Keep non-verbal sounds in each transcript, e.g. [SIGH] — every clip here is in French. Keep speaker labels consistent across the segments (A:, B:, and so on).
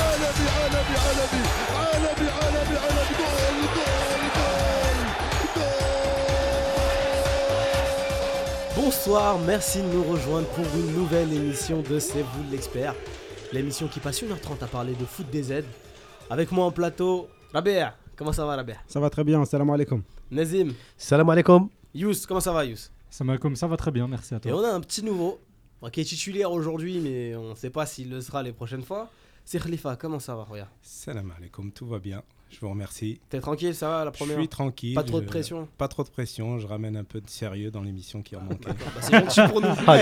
A: عالمي عالمي عالمي عالمي عالمي عالمي جول جول جول
B: Bonsoir, merci de nous rejoindre pour une nouvelle émission de C'est vous l'expert. L'émission qui passe 1h30 à parler de foot des Z. Avec moi en plateau, Rabia. Comment ça va Rabia
C: Ça va très bien, salam alaikum.
B: Nazim,
D: Salam alaikum.
B: Yous, comment ça va Yous
E: Salam alaikum, ça va très bien, merci à
B: Et
E: toi.
B: on a un petit nouveau, qui est titulaire aujourd'hui, mais on ne sait pas s'il le sera les prochaines fois. C'est Khalifa, comment ça va Regarde?
F: Salam alaikum, tout va bien. Je vous remercie.
B: T'es tranquille, ça va la
F: Je
B: première
F: suis tranquille.
B: Pas trop de
F: je-
B: pression
F: Pas trop de pression. Je ramène un peu de sérieux dans l'émission qui en manquait.
B: Bah, C'est gentil pour nous. [LAUGHS]
D: Ah,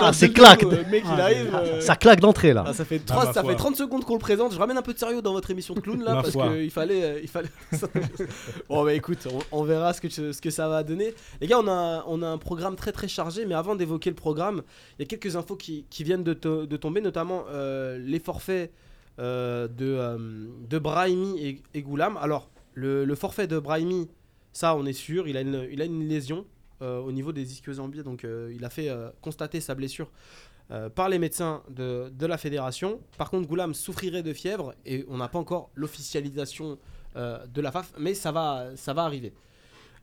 D: Ah, c'est
B: tacle,
D: claque.
B: euh, Mec, il
E: Ah,
B: arrive. euh,
D: Ça claque d'entrée là.
B: Ah, ça fait,
F: Ah,
B: 3,
F: ma
B: ça
F: foi.
B: fait 30 secondes qu'on le présente. Je ramène un peu de sérieux dans votre émission de clown là [LAUGHS]
F: Ma
B: parce qu'il fallait. euh, il fallait... [LAUGHS] bon, bah écoute, on, on verra ce que, tu- ce que ça va donner. Les gars, on a, on a un programme très très chargé, mais avant d'évoquer le programme, il y a quelques infos qui, qui viennent de, to- de tomber, notamment euh, les forfaits de, euh, de Brahimi et, Goulam. Alors, le, forfait de Brahimi, ça on est sûr, il a une, il a une lésion euh, au niveau des ischio-jambiers, donc euh, il a fait euh, constater sa blessure euh, par les médecins de, de la fédération. Par contre, Goulam souffrirait de fièvre et on n'a pas encore l'officialisation euh, de la FAF, mais ça va, ça va arriver.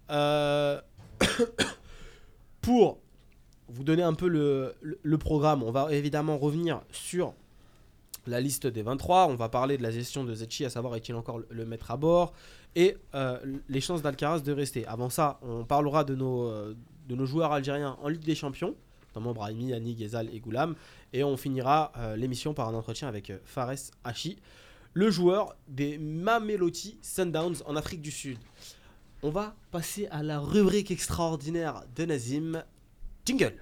B: Euh, [COUGHS] pour vous donner un peu le- le programme, on va évidemment revenir sur la liste des 23. On va parler de la gestion de Zetchi, à savoir est-il encore le, maître à bord, et euh, les chances d'Alcaraz de rester. Avant ça, on parlera de nos, euh, de nos joueurs algériens en Ligue des Champions, notamment Brahimi, Annie, Ghezal et Goulam. Et on finira euh, l'émission par un entretien avec Fares Hachi, le joueur des Mameloti Sundowns en Afrique du Sud. On va passer à la rubrique extraordinaire de Nazim. Jingle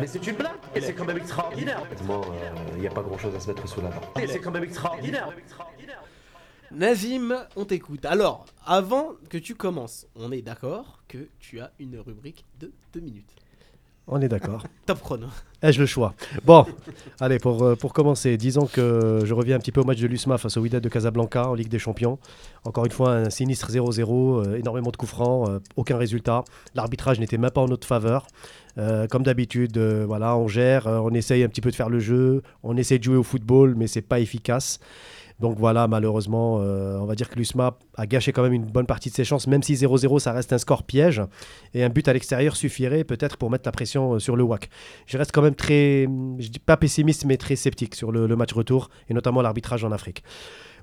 G: Mais c'est une blague Et c'est quand même extraordinaire
H: Honnêtement, il n'y a pas grand chose à se mettre sous la dent.
G: Et c'est quand même extraordinaire
B: Nazim, on t'écoute. Alors, avant que tu commences, on est d'accord que tu as une rubrique de 2 minutes.
D: On est d'accord. [LAUGHS]
B: Top chrono.
D: Ai-je le choix? Bon, allez, pour, euh, pour commencer, disons que je reviens un petit peu au match de l'USMA face au Wydad de Casablanca en Ligue des Champions. Encore une fois, un sinistre 0-0, euh, énormément de coups francs, euh, aucun résultat. L'arbitrage n'était même pas en notre faveur. Euh, comme d'habitude, voilà, on gère, on essaye un petit peu de faire le jeu, on essaye de jouer au football, mais c'est pas efficace. Donc voilà, malheureusement, euh, on va dire que l'USMA a gâché quand même une bonne partie de ses chances, même si 0-0, ça reste un score piège. Et un but à l'extérieur suffirait peut-être pour mettre la pression euh, sur le WAC. Je reste quand même très, je dis pas pessimiste, mais très sceptique sur le, match retour, et notamment l'arbitrage en Afrique.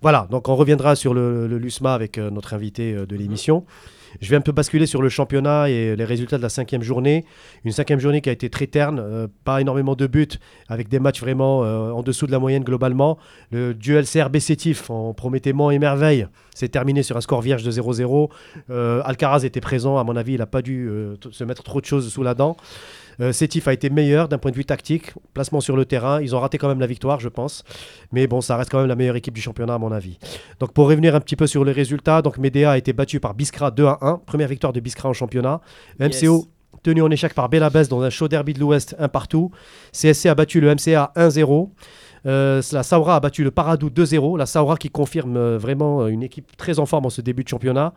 D: Voilà, donc on reviendra sur le, LUSMA avec euh, notre invité de l'émission. Je vais un peu basculer sur le championnat et les résultats de la cinquième journée. Une cinquième journée qui a été très terne, euh, pas énormément de buts, avec des matchs vraiment euh, en dessous de la moyenne globalement. Le duel CRB Sétif en promettait et merveille s'est terminé sur un score vierge de 0-0. Euh, Alcaraz était présent, à mon avis, il n'a pas dû se mettre trop de choses sous la dent. Euh, Sétif a été meilleur d'un point de vue tactique, placement sur le terrain. Ils ont raté quand même la victoire, je pense. Mais bon, ça reste quand même la meilleure équipe du championnat, à mon avis. Donc pour revenir un petit peu sur les résultats, donc Medea a été battu par Biskra 2 à 1. Première victoire de Biskra en championnat.
B: Yes.
D: MCO tenu en échec par Belabès dans un chaud derby de l'Ouest, un partout. CSC a battu le MCA 1-0. Euh, la Saoura a battu le Paradou 2-0. La Saoura qui confirme euh, vraiment euh, une équipe très en forme en ce début de championnat.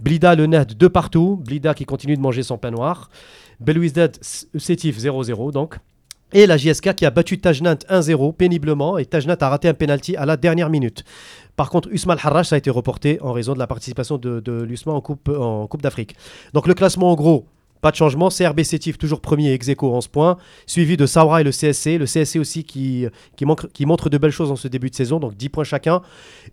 D: Blida le Ned 2 partout. Blida qui continue de manger son pain noir. Belouizdad Sétif 0-0 donc. Et la JSK qui a battu Tajnant 1-0 péniblement et Tajnant a raté un penalty à la dernière minute. Par contre, Usman Harrach ça a été reporté en raison de la participation de, de l'USMA en Coupe, d'Afrique. Donc le classement en gros, pas de changement. CRB Sétif toujours premier ex aequo 11 points, suivi de Saoura et le CSC. Le CSC aussi qui, montre de belles choses en ce début de saison, donc 10 points chacun.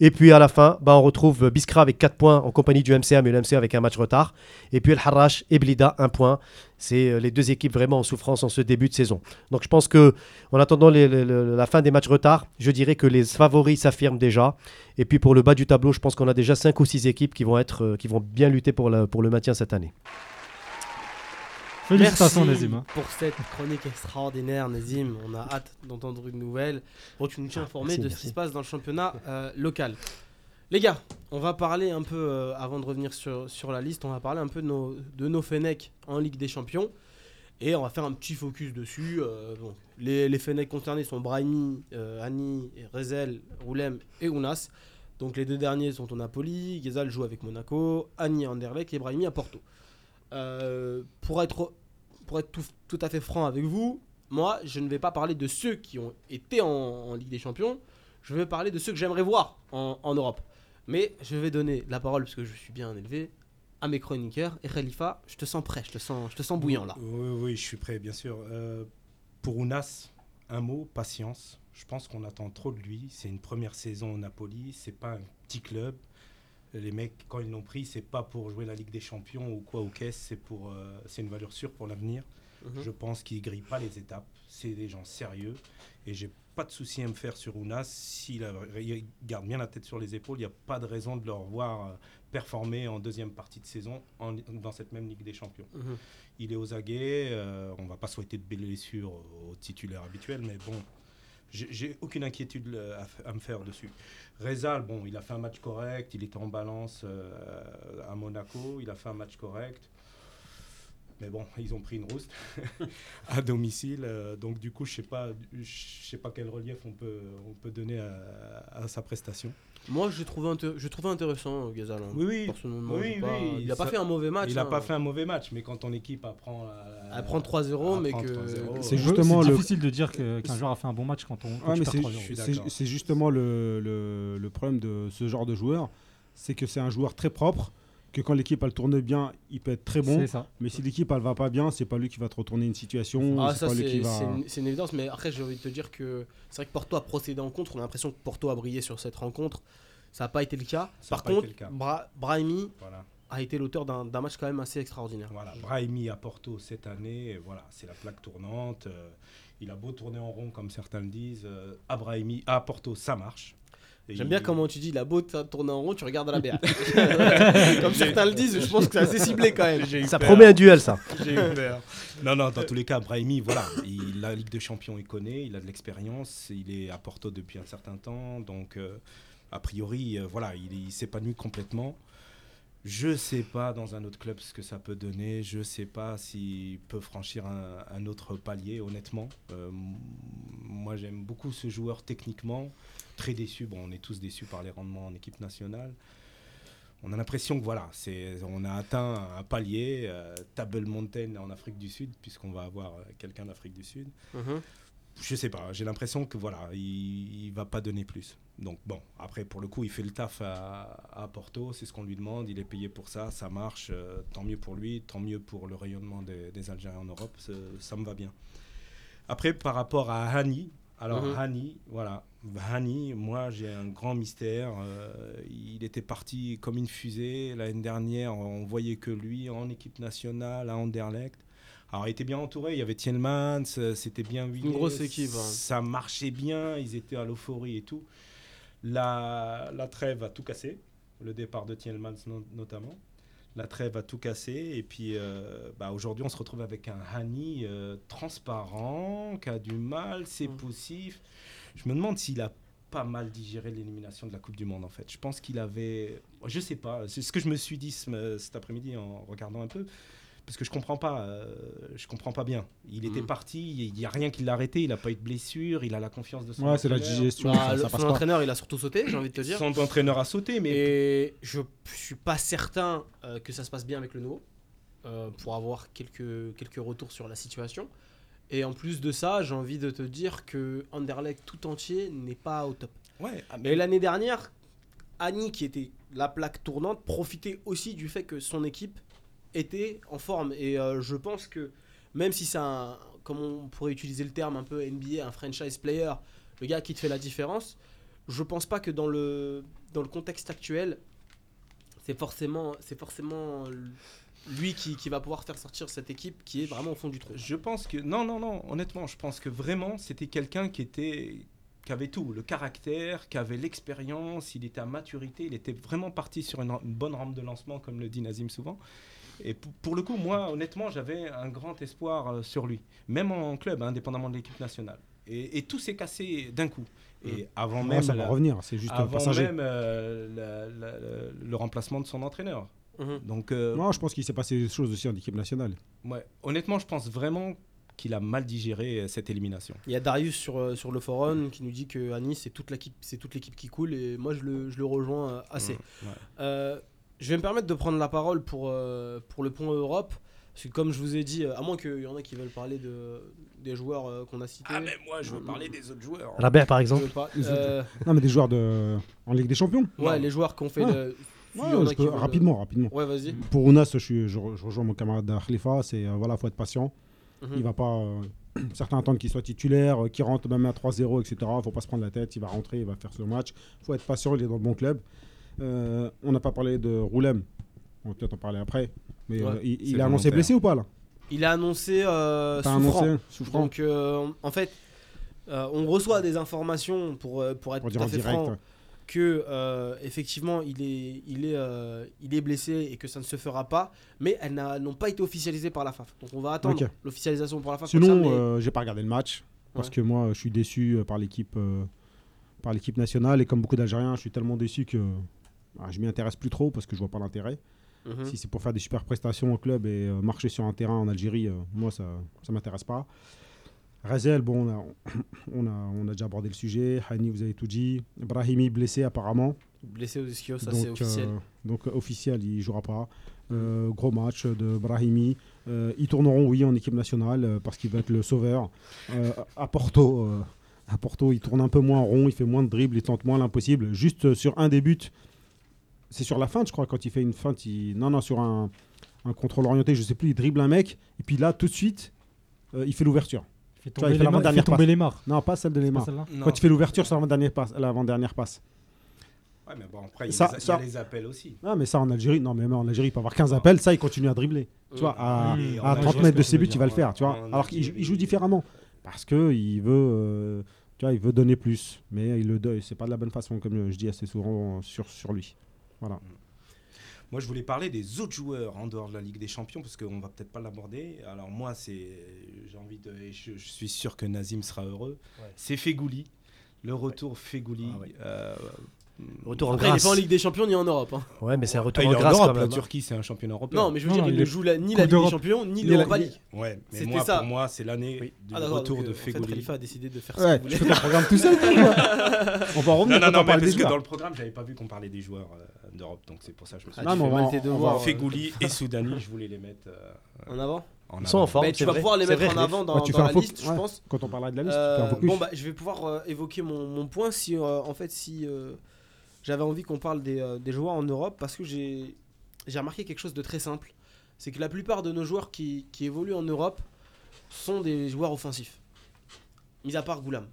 D: Et puis à la fin, bah, on retrouve Biskra avec 4 points en compagnie du MCA, mais le MCA avec un match retard. Et puis El Harrach et Blida 1 point. C'est euh, les deux équipes vraiment en souffrance en ce début de saison. Donc je pense que en attendant les- les- les- la fin des matchs retard, je dirais que les favoris s'affirment déjà. Et puis pour le bas du tableau, je pense qu'on a déjà 5 ou 6 équipes qui vont, être, euh, qui vont bien lutter pour, la- pour le maintien cette année.
E: Félicitations
B: Merci
E: Nazim. hein.
B: pour cette chronique extraordinaire, Nazim. On a hâte d'entendre une nouvelle. Bon, tu nous tiens informé
D: merci,
B: de ce qui se passe dans le championnat euh, local. Les gars, on va parler un peu, euh, avant de revenir sur, sur la liste, on va parler un peu de nos, de en Ligue des Champions. Et on va faire un petit focus dessus. euh, les, les Fenech concernés sont Brahimi, euh, Annie, Rezel, Roulem et Ounas. Donc les deux derniers sont au Napoli. Ghezal joue avec Monaco. Annie à Anderlecht et Brahimi à Porto. Euh, pour être, pour être tout, tout à fait franc avec vous, moi, je ne vais pas parler de ceux qui ont été en, Ligue des Champions. Je vais parler de ceux que j'aimerais voir en Europe. Mais je vais donner la parole, parce que je suis bien élevé, à mes chroniqueurs. Et Khalifa, je te sens prêt, je te sens, je te sens bouillant là.
F: Oui, oui, je suis prêt, bien sûr. Euh, pour Ounas, un mot, patience. Je pense qu'on attend trop de lui. C'est une première saison au Napoli. C'est pas un petit club. Les mecs, quand ils l'ont pris, c'est pas pour jouer la Ligue des Champions ou quoi au caisse. C'est pour, euh, c'est une valeur sûre pour l'avenir.
B: Mhm.
F: Je pense qu'ils grillent pas les étapes. C'est des gens sérieux. Et j'ai pas de souci à me faire sur Ounas. S'il garde bien la tête sur les épaules, il n'y a pas de raison de le revoir euh, performer en deuxième partie de saison en- dans cette même Ligue des Champions.
B: Mhm.
F: Il est aux aguets. euh, on va pas souhaiter de blessure au titulaire habituel, mais bon, j'ai aucune inquiétude euh, à, me faire dessus. Rezal, bon, il a fait un match correct. Il était en balance euh, à Monaco. Il a fait un match correct. Mais bon, ils ont pris une rouste [LAUGHS] à domicile. euh, donc du coup, je sais pas, je sais pas quel relief on peut, on peut donner à, à sa prestation.
B: Moi, j'ai trouvé, inté- j'ai trouvé intéressant, Gazal. hein.
F: Oui, oui.
B: Personnellement,
F: Oui,
B: j'ai pas-
F: oui,
B: il a pas
F: ça-
B: fait un mauvais match.
F: il n'a
B: hein.
F: pas fait un mauvais match, mais quand ton équipe apprend à,
B: Elle prend 3-0, mais
F: apprend
B: que.
F: 3-0,
E: C'est
F: euh,
E: justement le.
C: difficile
E: de dire qu'un joueur a fait un bon match quand on.
C: Ouais, mais c'est-
F: Je
C: justement le, le- le problème de ce genre de joueur, c'est que c'est un joueur très propre, que quand l'équipe elle tourne bien, il peut être très bon,
E: ça.
C: mais si l'équipe elle va pas bien, c'est pas lui qui va te retourner une situation,
B: Ah,
C: c'est va.
B: une, évidence. Mais après, j'ai envie de te dire que c'est vrai que Porto a procédé en contre. On a l'impression que Porto a brillé sur cette rencontre. Ça n'a pas été le cas.
F: Ça
B: Par contre,
F: le cas.
B: Bra- Brahimi
F: Voilà.
B: a été l'auteur d'un match quand même assez extraordinaire.
F: Voilà, Brahimi à Porto cette année, voilà, c'est la plaque tournante. euh, il a beau tourner en rond, comme certains le disent. euh, à Brahimi, à Porto, ça marche.
B: J'aime bien comment tu dis la botte tourner en rond, tu regardes à la BA. [LAUGHS] [LAUGHS] Comme certains le disent, je pense que c'est assez ciblé quand même.
D: Ça
F: peur,
D: promet un duel, ça. [LAUGHS]
F: j'ai eu peur. Non, non, dans tous les cas, Brahimi, voilà, il, la Ligue des Champions, il connaît, il a de l'expérience, il est à Porto depuis un certain temps, donc euh, a priori, euh, voilà, il, il s'épanouit complètement. Je sais pas dans un autre club ce que ça peut donner. Je sais pas s'il peut franchir un, un autre palier, honnêtement. Euh, moi, j'aime beaucoup ce joueur techniquement. Très déçu. Bon, on est tous déçus par les rendements en équipe nationale. On a l'impression que voilà, c'est, on a atteint un palier, euh, Table Mountain en Afrique du Sud, puisqu'on va avoir euh, quelqu'un d'Afrique du Sud.
B: Mhm.
F: Je sais pas, j'ai l'impression que voilà, il, il va pas donner plus. Donc bon, après pour le coup, il fait le taf à, à Porto, c'est ce qu'on lui demande, il est payé pour ça, ça marche, euh, tant mieux pour lui, tant mieux pour le rayonnement des, des Algériens en Europe, ça me va bien. Après par rapport à Hani, alors
B: Mhm.
F: Hani, voilà, Hani, moi j'ai un grand mystère, euh, il était parti comme une fusée l'année dernière, on voyait que lui en équipe nationale à Anderlecht. Alors, il était bien entouré. Il y avait Tielmans, euh, c'était bien huilé.
B: grosse équipe, hein.
F: Ça marchait bien. Ils étaient à l'euphorie et tout. La, la trêve a tout cassé. Le départ de Tielmans no- notamment. La trêve a tout cassé. Et puis, euh, bah, aujourd'hui, on se retrouve avec un Hani euh, transparent, qui a du mal, c'est
B: Mm.
F: poussif. Je me demande s'il a pas mal digéré l'élimination de la Coupe du Monde, en fait. Je pense qu'il avait. Je sais pas. C'est ce que je me suis dit ce- cet après-midi en regardant un peu parce que je comprends pas, euh, je comprends pas bien. Il était
B: Mhm.
F: parti, il n'y a rien qui l'a arrêté, il n'a pas eu de blessure, il a la confiance de son
C: Ouais, c'est la
F: entraîneur.
C: digestion,
B: Bah,
C: ça,
B: le-
C: ça passe
B: son
C: pas.
B: entraîneur, il a surtout sauté, j'ai envie de te dire.
F: Son entraîneur a sauté, mais
B: Et je suis pas certain euh, que ça se passe bien avec le nouveau euh, pour avoir quelques, quelques retours sur la situation. Et en plus de ça, j'ai envie de te dire que Anderlecht tout entier n'est pas au top.
F: ouais, ah,
B: Mais l'année dernière, Annie, qui était la plaque tournante, profitait aussi du fait que son équipe était en forme. Et euh, je pense que même si c'est un, comme on pourrait utiliser le terme un peu NBA, un franchise player, le gars qui te fait la différence, je pense pas que dans le, dans le contexte actuel, c'est forcément, c'est forcément lui qui, qui va pouvoir faire sortir cette équipe qui est vraiment au fond du trou.
F: je pense que non, non, non. Honnêtement, je pense que vraiment c'était quelqu'un qui était, qui avait tout, le caractère, qui avait l'expérience, il était à maturité, il était vraiment parti sur une, une bonne rampe de lancement, comme le dit Nazim souvent. Et pour, le coup, moi, honnêtement, j'avais un grand espoir euh, sur lui, même en club, indépendamment de l'équipe nationale. Et, et tout s'est cassé d'un coup. Et avant
C: Ouais,
F: même,
C: ça va
F: la-
C: revenir, c'est juste
F: avant
C: passager.
F: même euh, la- la- la- le remplacement de son entraîneur.
B: Mhm.
F: Donc, euh,
C: Non, je pense qu'il s'est passé des choses aussi en équipe nationale.
F: ouais, honnêtement, je pense vraiment qu'il a mal digéré euh, cette élimination.
B: Il y a Darius sur, sur le forum qui nous dit que à Nice, c'est toute l'équipe, c'est toute l'équipe qui coule et moi je le, je le rejoins assez.
F: Mmh, ouais.
B: Euh, je vais me permettre de prendre la parole pour, euh, pour le point Europe Parce que comme je vous ai dit, euh, à moins qu'il y en a qui veulent parler de, des joueurs euh, qu'on a cités.
F: Ah, mais moi, je veux parler des autres joueurs.
D: Rabert, par exemple.
B: pas- euh,
C: Non, mais des joueurs de... en Ligue des Champions.
B: ouais,
F: Non.
B: les joueurs qui ont fait
C: Ouais.
B: le.
C: Ouais,
B: il y en a
C: je
B: qui
C: peux-
B: veulent-
C: rapidement, rapidement.
B: Ouais, vas-y.
C: Pour Ounas, je, suis, je, re- je rejoins mon camarade Khalifa. C'est euh, voilà, faut être patient.
B: Mhm.
C: Il va pas. euh, [CLEARS THROAT] certains attendent qu'il soit titulaire, euh, qu'il rentre même à 3-0, etc. Faut pas se prendre la tête. Il va rentrer, il va faire ce match. Faut être patient. Il est dans le bon club. Euh, on n'a pas parlé de Roulem. On va peut-être en parler après. Mais
B: Ouais.
C: euh, il, il a annoncé blessé ou pas là?
B: Il a annoncé euh, souffrant.
C: annoncé souffrant
B: Donc, euh, en fait, on reçoit des informations pour, pour être
C: pour
B: tout à fait
C: direct.
B: franc que effectivement il est, il, est, il est blessé et que ça ne se fera pas, mais elles n'ont pas été officialisées par la FAF. Donc on va attendre l'officialisation pour la FAF.
C: Sinon,
B: mais-
C: j'ai pas regardé le match parce
B: Ouais.
C: que moi, je suis déçu par l'équipe, par l'équipe nationale et comme beaucoup d'Algériens, je suis tellement déçu que ah, je m'y intéresse plus trop parce que je vois pas l'intérêt.
B: Mhm.
C: Si c'est pour faire des super prestations au club et euh, marcher sur un terrain en Algérie, euh, moi ça, ça m'intéresse pas. Razel, bon, on a, [COUGHS] on a, on a déjà abordé le sujet. Hani, vous avez tout dit. Brahimi blessé apparemment.
B: Blessé aux ischios, ça c'est officiel.
C: euh, donc officiel, il jouera pas. Gros match de Brahimi. Ils tourneront, oui, en équipe nationale parce qu'il va être le sauveur. À Porto, à Porto, il tourne un peu moins rond, il fait moins de dribbles, il tente moins l'impossible. Juste sur un des buts, c'est sur la feinte, je crois, quand il fait une feinte. Il... Non, non, sur un, un contrôle orienté, je sais plus, il dribble un mec et puis là, tout de suite, euh, il fait l'ouverture.
E: Il fait
C: Tu vois,
E: tomber
C: il fait
E: les il fait tomber les marres.
C: Non, pas celle de
E: C'est pas
C: Lemar.
F: Non.
C: Quand il fait l'ouverture sur l'avant-dernière passe, l'avant-dernière passe.
F: Ouais, mais bon, après, il y, a
C: Ça-
F: les- il y a
C: ça-
F: les appels aussi.
C: Ah, mais ça en Algérie, non, mais même en Algérie, il peut avoir 15 appels, ça, il continue à dribbler. Tu vois, à,
F: Et
C: à
F: en
C: 30
F: Algérie,
C: mètres de ses buts, il va le faire, tu vois.
F: en
C: Alors qu'il joue- il
F: Algérie-
C: joue différemment. Parce que il veut, euh, tu vois, il veut donner plus. Mais il le c'est pas de la bonne façon, comme je dis assez souvent sur, sur lui. Voilà.
F: Moi, je voulais parler des autres joueurs en dehors de la Ligue des Champions parce qu'on va peut-être pas l'aborder. Alors moi, c'est, j'ai envie de, et je, je suis sûr que Nazim sera heureux. C'est Fegouli, le retour Fegouli.
D: Ah ouais.
F: euh,
D: Retour en
B: Après, il est
D: grâce.
B: pas en Ligue des Champions ni en Europe. hein.
D: Ouais, mais c'est un
F: ah,
D: retour
F: il
D: en
F: est en
D: grâce
F: Europe, la
D: hein.
F: Turquie, c'est un championnat européen.
B: Non, mais je veux
E: Non,
B: dire,
E: non,
B: il ne joue la- ni la Ligue des. Champions ni l'Europa
C: la-
B: League.
F: Ouais, mais
B: C'était
F: moi,
B: ça.
F: pour moi, c'est l'année
D: Oui.
F: du
B: Ah,
F: retour de
B: euh, en fait,
F: Fegouli.
B: Khalifa a décidé de faire ce
C: Ouais,
B: qu'il
C: tu
B: voulait.
C: fais ton programme tout seul. [LAUGHS] On va en revenir
F: Non, non, non, parce que dans le programme, j'avais pas vu qu'on parlait des joueurs euh, d'Europe, donc c'est pour ça que je me suis
B: Ah,
C: Non,
B: tu
C: mais on
B: euh,
F: Fegouli et Soudani, je voulais les mettre euh,
B: En avant
F: en
D: Ils sont en forme.
B: Bah, Tu vas
D: vrai.
B: pouvoir les mettre
D: vrai,
B: en avant dans
C: Ouais, tu
B: dans
C: fais un
B: la liste, je pense.
C: Quand on parlera de la liste, tu fais un
B: Euh,
C: focus.
B: bon bah je vais pouvoir euh, évoquer mon, mon point si euh, en fait si euh, j'avais envie qu'on parle des, euh, des joueurs en Europe parce que j'ai j'ai remarqué quelque chose de très simple c'est que la plupart de nos joueurs qui, qui évoluent en Europe sont des joueurs offensifs mis à part Goulam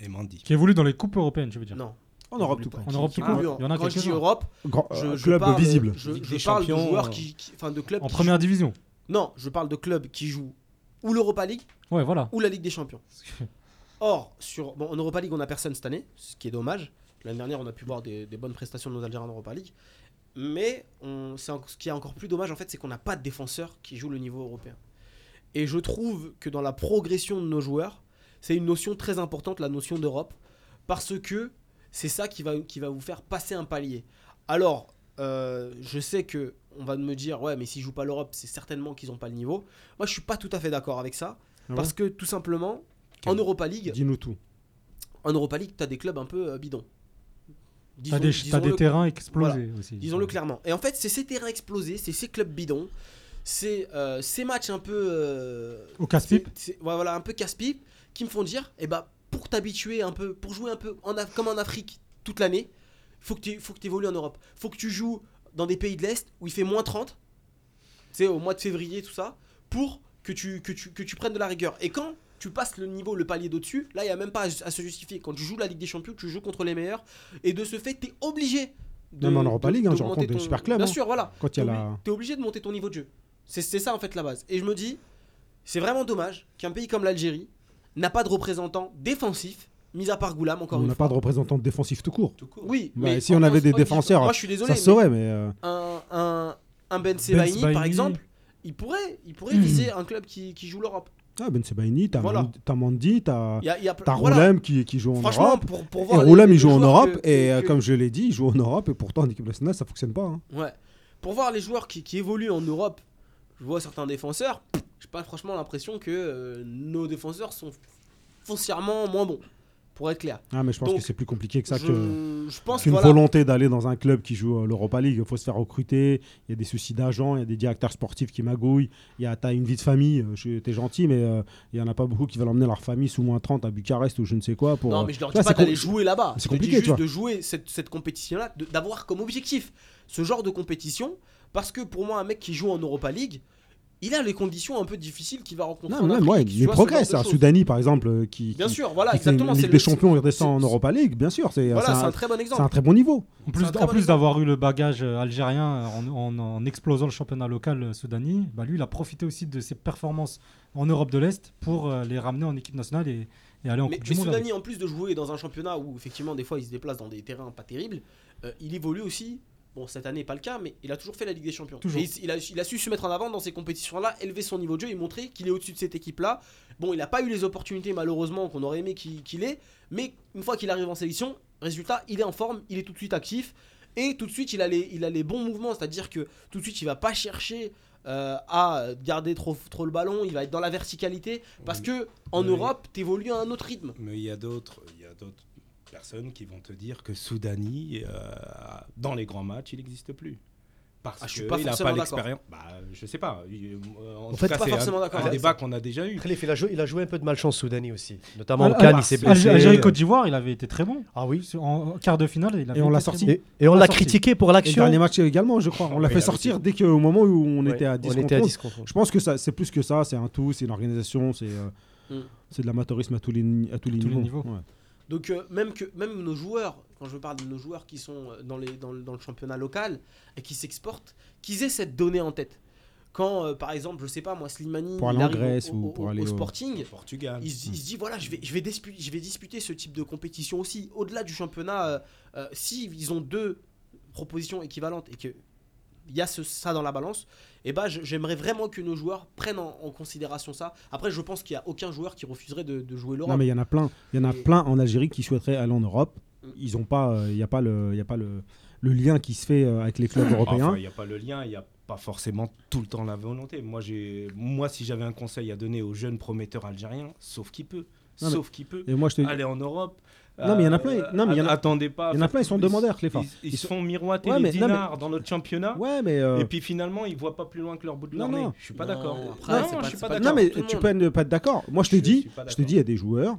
F: Et Mandy.
E: Qui évolue dans les coupes européennes, je veux dire.
B: non
C: En Europe, tout court.
E: En Europe tout
B: Qui
E: court. Il y en a
B: quand je dis. Europe
C: euh,
B: je
C: club
B: parle,
C: visible.
B: je, parle de joueurs qui, qui- enfin de clubs
E: En première
B: jouent-
E: division.
B: non je parle de clubs qui jouent ou l'Europa League
E: Ouais, voilà.
B: ou la Ligue des Champions [LAUGHS] Or, sur, bon, en Europa League, on n'a personne cette année, ce qui est dommage. L'année dernière, on a pu voir des, des bonnes prestations de nos Algériens en Europa League. Mais on, c'est en- ce qui est encore plus dommage, en fait, c'est qu'on n'a pas de défenseurs qui jouent le niveau européen. Et je trouve que dans la progression de nos joueurs, c'est une notion très importante, la notion d'Europe, parce que c'est ça qui va, qui va vous faire passer un palier. Alors, euh, je sais que on va me dire, ouais, mais s'ils jouent pas l'Europe, c'est certainement qu'ils n'ont pas le niveau. Moi, je suis pas tout à fait d'accord avec ça,
C: Ah
B: parce que tout simplement, en Europa League,
C: Dis-nous tout.
B: en Europa League, tu as des clubs un peu euh, bidons.
E: T'as des, t'as des terrains explosés aussi.
B: Disons-le clairement. Et en fait, c'est ces terrains explosés, c'est ces clubs bidons, c'est euh, ces matchs un peu. euh,
E: Au casse-pipe
B: voilà, un peu casse-pipe, qui me font dire, eh ben, pour t'habituer un peu, pour jouer un peu en comme en Afrique toute l'année, faut que tu faut que évolues en Europe. faut que tu joues dans des pays de l'Est où il fait moins 30, tu sais, au mois de février, tout ça, pour que tu, que, tu, que tu prennes de la rigueur. Et quand tu passes le niveau, le palier d'au-dessus, là, il n'y a même pas à, à se justifier. Quand tu joues la Ligue des Champions, tu joues contre les meilleurs, et de ce fait, tu es obligé. De,
C: Même en Europa League, hein, je rencontre des
B: ton-
C: super clubs,
B: Bien
C: hein.
B: sûr, voilà.
C: Quand il y a
B: T'es
C: la.
B: T'es obligé de monter ton niveau de jeu. C'est c'est ça en fait la base. Et je me dis, c'est vraiment dommage qu'un pays comme l'Algérie n'a pas de représentant défensif, mis à part Goulam encore
C: On
B: une
C: n'a
B: fois.
C: pas de représentant défensif tout court.
F: Tout court.
B: Oui,
C: Bah,
B: mais
C: si on avait des défenseurs,
B: moi je suis désolé,
C: Ça se
B: mais
C: saurait, mais. euh,
B: un, un, un Ben Sebaini, par exemple, il pourrait, il pourrait
C: Hmm.
B: viser un club qui, qui joue l'Europe.
C: Ah, Ben Sebaini, t'as
B: Voilà.
C: Mandi- t'as
B: voilà.
C: Roulem qui, qui joue en Europe.
B: pour, pour
C: Et
B: voir. les-
C: Roulem, il joue en Europe.
B: que-
C: et
B: que-
C: euh,
B: que-
C: comme je
B: je vois certains défenseurs, j'ai pas franchement l'impression que euh, nos défenseurs sont foncièrement moins bons. pour être clair.
C: Ah, mais je pense
B: Donc,
C: que c'est plus compliqué que ça
B: je,
C: que.
B: je pense
C: qu'une
B: voilà,
C: volonté d'aller dans un club qui joue euh, l'Europa League, il faut se faire recruter, il y a des soucis d'agents, il y a des directeurs sportifs qui magouillent, il y a t'as une vie de famille, euh, t'es gentil, mais euh, il y en a pas beaucoup qui veulent emmener leur famille sous moins 30 à Bucarest ou je ne sais quoi. Pour,
B: Non, mais je leur dis pas d'aller jouer là-bas.
C: c'est
B: dis
C: compliqué, tu
B: juste
C: vois.
B: de jouer cette, cette compétition-là, d'avoir comme objectif ce genre de compétition. Parce que pour moi, un mec qui joue en Europa League, il a les conditions un peu difficiles qu'il va rencontrer
C: Non,
B: en
C: mais même, ouais,
B: vois.
C: Soudani, par exemple, euh, qui,
B: Bien
C: qui-
B: sûr, voilà,
C: qui
B: exactement. c'est
C: des Champions, il redescend
B: c'est-
C: en Europa League, bien sûr. C'est
B: Voilà,
C: c'est
B: c'est
C: un,
B: un très bon
C: c'est
B: exemple.
C: un très bon niveau.
E: En plus, en
B: bon
E: d'avoir eu le bagage euh, algérien en, en- en explosant le championnat local euh, soudani, bah lui, il a profité aussi de ses performances en Europe de l'Est pour euh, les ramener en équipe nationale et, et aller en
B: Mais,
E: Coupe
B: mais
E: du Monde. avec.
B: Soudani, en plus de jouer dans un championnat où effectivement des fois il se déplace dans des terrains pas terribles, euh, il évolue aussi. Bon, cette année pas le cas, mais il a toujours fait la Ligue des Champions.
E: Toujours.
B: Et il, il a, il a su se mettre en avant dans ces compétitions-là, élever son niveau de jeu et montrer qu'il est au-dessus de cette équipe-là. Bon, il n'a pas eu les opportunités malheureusement qu'on aurait aimé qu'il ait, mais une fois qu'il arrive en sélection, résultat, il est en forme, il est tout de suite actif et tout de suite il a les, il a les bons mouvements, c'est-à-dire que tout de suite il va pas chercher euh, à garder trop, trop le ballon, il va être dans la verticalité parce que en
F: Oui.
B: Europe, t'évolues à un autre rythme.
F: Mais il y a d'autres, il y a d'autres personnes qui vont te dire que Soudani, euh, dans les grands matchs, il n'existe plus. Parce
B: Ah, je suis
F: que
B: pas
F: il n'a pas l'expérience. Bah, je sais pas. Euh, En, tout
D: fait,
F: cas,
B: pas forcément
F: un,
B: d'accord
F: un débat qu'on a déjà eu.
D: Il a, joué, il a joué un peu de malchance Soudani aussi. Notamment en Cannes, il s'est blessé.
E: Algérie-Côte d'Ivoire, il avait été très bon.
D: Ah oui.
E: En en quart de finale, il avait
C: Et on l'a sorti.
E: bon.
D: Et, et on
E: On
D: l'a
E: sorti.
D: critiqué pour
C: Et le
D: l'action.
C: dernier match également, je crois. On l'a
F: Oui,
C: fait sortir
F: aussi.
C: dès qu'au moment où on
D: Ouais,
C: était à 10
D: on
C: contre
D: était à
C: 11.
D: 10 contre 11.
C: Je pense que ça, c'est plus que ça, c'est un tout, c'est une organisation, c'est euh,
B: Mm.
C: c'est de l'amateurisme à les, Tous les niveaux.
B: Donc euh, même que même nos joueurs, quand je parle de nos joueurs qui sont euh, dans, les, dans, le- dans le championnat local et qui s'exportent, qu'ils aient cette donnée en tête. Quand euh, par exemple, je sais pas moi, Slimani
C: Pour aller
B: il
C: en
B: arrive
C: Grèce
B: au,
C: ou
B: au-
C: pour
B: au-
C: aller
B: au
C: au-
B: Sporting,
F: Portugal.
B: il, se- il se dit voilà, je vais, je, vais disputer, je vais disputer ce type de compétition aussi. Au-delà du championnat, euh, euh, si ils ont deux propositions équivalentes et que il y a ce- ça dans la balance, et ben je- j'aimerais vraiment que nos joueurs prennent en, en considération ça. Après, je pense qu'il y a aucun joueur qui refuserait de, de jouer l'Europe.
C: Non, mais il y en a plein. Il y en a
B: Et-
C: plein en Algérie qui souhaiteraient aller en Europe.
B: Mm.
C: Ils ont pas, euh, il n'y a pas le, il y a pas le, le lien qui se fait euh, avec les clubs européens.
F: Enfin, il n'y a pas le lien, il n'y a pas forcément tout le temps la volonté. Moi, j'ai, moi si j'avais un conseil à donner aux jeunes prometteurs algériens, sauf qui peut,
C: Non, mais-
F: sauf qui peut,
C: Et moi, je te
F: aller en Europe.
C: Non, mais il y en a
F: euh,
C: plein- non, mais il y en a-
F: attendez pas.
C: il y en a plein, ils sont demandeurs, les
F: Ils, ils
C: Ils
F: se font miroiter
C: Ouais,
F: les
C: mais- non, mais-
F: dinars dans notre championnat.
C: ouais, mais euh,
F: Et puis finalement, ils voient pas plus loin que leur bout de leur
C: Non,
F: nez.
C: non.
F: Je suis pas
B: Non,
F: d'accord. je suis pas d'accord.
C: non, mais tu peux ne pas être d'accord. Moi, je te dis, je te il y a des joueurs,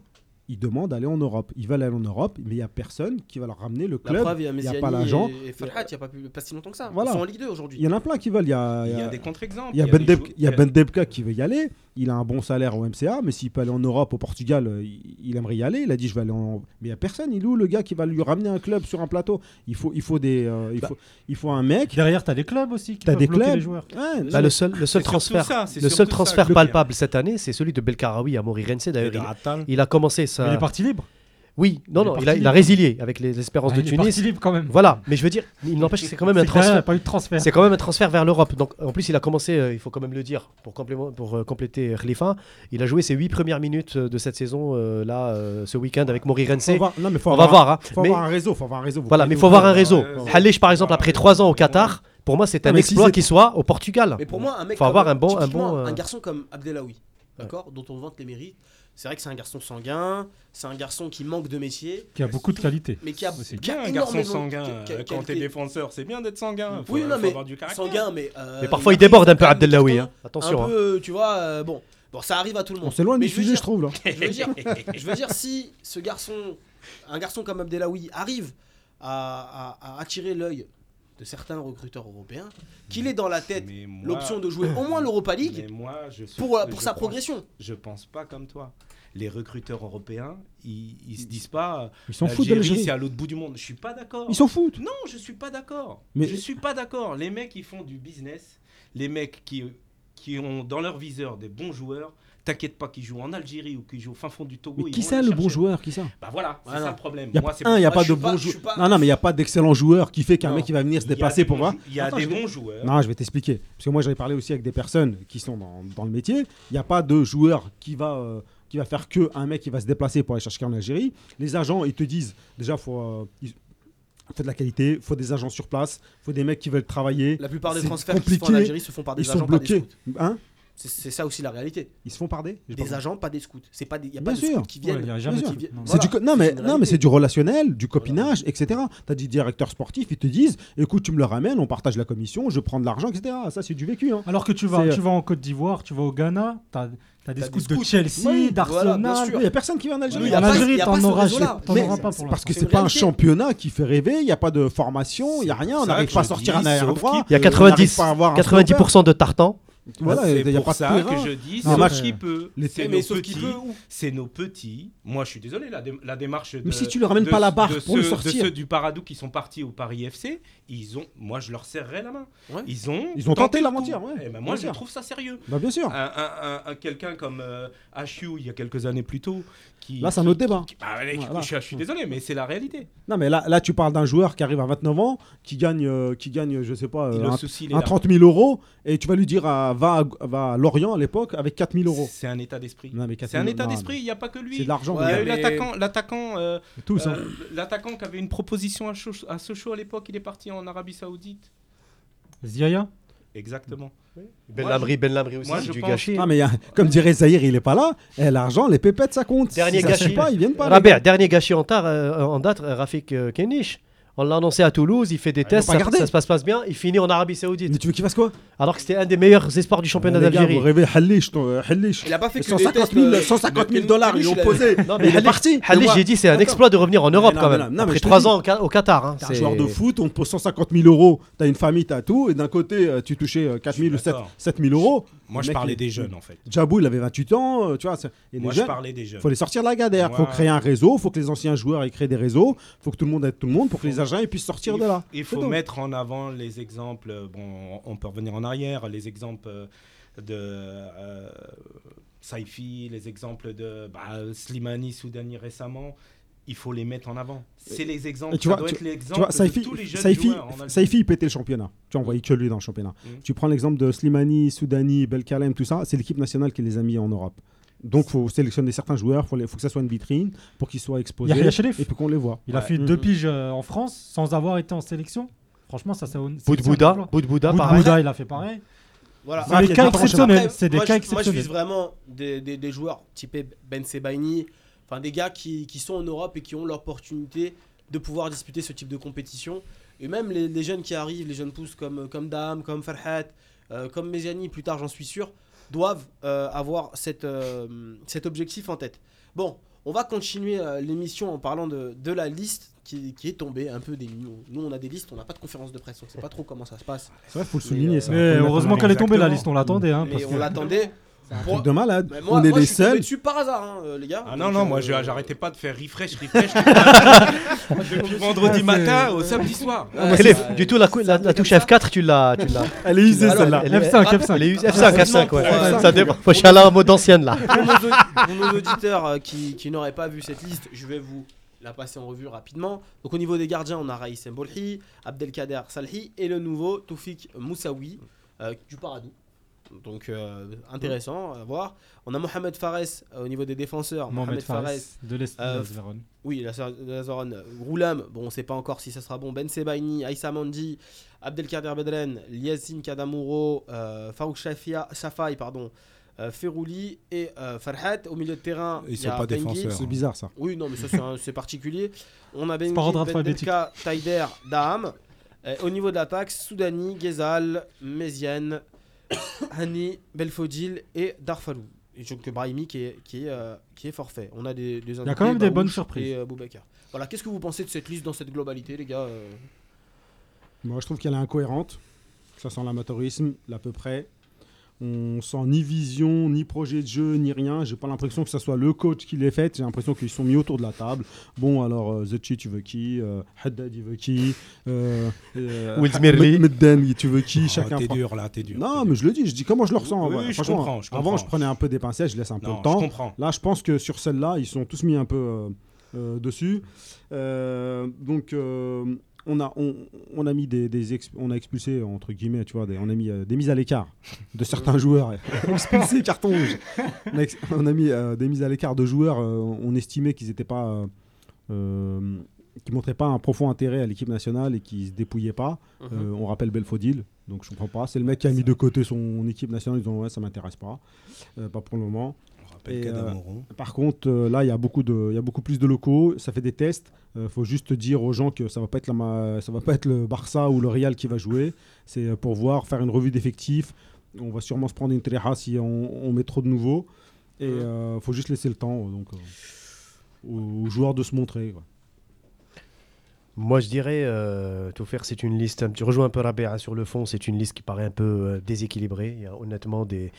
C: ils demandent d'aller en Europe. Ils veulent aller en Europe, mais il y a personne qui va leur ramener le
B: La
C: club.
B: preuve, il y a
C: pas l'agent.
B: et, et Farhat, il n'y a pas, pas si longtemps que ça.
C: Voilà.
B: Ils sont en Ligue 2 aujourd'hui.
C: Il y en a plein qui veulent. Il y a,
F: Il y a des contre-exemples.
C: Il y a Ben, a Ben Debka qui veut y aller. Il a un bon salaire au MCA, mais s'il peut aller en Europe, au Portugal, euh, il, il aimerait y aller. Il a dit je vais aller en. Mais il n'y a personne. Il est où le gars qui va lui ramener un club sur un plateau? Il faut, il faut des, euh, il
D: Bah.
C: faut, il faut un mec.
E: Derrière, tu as des clubs aussi qui
C: T'as
E: peuvent
C: des clubs.
E: les joueurs.
C: Ouais,
D: Bah, le seul, le seul transfert,
F: ça,
D: le seul palpable cette année, c'est celui de Belkaraoui à Morirense. D'ailleurs, il, a commencé
E: Mais
D: sa.
E: Il est parti libre.
D: Oui, non,
E: Il est
D: non, il a, il résilié avec les Espérances
E: Ah,
D: de
E: il est
D: Tunis.
E: parti libre quand même.
D: Voilà, mais je veux dire, il n'empêche que c'est quand même un
E: il
D: transfert.
E: pas eu de transfert.
D: C'est quand même un transfert vers l'Europe. Donc, en plus, il a commencé, euh, il faut quand même le dire, pour, complément- pour euh, compléter Khalifa, il a joué ses huit premières minutes euh, de cette saison euh, là, euh, ce week-end avec Morirense.
C: Faut avoir- non, mais faut
D: On va voir. hein.
C: Faut
D: Mais-
C: avoir un réseau. Faut avoir un réseau.
D: Voilà, mais il faut avoir un réseau. Halish, par exemple, après
F: ouais.
D: trois ans au Qatar, pour moi, c'est un
C: Non, mais si
D: exploit
C: c'est-
D: qu'il soit au Portugal.
B: Mais pour moi, un mec
D: Faut avoir un bon- un bon,
B: un garçon comme Abdelawi, d'accord, dont on vante les mérites. C'est vrai que c'est un garçon sanguin, c'est un garçon qui manque de métier,
E: Qui a beaucoup de qualité.
B: mais qui a, a
F: Bien, un garçon sanguin.
B: qui a- qui a-
F: euh, Quand t'es défenseur, c'est bien d'être sanguin. Faut,
B: Oui, non,
F: faut
B: mais
F: avoir du caractère.
B: sanguin, mais. euh,
D: Mais parfois, il déborde un peu,
B: cartons
D: hein. Attention.
B: Un
D: hein.
B: tu vois, euh, bon. Bon, ça arrive à tout le monde.
C: On s'éloigne
B: Mais
C: du sujet,
B: dire-
C: je trouve là. [LAUGHS]
B: je veux dire, je veux dire, si ce garçon, un garçon comme Abdelawi, arrive à, à- à attirer l'œil de certains recruteurs européens, qu'il ait dans la tête l'option de jouer au moins l'Europa League
F: moi, je suis-
B: pour,
F: je
B: sa
F: pense-
B: progression.
F: Je pense pas comme toi. Les recruteurs européens, ils, ils se disent pas.
C: Ils s'en foutent de
F: c'est à l'autre bout du monde. Je suis pas d'accord.
C: Ils s'en foutent.
F: Non, je suis pas d'accord.
C: Mais-
F: Je suis pas d'accord. Les mecs qui font du business, les mecs qui, qui ont dans leur viseur des bons joueurs, t'inquiète pas qu'ils jouent en Algérie ou qu'ils jouent au fin fond du Togo.
C: Mais qui ça le bon joueur Qui ça
F: Bah voilà, c'est
B: Ouais,
F: ça le problème.
C: Y a,
F: Moi, c'est
C: un, il n'y a
B: Moi,
C: pas de joueurs.
B: pas-
C: Non, non, mais il n'y a pas d'excellents joueurs qui fait qu'un mec qui va venir se
F: Il
C: déplacer
F: des
C: pour
F: jou- Il y a
C: Attends,
F: des
C: vais-
F: bons joueurs.
C: Non, je vais t'expliquer. Parce que moi, j'avais parlé aussi avec des personnes qui sont dans, dans le métier. Il n'y a pas de joueur qui va, euh, qui va faire que un mec qui va se déplacer pour aller chercher en Algérie. Les agents, ils te disent déjà, faut, euh, il faut de la qualité, faut des agents sur place, faut des mecs qui veulent travailler.
B: La plupart des transferts qui se font en. Algérie se font par des
C: Ils
B: agents
C: sont
B: pas des
C: bloqués.
B: scouts.
C: Hein
B: C'est ça aussi la réalité.
C: Ils se font par des
B: agents, pas des scouts. C'est pas des, y a
C: Bien
B: pas de
C: sûr.
B: scouts qui viennent.
E: Ouais, il y a jamais
C: Bien
E: de
C: sûr.
E: scout, non.
C: Du mais,
B: c'est une
C: non, mais
B: réalité.
C: c'est du relationnel, du copinage, etc. Tu as des directeurs sportifs, ils te disent écoute, tu me le ramènes, on partage la commission, je prends de l'argent, etc. Ça, c'est du vécu. Hein.
E: Alors que tu vas, tu vas en Côte d'Ivoire, tu vas au Ghana, tu as, des
B: T'as des
E: scouts de. Chelsea,
C: Oui,
B: bien
E: d'Arsenal.
C: Il n'y a personne qui vient en Algérie.
B: Oui, y a
E: en Algérie, t'en auras, pas pour
C: parce que
B: C'est
C: pas un championnat qui fait rêver, il n'y a pas de formation, il n'y a rien, on n'arrive pas à sortir un
F: qu'il-
D: Il y a
C: on
D: 90,
C: n'arrive pas à avoir un
D: 90% de tartan.
C: Voilà,
F: c'est
C: il n'y a
F: pour
C: pas
F: ça que je dis,
C: Non,
F: sauf qui peut. C'est
B: mais
F: nos C'est nos petits. Moi, je suis désolé, la, dé- la démarche de.
C: Mais si tu leur ramènes pas la barre pour le
F: ceux-
C: sortir.
F: De ceux du Paradou qui sont partis au Paris FC, ils ont. Moi, je leur serrerai la main.
B: Ouais.
F: Ils ont.
C: Ils ont tenté
F: le
C: l'aventure, ouais.
F: Eh ben,
C: Bien
F: moi, je
C: sûr.
F: trouve ça sérieux.
C: Bah, bien sûr.
F: Un, un- un- un- quelqu'un comme euh, HU, il y a quelques années plus tôt, qui.
C: Là, c'est un autre débat.
F: qui- bah, allez,
C: Voilà.
F: je, je suis désolé, mais c'est la réalité.
C: Non, mais là, là, tu parles d'un joueur qui arrive à 29 ans, qui gagne, euh, qui gagne je sais pas, euh, un,
F: souci, il est
C: un
F: là.
C: 30 000 euros, et tu vas lui dire à- va, à, va à Lorient à l'époque avec 4 000 euros.
F: C'est un état d'esprit.
C: Non, mais 4
F: C'est un
C: 000
F: état
C: non,
F: d'esprit, il n'y a pas que lui.
C: C'est de l'argent.
B: Ouais,
F: Il y a
C: mais
F: eu
B: mais-
F: l'attaquant, l'attaquant, euh,
C: tous. hein.
F: euh, l'attaquant qui avait une proposition à, Soch- à Sochaux à l'époque, il est parti en Arabie Saoudite.
E: Ziaya
F: Exactement.
D: Ben
F: Moi,
D: Lamri, Ben Lamri aussi, c'est du
F: pense-
D: gâchis.
C: Ah, mais y a- comme dirait Zahir, il est pas là. Et l'argent, les pépettes, ça compte.
D: Dernier
C: si
D: gâchis.
C: pas, ils viennent pas.
D: Rabia, dernier gâchis en, tard, euh, en date, euh, Rafik euh, Kenich. On l'a annoncé à Toulouse, il fait des
C: Ah,
D: tests, ça, ça se passe, passe bien, il finit en Arabie Saoudite.
C: Mais tu veux qu'il fasse quoi?
D: Alors que c'était un des meilleurs espoirs du championnat d'Algérie.
C: Vous rêvez euh, Halish.
B: Il a pas fait que
C: 150
B: des
C: 000,
B: tests, euh,
C: 150 000
B: de-
C: dollars, ils ont posé.
D: Non,
C: mais il est
D: Halish-
C: parti.
D: Halish,
C: Moi-
D: j'ai dit, c'est un exploit de revenir en Europe
C: Mais
D: quand
C: non,
D: même.
C: non,
D: Après
C: je te
D: trois
C: dis-
D: ans au, Qatar. hein,
C: T'es un joueur de foot, on te pose 150 000 euros, t'as une famille, t'as tout, et d'un côté, euh, tu touchais euh, 4 000 ou 7,
F: d'accord.
C: 7 000 euros.
F: Moi, je parlais
C: il-
F: des jeunes, en fait.
C: Djabou, il avait 28 ans, euh, tu vois. Et les
F: Moi, je parlais des jeunes.
C: faut les sortir de la galère. faut créer un réseau, faut que les anciens joueurs aient créé des réseaux, faut que tout le monde aide tout le monde pour que les agents ils puissent sortir
F: il,
C: de là.
F: Il faut mettre en avant les exemples. euh, Bon, on peut revenir en arrière. Les exemples euh, de euh, Saifi, les exemples de bah, Slimani, Soudani récemment. Il faut les mettre en avant. C'est les exemples.
C: Et tu
F: ça
C: vois,
F: doit
C: tu-
F: être
C: Tu
F: l'exemple
C: vois,
F: de
C: Saifi,
F: tous les jeunes
C: Saifi,
F: joueurs en.
C: Saifi, il pétait le championnat. Tu vois, on voyait que lui dans le championnat.
F: Mm.
C: Tu prends l'exemple de Slimani, Soudani, Belkalem, tout ça, c'est l'équipe nationale qui les a mis en Europe. Donc, il faut sélectionner certains joueurs, il faut, les- faut que ça soit une vitrine pour qu'ils soient exposés
E: Yahya Cherif.
C: et puis qu'on les voit.
E: Il a fait deux piges euh, en France sans avoir été en sélection. Franchement, ça, c'est un- c'est-
D: Bout Bouddha, bout de Bouddha, pareil.
E: Bouddha, il a fait pareil.
B: Voilà.
E: C'est des
C: il y a
E: cas exceptionnels. C'est des
B: moi,
E: cas
B: je, moi, je
E: exceptionnels.
B: vise vraiment des, des- des joueurs typés Ben Sebaini, enfin des gars qui, qui sont en Europe et qui ont l'opportunité de pouvoir disputer ce type de compétition. Et même les, les jeunes qui arrivent, les jeunes pousses comme, comme Dam, comme Farhat, euh, comme Meziani, plus tard j'en suis sûr, doivent euh, avoir cette, euh, cet objectif en tête. Bon, on va continuer euh, l'émission en parlant de, de la liste qui, qui est tombée un peu des. Nous on a des listes, on n'a pas de conférence de presse, on ne sait pas trop comment ça se passe.
C: C'est vrai, il faut le souligner. ça.
E: Mais heureusement qu'elle est tombée la liste, on l'attendait. Hein,
B: on
E: que-
B: l'attendait.
C: C'est un
B: Pour-
C: truc de malade.
B: Mais moi,
C: on est
B: moi,
C: les
B: je suis tombé
C: seuls.
B: dessus par hasard, hein, euh, les gars.
F: Ah non,
B: Donc,
F: non,
B: euh,
F: moi je- j'arrêtais pas de faire refresh, refresh. [LAUGHS] du vendredi
E: Ah,
F: matin au samedi soir.
B: Ouais,
D: Elle est-
B: c'est-
D: du tout, la, cou- la- la touche F4, tu l'as. tu l'as- [LAUGHS]
C: Elle est usée
B: Alors,
C: celle-là.
D: elle est-
E: F5, F5.
D: Elle est usée. F5, F5, ouais.
B: F5.
D: Ça dépend. Faut chialer en mode ancienne là.
B: pour, nos, au- pour nos auditeurs euh, qui, qui n'auraient pas vu cette liste, je vais vous la passer en revue rapidement. Donc au niveau des gardiens, on a Raïs Mbolhi, Abdelkader Salhi et le nouveau Toufik Moussaoui euh, du Paradou. Donc euh, intéressant à voir. On a Mohamed Fares euh, au niveau des défenseurs.
E: Mohamed Fares
B: Fares.
E: de l'Est
B: Euh. Oui, la, la Zoran. Roulam, bon, on ne sait pas encore si ça sera bon. Ben Sebaini, Aïssa Mandi, Abdelkader Bedren, Liassine Kadamouro, euh, Farouk Shafia, Shafai, pardon, euh, Ferouli et euh, Farhat. Au milieu de terrain,
F: Ils
B: il y
F: sont
B: a
F: pas
B: Benguit.
F: défenseurs.
C: C'est bizarre ça.
B: Oui, non, mais ça c'est particulier. On a
E: alphabétique.
B: Bendelka, Taider, Daham. Euh, au niveau de l'attaque, Soudani, Ghezal, Méziane, [COUGHS] Hani, Belfodil et Darfalou. Et donc Brahimi qui est, qui est, euh, qui est forfait. On a des, des
E: Il y a quand même des bonnes surprises.
B: Et euh, Boubacar. Voilà, qu'est-ce que vous pensez de cette liste dans cette globalité, les gars euh
C: Moi, je trouve qu'elle est incohérente. Ça sent l'amateurisme, l'à peu près. On sent ni vision, ni projet de jeu, ni rien. J'ai pas l'impression que ce soit le coach qui l'ait fait. J'ai l'impression qu'ils sont mis autour de la table. Bon, alors, euh, Zetchi, tu veux qui? Euh, Haddad, il veut qui? Euh,
D: Will Smirli.
C: Medden, tu veux qui?
F: Oh,
C: Chacun
F: T'es dur là, t'es dur.
C: Non, mais je le dis. Je dis comment je le ressens.
F: Je
C: Franchement,
F: comprends, je
C: Avant, je prenais un peu des pincettes, je laisse un peu le
F: je
C: temps.
F: comprends.
C: Là, je pense que sur celle-là, ils sont tous mis un peu dessus. Donc, on a, on, on a mis des, on a expulsé entre guillemets, tu vois, des, on a mis euh, des mises à l'écart de certains [LAUGHS] joueurs. [LAUGHS] expulsé, carton rouge. On a, on a mis euh, des mises à l'écart de joueurs. euh, on estimait qu'ils n'étaient pas qui montrait pas un profond intérêt à l'équipe nationale et qui se dépouillait pas.
B: Mhm.
C: On rappelle Belfodil, donc je comprends pas. C'est le mec qui a mis de côté son équipe nationale, en disant ouais ça m'intéresse pas, pas pour le moment. Et,
F: Kadamoro.
C: Par contre, euh, là, il y a beaucoup de, il y a beaucoup plus de locaux. Ça fait des tests. Il faut juste dire aux gens que ça va pas être la, ma- ça va pas être le Barça ou le Real qui va jouer. C'est euh, pour voir, faire une revue d'effectifs. On va sûrement se prendre une tréha si on, on met trop de nouveaux. Et euh, faut juste laisser le temps donc, euh, aux, aux joueurs de se montrer. quoi.
D: Moi, je dirais, euh, tout faire, c'est une liste. Je rejoins un peu Rabea sur le fond. C'est une liste qui paraît un peu euh, déséquilibrée. Il y a honnêtement des,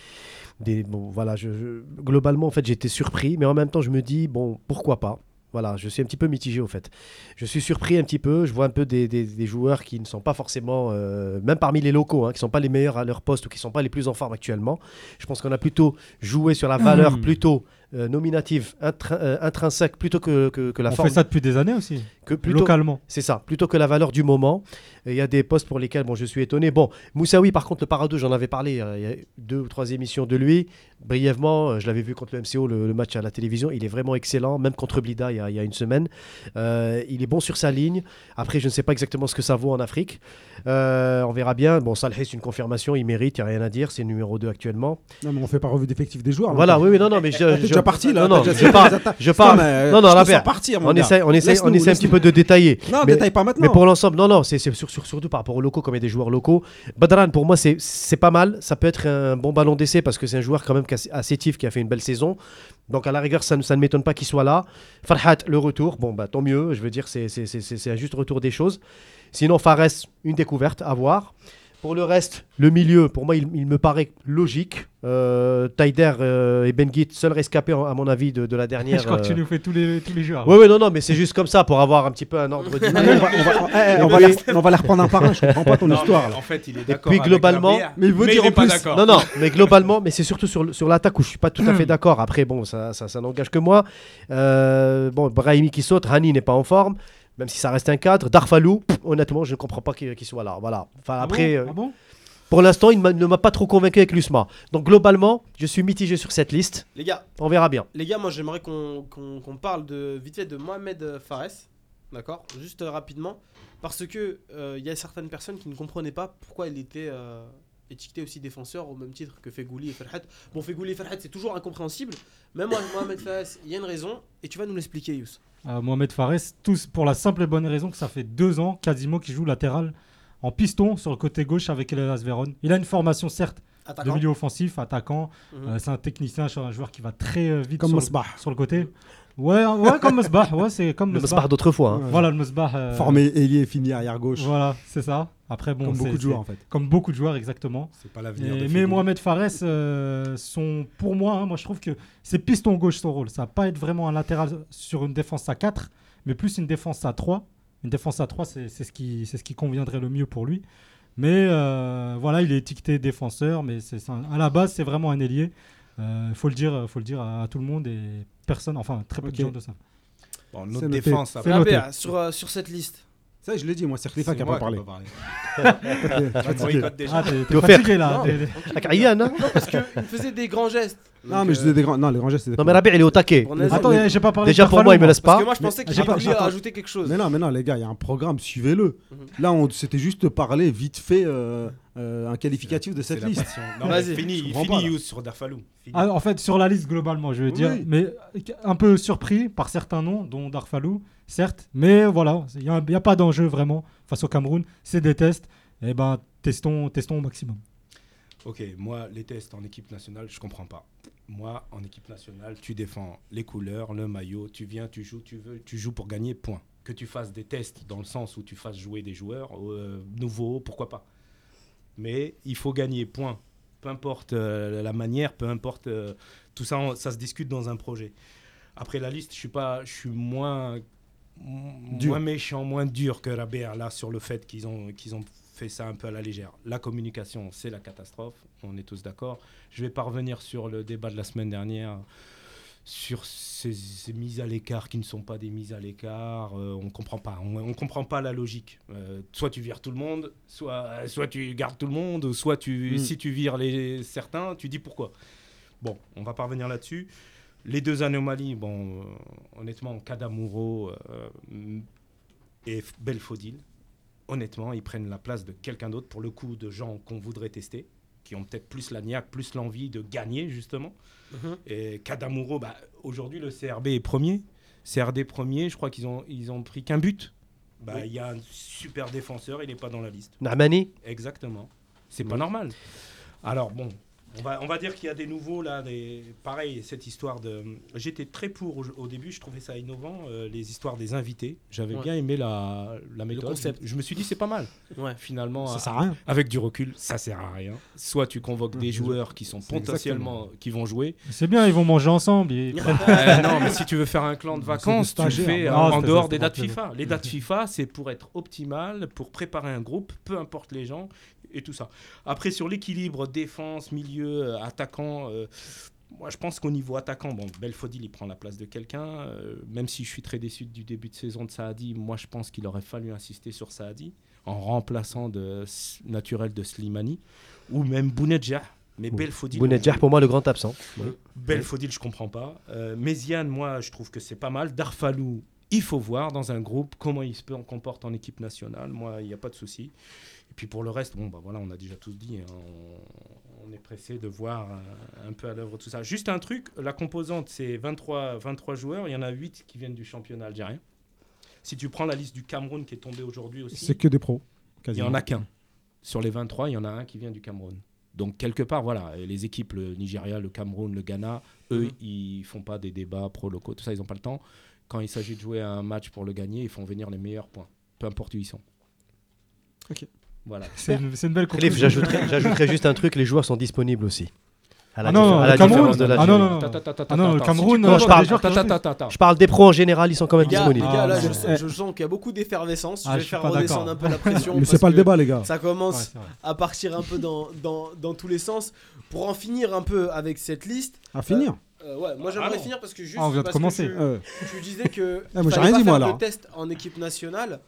D: des bon, voilà. Je, je- globalement, en fait, j'étais surpris, mais en même temps, je me dis, bon, pourquoi pas? Voilà, je suis un petit peu mitigé au fait. Je suis surpris un petit peu. Je vois un peu des, des- des joueurs qui ne sont pas forcément, euh, même parmi les locaux, hein, qui ne sont pas les meilleurs à leur poste ou qui ne sont pas les plus en forme actuellement. Je pense qu'on a plutôt joué sur la valeur
E: Hmm.
D: plutôt euh, nominative, intrin- euh, intrinsèque, plutôt que, que, que la
E: On
D: forme.
E: fait ça depuis des années aussi,
D: que plutôt,
E: localement.
D: c'est ça, plutôt que la valeur du moment. Il y a des postes pour lesquels bon, je suis étonné. Bon, Moussaoui, par contre, le Parado, j'en avais parlé euh, il y a deux ou trois émissions de lui. Brièvement, euh, je l'avais vu contre le MCO, le, le match à la télévision. Il est vraiment excellent, même contre Blida il y a, il y a une semaine. Euh, il est bon sur sa ligne. Après, je ne sais pas exactement ce que ça vaut en Afrique. Euh, on verra bien. Bon, Saleh, c'est une confirmation, il mérite, il n'y a rien à dire. C'est numéro 2 actuellement.
C: Non, mais on fait pas revue d'effectifs des joueurs. là.
D: Voilà, oui, oui, non, non, mais je, [LAUGHS] je-
C: déjà parti là.
D: Non, non, je parle- je parle.
C: Non,
D: Non, On essaie, on essaie, on essaie un petit peu de détailler.
C: Non,
D: Mais-
C: détaille pas maintenant.
D: Mais pour l'ensemble, non, non, c'est c'est sur- sur- surtout par rapport aux locaux, comme il y a des joueurs locaux. Badran, pour moi, c'est- pas mal. Ça peut être un bon ballon d'essai parce que c'est un joueur quand même assez tif, qui a fait une belle saison. Donc à la rigueur, ça, ne- ça ne m'étonne pas qu'il soit là. Farhat, le retour, bon, bah tant mieux. Je veux dire, c'est c'est- c'est- c'est- c'est un juste retour des choses. Sinon, Fares, une découverte à voir. Pour le reste, le milieu, pour moi, il, il me paraît logique. Euh, Taider euh, et Benguit, seul rescapé, à mon avis, de, de la dernière.
E: Je crois que tu
D: euh,
E: nous fais tous les, tous les joueurs.
D: Oui, oui, non, non, mais c'est juste comme ça pour avoir un petit peu un ordre [LAUGHS]
C: on, va, on, va, eh, eh, on va les, on va les reprendre un par un. Je comprends pas ton
F: Non,
C: histoire.
F: mais. En fait, il est
D: Et
F: d'accord.
D: puis
F: avec
D: globalement,
C: mais il veut dire en plus.
D: Non, non, mais globalement, mais c'est surtout sur, sur l'attaque où je suis pas tout à fait d'accord. Après, bon, ça, ça, ça n'engage que moi. Euh, bon, Brahimi qui saute, Rani n'est pas en forme, même si ça reste un cadre. Darfalou, pff, honnêtement, je ne comprends pas qu'il qu'il soit là. Voilà. Enfin,
E: Ah
D: après,
E: bon
D: euh,
E: Ah bon
D: pour l'instant, il ne m'a pas trop convaincu avec l'USMA. Donc, globalement, je suis mitigé sur cette liste.
B: Les gars,
D: On verra bien.
B: les gars, moi j'aimerais qu'on parle de vite fait de Mohamed euh, Fares, d'accord? Juste euh, rapidement, parce que euh, il y a certaines personnes qui ne comprenaient pas pourquoi il était euh, étiqueté aussi défenseur au même titre que Fegouli et Ferhat. Bon, Fegouli et Ferhat, c'est toujours incompréhensible, mais moi, Mohamed Fares, il y a une raison, et tu vas nous l'expliquer, Yous.
E: Euh, Mohamed Fares, tous pour la simple et bonne raison que ça fait deux ans quasiment qu'il joue latéral en piston sur le côté gauche avec Elas Véron. Il a une formation certes de milieu offensif, attaquant.
B: Mhm.
E: Euh, c'est un technicien, c'est un joueur qui va très euh, vite
C: Comme
E: sur,
C: Mosbah.
E: le, sur le côté. Ouais, ouais comme Mosbah. Ouais, c'est comme
D: Le
E: Mosbah.
D: D'autrefois. hein.
E: Voilà le Mosbah. euh,
C: Formé ailier, fini arrière gauche.
E: Voilà, c'est ça. Après, bon,
C: Comme beaucoup de joueurs en fait.
E: Comme beaucoup de joueurs, exactement.
F: C'est pas l'avenir.
E: Mais. Mohamed Fares, euh, son, pour moi, hein, moi je trouve que c'est piston gauche son rôle. Ça va pas être vraiment un latéral sur une défense à 4, mais plus une défense à 3. Une défense à 3, c'est c'est ce, qui, c'est ce qui conviendrait le mieux pour lui. Mais euh, voilà, il est étiqueté défenseur, mais c'est à la base, c'est vraiment un ailier. Il faut le dire, faut le dire à, à tout le monde et personne, enfin très peu de gens de ça.
F: Bon, notre défense, après,
E: noté.
B: Rabea, sur, euh, sur cette liste,
C: Ça, je l'ai dit, moi, c'est Khalifa qui a pas parlé.
E: Ah, [LAUGHS]
D: Tu vas faire-
E: fatigué là.
D: Hein
B: non, parce qu'il faisait des grands gestes.
C: Non, mais je disais des grands. Non, les grands gestes,
D: Non, mais Rabia, il est au taquet.
E: Attends, j'ai pas parlé
D: Déjà pour moi, il me laisse
B: Parce
D: pas.
B: que moi, je pensais voulu
C: j'attends.
B: rajouter quelque chose.
C: Mais non, mais non, les gars, il y a un programme, suivez-le.
B: Mhm.
C: Là, on c'était juste parler vite fait euh, euh, un qualificatif de cette liste. [LAUGHS]
F: Non,
B: Vas-y.
F: fini, il finit. Yous sur Darfalou. Fini.
E: Ah, en fait, sur la liste globalement, je veux
C: Oui,
E: dire,
C: oui.
E: mais un peu surpris par certains noms, dont Darfalou, certes, mais voilà, il n'y a, y a pas d'enjeu vraiment face au Cameroun, c'est des tests, et ben testons, testons au maximum.
F: Ok, moi, les tests en équipe nationale, je comprends pas. Moi, en équipe nationale, tu défends les couleurs, le maillot, tu viens, tu joues, tu veux, tu joues pour gagner, point. Que tu fasses des tests dans le sens où tu fasses jouer des joueurs euh, nouveaux, pourquoi pas. Mais il faut gagner, point. Peu importe euh, la manière, peu importe euh, tout ça, on- ça se discute dans un projet. Après la liste, je suis pas, je suis moins,
C: Dur.
F: moins méchant, moins dur que Rabea là sur le fait qu'ils ont, qu'ils ont fait ça un peu à la légère. La communication, c'est la catastrophe, on est tous d'accord. Je vais pas revenir sur le débat de la semaine dernière sur ces, ces mises à l'écart qui ne sont pas des mises à l'écart. euh, on comprend pas, on, on comprend pas la logique. Euh, soit tu vires tout le monde, soit, soit tu gardes tout le monde, soit tu,
C: Mm.
F: si tu vires les certains, tu dis pourquoi. Bon, on va pas revenir là-dessus. Les deux anomalies, bon, euh, honnêtement, Kadamuro, euh, Et Belfodil, honnêtement, ils prennent la place de quelqu'un d'autre pour le coup de gens qu'on voudrait tester, qui ont peut-être plus la niaque, plus l'envie de gagner justement.
B: Mhm.
F: Et Kadamuro, bah, aujourd'hui le CRB est premier. CRD premier, je crois qu'ils ont, ils ont pris qu'un but. Bah, Il
B: Oui.
F: y a un super défenseur, il n'est pas dans la liste.
D: Nahmani
F: Exactement. C'est pas normal. Alors bon, on va, on va dire qu'il y a des nouveaux là, des... pareil, cette histoire de... J'étais très pour au, au début, je trouvais ça innovant, euh, les histoires des invités. J'avais
B: Ouais.
F: bien aimé la, la méthode.
B: concept.
F: Je, je me suis dit c'est pas mal.
B: Ouais.
F: Finalement,
C: Ça
F: à-
C: sert à rien.
F: avec du recul, ça sert à rien. Soit tu convoques des joueurs qui sont potentiellement qui vont jouer.
E: C'est bien, ils vont manger ensemble. [LAUGHS] et-
F: Euh, non, mais si tu veux faire un clan de vacances, tu le fais
E: Non,
F: en, dehors des dates FIFA. Les dates FIFA, c'est pour être optimal, pour préparer un groupe, peu importe les gens et tout ça. Après, sur l'équilibre défense, milieu, euh, attaquant, euh, moi je pense qu'au niveau attaquant, bon, Belfodil il prend la place de quelqu'un. euh, même si je suis très déçu du début de saison de Saadi, moi je pense qu'il aurait fallu insister sur Saadi en remplaçant de naturel de Slimani ou même Bounedjah. Mais Belfodil.
D: Bounedjah, pour moi, le grand absent.
F: Belfodil, je comprends pas. Euh, Méziane, moi, je trouve que c'est pas mal. Darfalou, il faut voir dans un groupe comment il se peut- comporte en équipe nationale. Moi, il n'y a pas de souci. Et puis pour le reste, bon, bah voilà, on a déjà tous dit. hein, on, on est pressé de voir euh, un peu à l'œuvre tout ça. Juste un truc, la composante, c'est 23, 23 joueurs. Il y en a 8 qui viennent du championnat algérien. Si tu prends la liste du Cameroun qui est tombée aujourd'hui aussi,
C: C'est que des pros.
F: il n'y
C: quasiment.
F: en a qu'un. Sur les 23, il y en a un qui vient du Cameroun. Donc, quelque part, voilà, les équipes, le Nigeria, le Cameroun, le Ghana, eux,
B: Mhm.
F: ils font pas des débats pro-locaux, tout ça, ils n'ont pas le temps. Quand il s'agit de jouer un match pour le gagner, ils font venir les meilleurs points, peu importe où ils sont.
B: Ok.
F: Voilà.
E: C'est une, une belle conclusion.
D: j'ajouterais j'ajouterais juste un truc les joueurs sont disponibles aussi. À la,
E: Ah non,
D: à la
E: Cameroun, ah non, non, non. Ah le Cameroun,
F: si
E: non,
D: je parle-. Je parle des pros en général, ils sont quand même
B: gars,
D: disponibles.
B: les gars, là,
E: Ah,
B: je,
E: non.
B: sens, je sens qu'il y a beaucoup d'effervescence.
E: Ah,
B: je vais faire redescendre un peu la pression. [LAUGHS]
C: Mais c'est pas le débat, les gars.
B: Ça
E: Ouais,
B: commence
E: vrai.
B: à partir un peu dans, dans, dans tous les sens. Pour en finir un peu avec cette liste,
C: À finir.
B: euh, ouais, moi
F: Ah
B: j'aimerais
F: non.
B: finir parce que juste.
E: Ah, on vient de commencer.
C: Euh,
B: Tu disais que.
C: Ah, moi, j'ai rien dit, moi, là.
B: test en équipe nationale.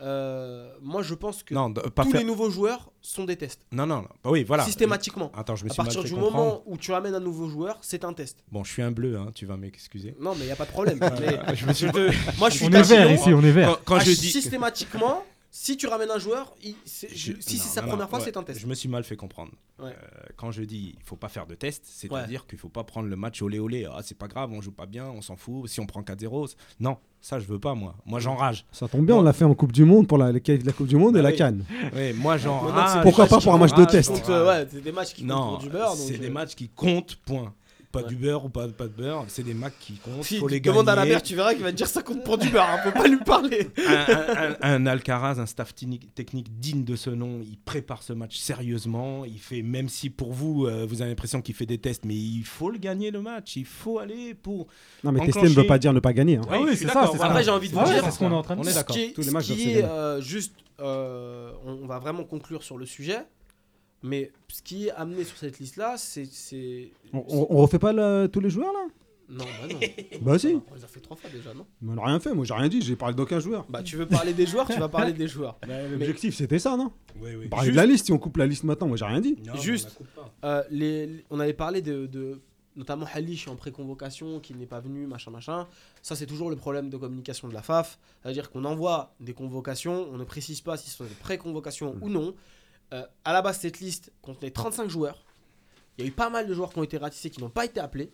B: Euh, moi je pense que
F: Non, de- pas
B: tous
F: faire-
B: les nouveaux joueurs sont des tests.
F: non, non, non. Bah oui, voilà.
B: Systématiquement.
F: Attends, je me
B: À
F: suis mal
B: partir
F: fait
B: du
F: comprendre.
B: moment où tu ramènes un nouveau joueur, c'est un test.
F: Bon, je suis un bleu, hein, tu vas m'excuser.
B: Non, mais il n'y a pas de problème. [LAUGHS] mais
F: je me suis [LAUGHS]
B: moi je suis
E: On est vert ici, on est vert.
F: Quand, quand
B: Ah,
F: je dis.
B: Systématiquement, si tu ramènes un joueur, il- c'est-
F: Je-
B: si c'est sa
F: non,
B: première
F: non,
B: fois,
F: ouais,
B: c'est un test.
F: Je me suis mal fait comprendre.
B: Ouais.
F: Euh, quand je dis il faut pas faire de test, c'est-à-dire qu'il faut pas prendre le match olé olé. Ah, c'est pas grave, on joue pas bien, on s'en fout. Si on prend 4-0, c'est- non, ça je veux pas moi. Moi j'enrage.
C: Ça tombe bien, on l'a fait en Coupe du Monde pour la, la qualif de la Coupe du Monde et
F: Bah
C: la
F: oui.
C: Cannes.
F: Ouais, moi j'enrage.
C: Pourquoi pas pour un match de test
B: c'est des matchs qui comptent du beurre.
F: c'est des matchs qui comptent, point. Pas
B: Ouais.
F: du beurre ou pas, pas de beurre, c'est des matchs qui comptent.
B: Si
F: faut les
B: tu demandes à la mère, tu verras qu'il va te dire ça compte pour du beurre. hein, Faut pas lui parler.
F: un, un- un- un Alcaraz, un staff technique, digne de ce nom, il prépare ce match sérieusement. Il fait, même si pour vous, euh, vous avez l'impression qu'il fait des tests, mais il faut le gagner le match. Il faut aller pour.
C: Non, mais tester
F: Enclencher.
C: ne veut pas dire ne pas gagner. hein.
E: Ah oui, c'est ça,
F: voilà.
B: Après, j'ai envie de vous dire.
E: c'est ce qu'on est en train de
F: On
C: Tous les
B: ce
C: matchs
B: euh, juste, euh, on, on va vraiment conclure sur le sujet. Mais ce qui est amené sur cette liste-là, c'est. c'est-
C: On, on- on refait pas le- tous les joueurs là?
B: Non, bah non. [LAUGHS]
C: Bah si.
B: On les a fait trois fois déjà, non?
C: Mais on a rien fait, moi j'ai rien dit, j'ai parlé d'aucun joueur.
B: Bah, tu veux parler des joueurs, tu vas parler des joueurs. [LAUGHS]
C: L'objectif c'était ça, non?
F: Oui, oui.
C: On parlait de la liste, si on coupe la liste maintenant, moi j'ai rien dit.
B: Juste. Euh, les, on avait parlé de, de- notamment Halish en pré-convocation, qui n'est pas venu, machin, machin. Ça, c'est toujours le problème de communication de la FAF. C'est-à-dire qu'on envoie des convocations, on ne précise pas si ce sont des pré-convocations ou non. Euh, à la base, cette liste contenait 35 joueurs. Il y a eu pas mal de joueurs qui ont été ratissés, qui n'ont pas été appelés.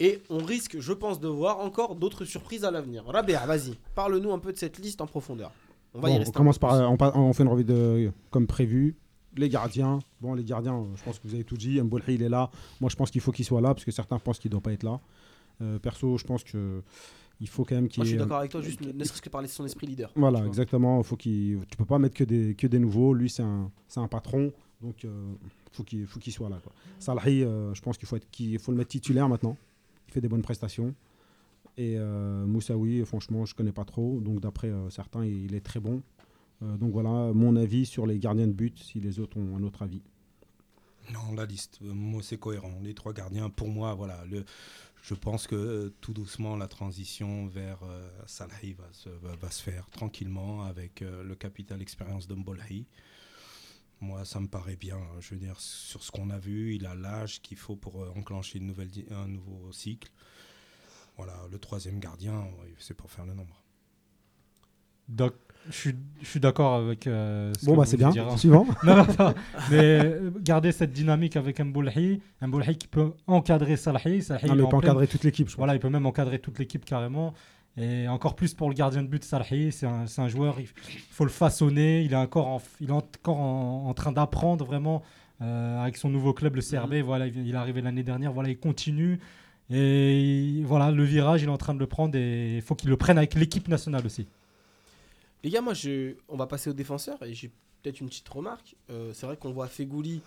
B: Et on risque, je pense, de voir encore d'autres surprises à l'avenir. Rabea, vas-y, parle-nous un peu de cette liste en profondeur. On va y
C: Bon, on
B: rester un
C: commence par, on, on fait une revue de, comme prévu. Les gardiens, bon les gardiens, euh, je pense que vous avez tout dit. Mbolhi il est là. Moi je pense qu'il faut qu'il soit là parce que certains pensent qu'il doit pas être là. Euh, perso, je pense que il faut quand même qu'il
B: Moi, je suis d'accord avec toi, juste ne ne serait-ce que parler de son esprit leader.
C: Voilà, exactement. Faut qu'il, tu peux pas mettre que des, que des nouveaux. Lui, c'est un, c'est un patron, donc euh, faut qu'il, faut qu'il soit là. Quoi. Salahi, euh, je pense qu'il faut, être, qu'il faut le mettre titulaire maintenant. Il fait des bonnes prestations. Et euh, Moussaoui, franchement, je connais pas trop. Donc d'après euh, certains, il, il est très bon. Euh, donc voilà, mon avis sur les gardiens de but, si les autres ont un autre avis.
F: Non, la liste, moi c'est cohérent. Les trois gardiens, pour moi, voilà. Le, je pense que euh, tout doucement, la transition vers euh, Salhi va se, faire tranquillement avec euh, le capital expérience de. Moi, ça me paraît bien. Je veux dire, sur ce qu'on a vu, il a l'âge qu'il faut pour enclencher une nouvelle, un nouveau cycle. Voilà, le troisième gardien, c'est pour faire le nombre.
E: Doc. Je suis, je suis d'accord avec. euh, ce
C: Bon,
E: que
C: bah c'est bien. Suivant. [LAUGHS]
E: Non, non, non. Mais euh, garder cette dynamique avec Mboulhi, Mboulhi qui peut encadrer Salahi. Salahi
C: Non,
E: il
C: peut encadrer toute l'équipe.
E: Voilà, il peut même encadrer toute l'équipe carrément. Et encore plus pour le gardien de but Salahi, c'est un, joueur, il faut le façonner. Il est encore en, il est encore en, en train d'apprendre vraiment euh, avec son nouveau club, le CRB. Voilà, il, est arrivé l'année dernière. Voilà, il continue. Et il- voilà, le virage, il est en train de le prendre et il faut qu'il le prenne avec l'équipe nationale aussi.
B: Les gars, moi, je... on va passer aux défenseurs et j'ai peut-être une petite remarque. Euh, c'est vrai qu'on voit Fegouli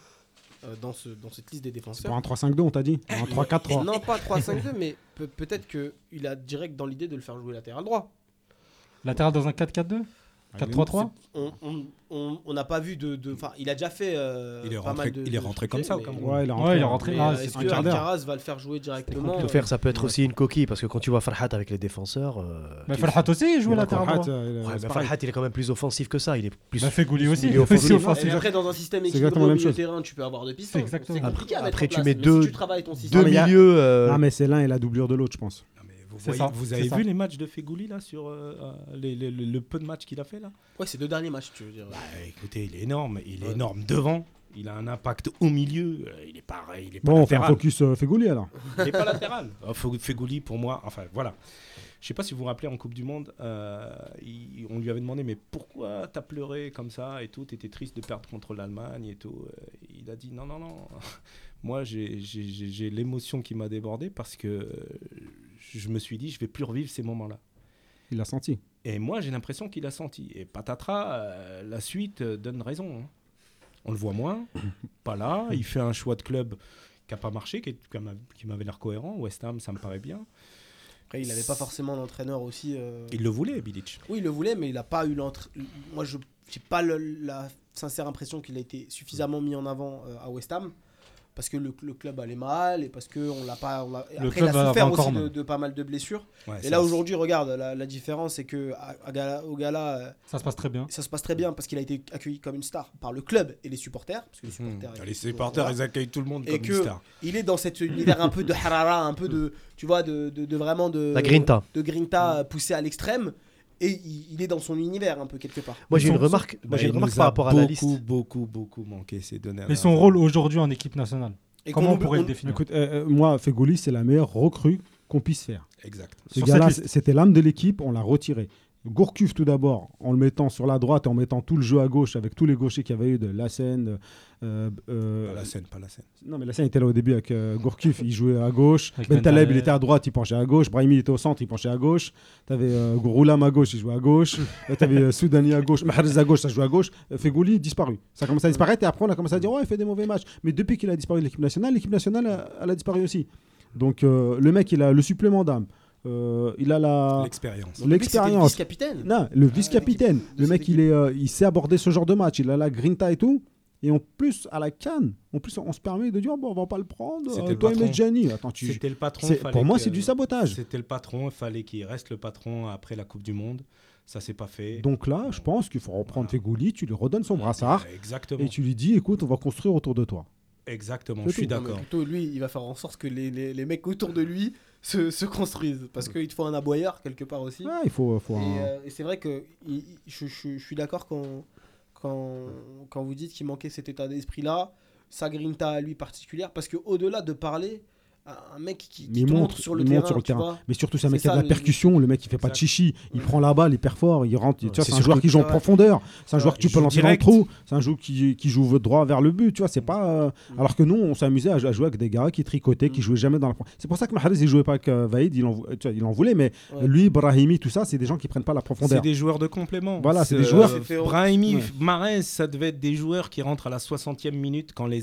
B: euh, dans, ce, dans cette liste des
C: C'est
B: défenseurs.
C: pour un 3-5-2, on t'a dit Un 3-4-3.
B: Non, pas [LAUGHS] 3-5-2, mais peut- peut-être qu'il a direct dans l'idée de le faire jouer latéral droit.
E: Latéral dans un 4-4-2 4-3-3
B: On on- on- on n'a pas vu de. Enfin, il a déjà fait. euh,
F: Il est
B: pas
F: rentré-
B: mal de-
F: il est
B: de
F: rentré
B: trucs,
F: comme ça au
B: mais-
F: Cameroun.
C: Ouais, il est rentré.
E: Ouais, il est rentré. Ah,
B: euh,
E: c'est
B: est-ce
C: un
B: que
C: quart d'heure.
B: Alcaraz va le faire jouer directement
D: Le faire, ça peut être aussi une coquille parce que quand tu vois Farhat avec les défenseurs. euh,
E: Mais Farhat aussi, il joue
C: est
E: latéral droit.
C: euh,
D: mais. Farhat, il est quand même plus offensif que ça. Il est plus.
E: Bah, Fegouli aussi.
D: Il est [LAUGHS] offensif.
E: aussi
B: Mais
E: offensif.
B: après, dans un système équilibré
C: exactement
B: au
C: la même
B: milieu terrain, tu peux avoir deux pistons.
E: C'est
B: compliqué à mettre
D: Après, tu mets deux- milieux. euh,
C: Ah, mais c'est l'un et la doublure de l'autre, je pense.
F: Vous
E: C'est
F: voyez-
E: ça,
F: vous
E: c'est
F: avez
E: ça.
F: vu les matchs de Fegouli là sur euh, euh, les- les- le, peu de matchs qu'il a fait là?
B: Ouais, c'est deux derniers matchs, tu veux dire.
F: Bah, Écoutez, il est énorme. Il est
B: Ouais.
F: énorme devant. Il a un impact au milieu. euh, Il est pareil. Il est pas
C: Bon, on fait un focus euh, Fegouli alors. [LAUGHS]
F: Il n'est pas latéral. Fegouli, pour moi, enfin voilà. Je sais pas si vous vous rappelez en Coupe du Monde, euh, il- on lui avait demandé mais pourquoi t'as pleuré comme ça et tout, t'étais triste de perdre contre l'Allemagne et tout. Il a dit non non non, [LAUGHS] moi j'ai- l'émotion qui m'a débordé parce que je me suis dit je vais plus revivre ces moments-là.
C: Il l'a senti.
F: Et moi j'ai l'impression qu'il a senti. Et patatras, euh, la suite euh, donne raison. hein. On le voit moins, [LAUGHS] pas là. Il fait un choix de club qui n'a pas marché, qui, est- qui m'a- qui m'avait l'air cohérent. West Ham, ça me paraît bien.
B: Après, il n'avait pas forcément d'entraîneur aussi. euh,
F: Il le voulait, Bilic.
B: Oui, il le voulait, mais il n'a pas eu l'entre. Moi, je n'ai pas le- la sincère impression qu'il a été suffisamment mis en avant euh, à West Ham. Parce que le, le club allait mal et parce qu'on l'a pas. on
E: Le
B: Après,
E: club
B: il a souffert aussi de, pas mal de blessures.
F: Ouais,
B: Et là, aujourd'hui, regarde, la, la différence, c'est que à- à Gala- au Gala, euh,
E: Ça se passe très bien.
B: ça se passe très bien parce qu'il a été accueilli comme une star par le club et les supporters. Parce que les
F: Hmm.
B: supporters,
F: Les
B: ils-
F: supporters,
B: voilà.
F: ils accueillent tout le monde
B: Et
F: comme
B: que-
F: une star.
B: Il est dans cet univers un peu de harara, un peu de. Tu vois, de, de, de vraiment de.
D: La grinta.
B: De grinta euh, poussé à l'extrême. Et il, il est dans son univers un peu quelque part.
D: Moi, j'ai une remarque, moi,
F: Bah,
D: une remarque par rapport à la
F: beaucoup,
D: liste.
F: Beaucoup, beaucoup manqué ces deux
E: Mais son rôle aujourd'hui en équipe nationale,
B: Et
E: comment on pourrait
B: on-
E: le définir
C: Écoute, euh, euh, moi, Fegouli, c'est la meilleure recrue qu'on puisse faire.
F: Exact.
C: Ce gars-là, c'était l'âme de l'équipe, on l'a retiré. Gourcuff tout d'abord, en le mettant sur la droite et en mettant tout le jeu à gauche avec tous les gauchers qu'il y avait eu de Lassen. euh, euh,
F: Pas la scène, pas la scène.
C: non, mais Lassen était là au début avec euh, Gourcuff, il jouait à gauche.
E: Avec
C: Ben Taleb, il était à droite, il penchait à gauche. Brahimi, il était au centre, il penchait à gauche. T'avais euh, Gouroulam à gauche, il jouait à gauche. [LAUGHS] T'avais euh, Soudani à gauche, Mahrez à gauche, ça jouait à gauche. Euh, Fegouli, disparu. Ça commence à disparaître et après, on a commencé à dire, ouais, il fait des mauvais matchs. Mais depuis qu'il a disparu de l'équipe nationale, l'équipe nationale, euh, elle a disparu aussi. Donc, euh, le mec, il a le supplément d'âme. Euh, il a la.
F: L'expérience.
B: Donc, le mec, c'était le
C: L'expérience.
B: vice-capitaine.
C: Non, le vice-capitaine. mec, il, est, euh, il sait aborder ce genre de match. Il a la grinta et tout. Et en plus, à la canne, en plus, on se permet de dire bon, on va pas le prendre.
F: C'était
C: euh,
F: le.
C: Medjani. Attends, tu.
F: C'était le patron.
C: Pour moi, c'est du sabotage.
F: C'était le patron, il fallait qu'il reste le patron après la Coupe du Monde. Ça s'est pas fait.
C: Donc là, je pense qu'il faut reprendre
F: Voilà.
C: Fegouli, tu lui redonnes son brassard
F: Exactement.
C: et tu lui dis écoute, on va construire autour de toi.
F: Exactement, je suis d'accord.
B: plutôt, lui, il va faire en sorte que les, les, les mecs autour de lui se, se construisent. Parce qu'il te faut un aboyeur quelque part aussi.
C: Ouais, il faut. faut
B: Et,
C: un-
B: euh, et c'est vrai que il- il- je, je- je suis d'accord quand, quand, quand vous dites qu'il manquait cet état d'esprit-là, sa grinta à lui particulière, parce qu'au-delà de parler, un mec qui, qui
C: Il
B: te
C: montre,
B: montre sur le terrain,
C: sur le terrain. Mais surtout, c'est un
B: C'est
C: mec qui a de
B: ça,
C: la
B: le-
C: percussion. Le mec, il fait pas de chichi. Il
B: Ouais.
C: prend la balle, il perd fort, il rentre. Tu vois,
D: c'est
C: c'est un joueur qui joue en profondeur. C'est un joueur que tu peux lancer dans le trou. C'est un joueur qui, qui joue droit vers le but. Tu vois, c'est pas. euh,
B: Mm.
C: Alors que nous, on s'amusait à, à jouer avec des gars qui tricotaient, qui
B: Mm.
C: jouaient jamais dans la. C'est pour ça que Mahrez, il jouait pas avec euh, Vaïd. Il en, il voulait, mais
B: Ouais.
C: lui, Brahimi, tout ça, c'est des gens qui prennent pas la
F: C'est
C: profondeur.
F: des joueurs de complément.
C: Voilà, c'est des
F: euh,
C: joueurs-
B: C'était-
F: Brahimi. Mahrez, ça devait être des joueurs qui rentrent à la 60e minute quand les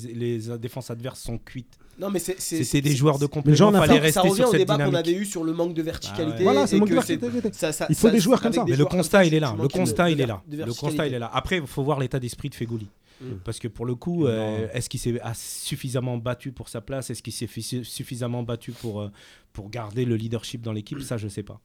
F: défenses adverses sont cuites.
B: Non, mais c'est, c'est-
F: C'était des joueurs de
C: Mais les gens
F: complément.
C: en
F: Fallait
C: Afrique,
B: ça
F: rester
B: revient
F: sur
B: au
F: cette
B: débat qu'on avait eu sur le manque de verticalité.
F: Ah ouais.
C: Voilà, c'est
B: et
C: le manque
B: que
C: de
B: c'est-
C: verticalité.
B: ça- ça-
C: Il faut
B: ça-
C: des joueurs comme
B: avec
C: ça.
B: des
F: Mais le
B: joueurs
F: constat, il est
B: tu
F: là. Le
B: manques de-
F: constat, il
B: de
F: est là.
B: de
F: Le constat, il est là. Après, il faut voir l'état d'esprit de Fegouli.
B: Mm.
F: Parce que pour le coup, euh, est-ce qu'il s'est a suffisamment battu pour sa place? Est-ce qu'il s'est fi- suffisamment battu pour, euh, pour garder le leadership dans l'équipe? Ça, je sais pas.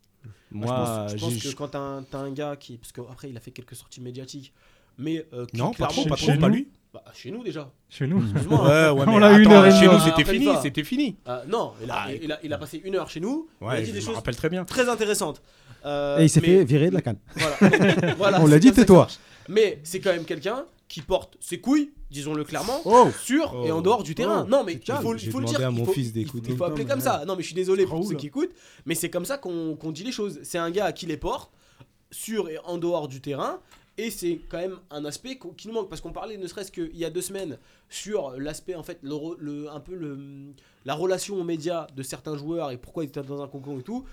F: Moi,
B: Moi, je pense, je pense
F: j'ai-
B: que quand t'as un, t'as un gars qui. Parce qu'après, il a fait quelques sorties médiatiques. Mais euh, qui
F: Non, pas
B: clairement
F: trop, pas
E: chez
F: trop,
E: nous,
F: pas lui.
B: Bah, chez nous déjà.
E: Chez nous.
B: Excuse-moi.
F: Ouais, ouais, [LAUGHS]
E: On
F: mais
E: eu une heure
F: Chez nous,
B: Ah,
F: c'était fini, c'était fini.
B: Euh, non, il a,
F: Ah,
B: il, a, il a passé une heure chez nous. il a
F: Ouais,
B: dit
F: je
B: des
F: me
B: choses
F: rappelle très bien.
B: très intéressantes. Euh,
C: Et il s'est
B: mais-
C: fait virer de la canne.
B: Voilà. [LAUGHS] Voilà,
C: On l'a dit, tais-toi.
B: Mais c'est quand même quelqu'un qui porte ses couilles, disons-le clairement,
C: Oh
B: sur et en dehors du terrain.
C: Oh,
B: non, mais il faut, il le dire.
F: à
B: il
F: mon
B: faut-
F: fils
B: il-
F: d'écouter.
B: Il faut appeler comme ça. Non, mais je suis désolé pour ceux qui écoutent, mais c'est comme ça qu'on qu'on dit les choses. C'est un gars qui les porte sur et en dehors du terrain. Et c'est quand même un aspect qui nous manque parce qu'on parlait ne serait-ce qu'il y a deux semaines sur l'aspect en fait le- un peu le, la relation aux médias de certains joueurs et pourquoi ils étaient dans un concours et tout.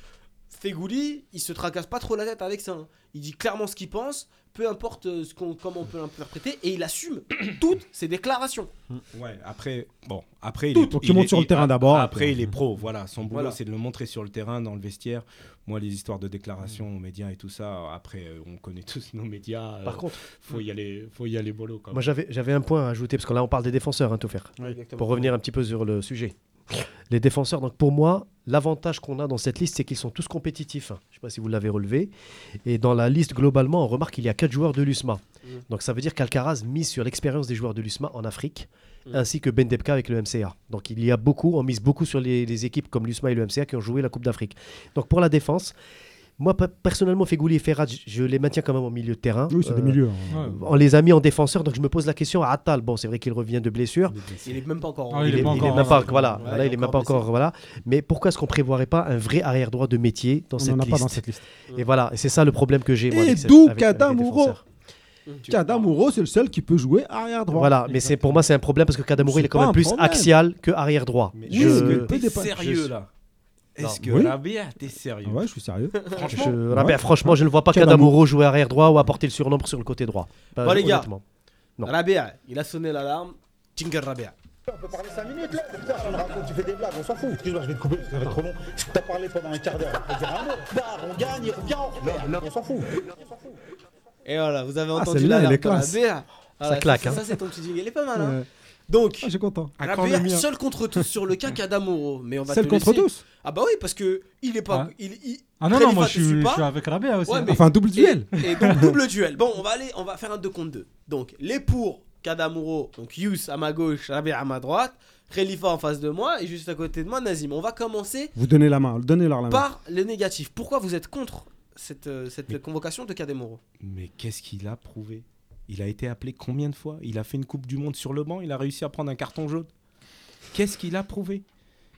B: Fegouli, il se tracasse pas trop la tête avec ça. hein. Il dit clairement ce qu'il pense, peu importe euh, ce qu'on, comment on peut l'interpréter, et il assume [COUGHS] toutes ses déclarations.
F: Ouais, après, bon, après, il
C: Tout,
F: est-
C: donc
F: il
C: tu montes
F: est-
C: sur le
F: il-
C: terrain d'abord,
F: Après,
C: après.
F: il est pro, voilà. Son boulot,
B: Voilà.
F: c'est de le montrer sur le terrain, dans le vestiaire. Moi, les histoires de déclaration aux médias et tout ça, après, euh, on connaît tous nos médias. euh,
D: Par contre,
F: faut y aller, faut y aller. Quand
D: moi j'avais j'avais un point à ajouter, parce que là on parle des défenseurs, hein, tout faire. Pour revenir un petit peu sur le sujet. Les défenseurs, donc pour moi, l'avantage qu'on a dans cette liste, c'est qu'ils sont tous compétitifs. Je ne sais pas si vous l'avez relevé. Et dans la liste, globalement, on remarque qu'il y a 4 joueurs de l'USMA.
B: Mm.
D: Donc ça veut dire qu'Alcaraz mise sur l'expérience des joueurs de l'USMA en Afrique,
B: Mm.
D: ainsi que Bendebka avec le MCA. Donc il y a beaucoup, on mise beaucoup sur les, les équipes comme l'USMA et le MCA qui ont joué la Coupe d'Afrique. Donc pour la défense, moi pe- personnellement, Fegouli et Ferrat, je- les maintiens quand même au milieu de terrain.
C: Oui, c'est des
D: Euh,
C: milieux. hein.
E: Ouais.
D: On les a mis en défenseur, donc je me pose la question à Attal. Bon, c'est vrai qu'il revient de blessure.
B: Il est même pas encore. en-
E: il est pas encore
D: même pas, voilà,
B: Ouais,
D: voilà,
B: il est
D: même pas
B: encore
D: encore, voilà. Mais pourquoi est-ce qu'on prévoirait pas un vrai arrière droit de métier dans
C: On
D: cette
C: n'en a
D: liste
C: pas dans cette liste.
D: Et voilà, et c'est ça le problème que j'ai.
C: Et d'où
D: avec les
C: Kadamuro. c'est le seul qui peut jouer arrière droit.
D: Voilà, mais c'est pour moi c'est un problème parce que Kadamuro il est quand même plus
C: problème.
D: axial que arrière droit.
F: Mais
D: Je-
F: sérieux là Est-ce que
C: Oui.
F: Rabia, t'es sérieux?
C: Ah ouais, je suis sérieux. [LAUGHS]
F: Franchement,
D: je- Rabia, franchement, je ne vois pas
C: Kadamuro.
D: Kadamuro jouer arrière droit ou apporter le surnombre sur le côté droit. Pas-
B: Bon, les gars.
D: Non.
B: Rabia, il a sonné l'alarme. Tinker Rabia.
I: On peut parler 5 minutes là, putain, racontes, tu fais des blagues, on s'en fout. Excuse-moi, je vais te couper parce que ça va être trop long. Si t'as parlé pendant un quart d'heure, on peut dire un mot. Barre, on gagne, on revient, on. On s'en fout.
B: Et voilà, vous avez
C: Ah,
B: entendu
C: celle-là,
B: l'alarme de. Rabia. Voilà,
D: claque,
B: Ça,
D: hein.
B: ça, c'est ton petit jingle. Il est pas mal. Hein. Donc,
C: Ah, content.
F: Quand
B: seul contre tous sur le cas Kadamuro. Mais on va te
C: contre
B: laisser-
C: tous.
B: Ah bah oui, parce que il est pas.
E: Ouais.
B: Il, il-
E: Ah non, non,
B: Khalifa
E: moi
B: te
E: je suis,
B: suit
E: je
B: pas.
E: suis avec Rabia aussi.
B: Ouais,
E: hein.
B: mais-
C: Enfin, double duel.
B: Et, et donc double duel. Bon, on va aller, on va faire un 2 contre 2. Donc les pour Kadamuro, donc Yous à ma gauche, Rabia à ma droite, Khalifa en face de moi et juste à côté de moi Nazim. On va commencer
C: Vous donnez la main, donnez-leur la main.
B: par le négatif. Pourquoi vous êtes contre cette, euh, cette convocation de Kadamuro
F: Mais qu'est-ce qu'il a prouvé? Il a été appelé combien de fois? Il a fait une Coupe du Monde sur le banc, il a réussi à prendre un carton jaune. Qu'est-ce qu'il a prouvé?